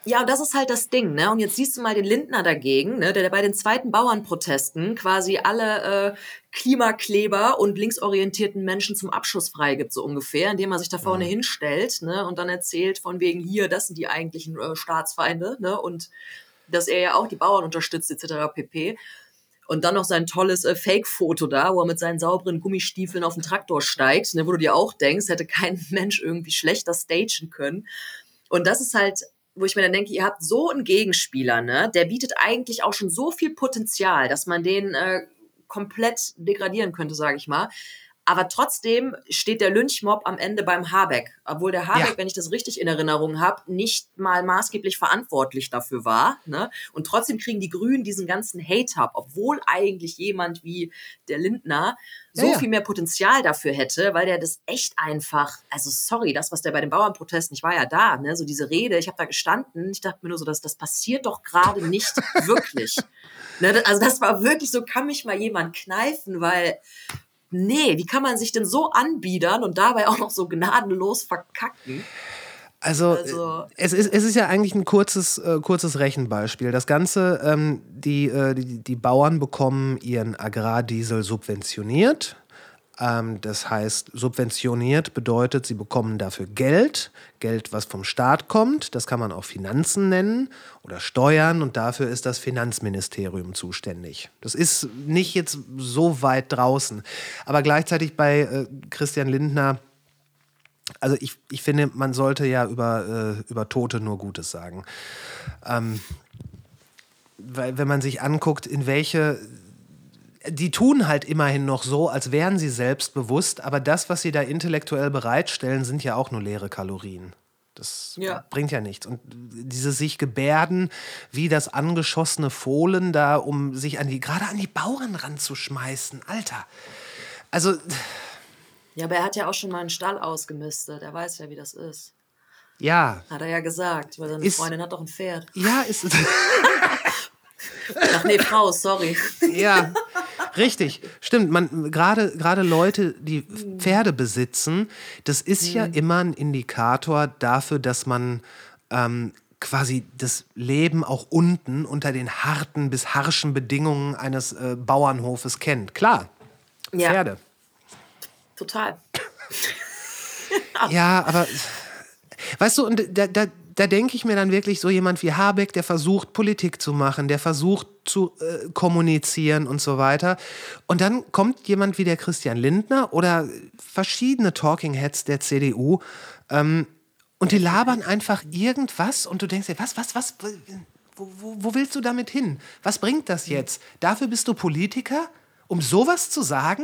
G: ja, und das ist halt das Ding, ne? Und jetzt siehst du mal den Lindner dagegen, ne? der bei den zweiten Bauernprotesten quasi alle äh, Klimakleber und linksorientierten Menschen zum Abschuss freigibt, so ungefähr, indem er sich da vorne mhm. hinstellt, ne? Und dann erzählt von wegen hier, das sind die eigentlichen äh, Staatsfeinde, ne? Und dass er ja auch die Bauern unterstützt, etc. pp. Und dann noch sein tolles äh, Fake-Foto da, wo er mit seinen sauberen Gummistiefeln auf den Traktor steigt, ne, wo du dir auch denkst, hätte kein Mensch irgendwie schlechter stagen können. Und das ist halt, wo ich mir dann denke, ihr habt so einen Gegenspieler, ne? Der bietet eigentlich auch schon so viel Potenzial, dass man den äh, komplett degradieren könnte, sage ich mal. Aber trotzdem steht der Lynchmob am Ende beim Habeck. Obwohl der Habeck, ja. wenn ich das richtig in Erinnerung habe, nicht mal maßgeblich verantwortlich dafür war. Ne? Und trotzdem kriegen die Grünen diesen ganzen Hate ab, obwohl eigentlich jemand wie der Lindner so ja, ja. viel mehr Potenzial dafür hätte, weil der das echt einfach, also sorry, das, was der bei den Bauernprotesten, ich war ja da, ne, so diese Rede, ich habe da gestanden, ich dachte mir nur so, dass das passiert doch gerade nicht wirklich. Ne, also das war wirklich so, kann mich mal jemand kneifen, weil nee, wie kann man sich denn so anbiedern und dabei auch noch so gnadenlos verkacken?
A: Also, also, es, ist, es ist ja eigentlich ein kurzes, äh, kurzes Rechenbeispiel. Das Ganze, ähm, die, äh, die, die Bauern bekommen ihren Agrardiesel subventioniert. Ähm, das heißt, subventioniert bedeutet, sie bekommen dafür Geld, Geld, was vom Staat kommt. Das kann man auch Finanzen nennen oder Steuern und dafür ist das Finanzministerium zuständig. Das ist nicht jetzt so weit draußen. Aber gleichzeitig bei äh, Christian Lindner also ich, ich finde, man sollte ja über, äh, über Tote nur Gutes sagen. Ähm, weil wenn man sich anguckt, in welche die tun halt immerhin noch so, als wären sie selbstbewusst, aber das, was sie da intellektuell bereitstellen, sind ja auch nur leere Kalorien. Das ja. bringt ja nichts. Und dieses sich gebärden wie das angeschossene Fohlen da, um sich an die, gerade an die Bauern ranzuschmeißen. Alter. Also.
G: Ja, aber er hat ja auch schon mal einen Stall ausgemistet. Er weiß ja, wie das ist.
A: Ja.
G: Hat er ja gesagt, weil seine ist, Freundin hat doch ein Pferd.
A: Ja, ist.
G: Ach nee, Frau, sorry.
A: Ja, richtig. Stimmt. Man, gerade, gerade Leute, die Pferde besitzen, das ist ja mhm. immer ein Indikator dafür, dass man ähm, quasi das Leben auch unten unter den harten bis harschen Bedingungen eines äh, Bauernhofes kennt. Klar. Ja. Pferde.
G: Total.
A: ja, aber weißt du, und da, da, da denke ich mir dann wirklich so jemand wie Habeck, der versucht, Politik zu machen, der versucht zu äh, kommunizieren und so weiter. Und dann kommt jemand wie der Christian Lindner oder verschiedene Talking Heads der CDU ähm, und die labern einfach irgendwas und du denkst dir, was, was, was, wo, wo, wo willst du damit hin? Was bringt das jetzt? Dafür bist du Politiker, um sowas zu sagen?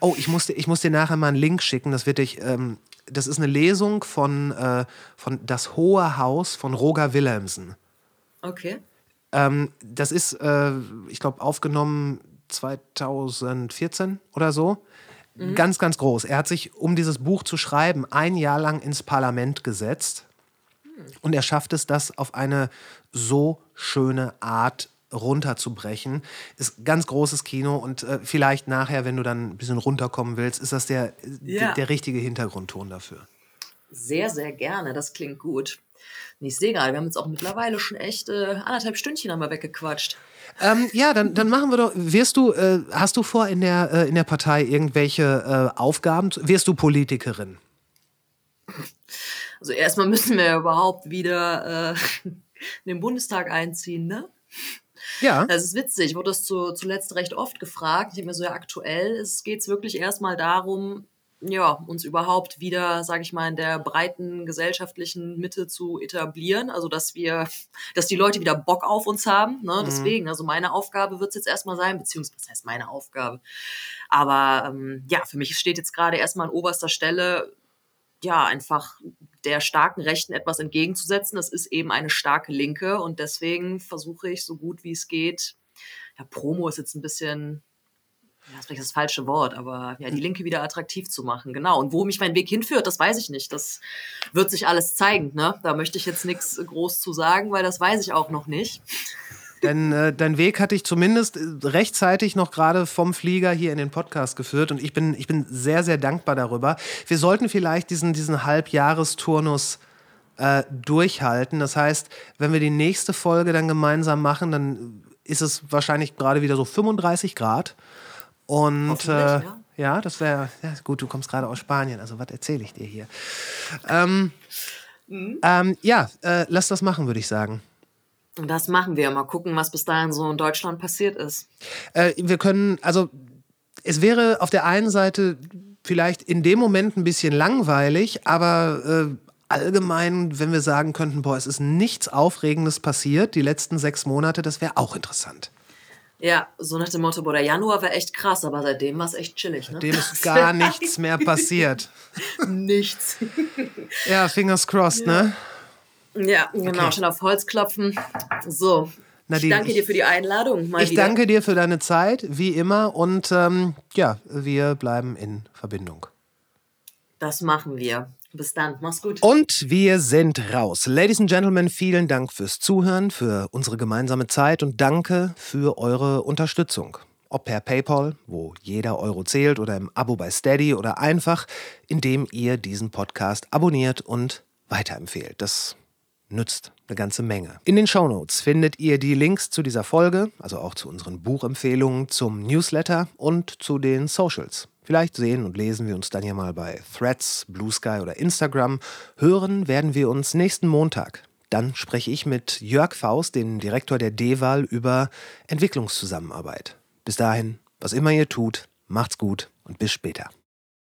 A: Oh, ich muss, dir, ich muss dir nachher mal einen Link schicken, das wird dich ähm, das ist eine Lesung von, äh, von Das Hohe Haus von Roger Wilhelmsen.
G: Okay.
A: Ähm, das ist, äh, ich glaube, aufgenommen 2014 oder so. Mhm. Ganz, ganz groß. Er hat sich, um dieses Buch zu schreiben, ein Jahr lang ins Parlament gesetzt. Mhm. Und er schafft es, das auf eine so schöne Art runterzubrechen. Ist ganz großes Kino und äh, vielleicht nachher, wenn du dann ein bisschen runterkommen willst, ist das der, ja. der, richtige Hintergrundton dafür.
G: Sehr, sehr gerne. Das klingt gut. ich sehe gerade, wir haben jetzt auch mittlerweile schon echt äh, anderthalb Stündchen haben wir weggequatscht.
A: Ähm, ja, dann, dann machen wir doch. Wirst du, äh, hast du vor in der, äh, in der Partei irgendwelche äh, Aufgaben? Wirst du Politikerin?
G: Also erstmal müssen wir überhaupt wieder äh, in den Bundestag einziehen, ne?
A: Ja.
G: Das ist witzig. Ich wurde das zu, zuletzt recht oft gefragt. Ich habe mir so, ja, aktuell geht es wirklich erstmal darum, ja, uns überhaupt wieder, sage ich mal, in der breiten gesellschaftlichen Mitte zu etablieren. Also, dass wir, dass die Leute wieder Bock auf uns haben. Ne? Mhm. Deswegen, also meine Aufgabe wird es jetzt erstmal sein, beziehungsweise, was heißt meine Aufgabe? Aber ähm, ja, für mich steht jetzt gerade erstmal an oberster Stelle, ja, einfach der starken Rechten etwas entgegenzusetzen. Das ist eben eine starke Linke und deswegen versuche ich so gut wie es geht. Ja, Promo ist jetzt ein bisschen, ja, das ist vielleicht das falsche Wort, aber ja, die Linke wieder attraktiv zu machen. Genau. Und wo mich mein Weg hinführt, das weiß ich nicht. Das wird sich alles zeigen. Ne? Da möchte ich jetzt nichts groß zu sagen, weil das weiß ich auch noch nicht.
A: Denn äh, dein Weg hat dich zumindest äh, rechtzeitig noch gerade vom Flieger hier in den Podcast geführt und ich bin, ich bin sehr, sehr dankbar darüber. Wir sollten vielleicht diesen, diesen Halbjahresturnus äh, durchhalten. Das heißt, wenn wir die nächste Folge dann gemeinsam machen, dann ist es wahrscheinlich gerade wieder so 35 Grad. Und äh, ja. ja. das wäre ja, gut, du kommst gerade aus Spanien, also was erzähle ich dir hier? Ähm, mhm. ähm, ja, äh, lass das machen, würde ich sagen.
G: Und das machen wir. Mal gucken, was bis dahin so in Deutschland passiert ist.
A: Äh, wir können, also es wäre auf der einen Seite vielleicht in dem Moment ein bisschen langweilig, aber äh, allgemein, wenn wir sagen könnten, boah, es ist nichts Aufregendes passiert die letzten sechs Monate, das wäre auch interessant.
G: Ja, so nach dem Motto, boah, der Januar war echt krass, aber seitdem war es echt chillig. Ne?
A: Seitdem ist gar nichts mehr passiert.
G: nichts.
A: ja, fingers crossed, ja. ne?
G: Ja, genau, okay. schon auf Holz klopfen. So. Nadine, ich danke dir für die Einladung.
A: Mal ich wieder. danke dir für deine Zeit, wie immer. Und ähm, ja, wir bleiben in Verbindung.
G: Das machen wir. Bis dann. Mach's gut.
A: Und wir sind raus. Ladies and Gentlemen, vielen Dank fürs Zuhören, für unsere gemeinsame Zeit und danke für eure Unterstützung. Ob per PayPal, wo jeder Euro zählt, oder im Abo bei Steady oder einfach, indem ihr diesen Podcast abonniert und weiterempfehlt. Das nützt eine ganze Menge. In den Shownotes findet ihr die Links zu dieser Folge, also auch zu unseren Buchempfehlungen, zum Newsletter und zu den Socials. Vielleicht sehen und lesen wir uns dann ja mal bei Threads, Blue Sky oder Instagram. Hören werden wir uns nächsten Montag. Dann spreche ich mit Jörg Faust, dem Direktor der DEWAL, über Entwicklungszusammenarbeit. Bis dahin, was immer ihr tut, macht's gut und bis später.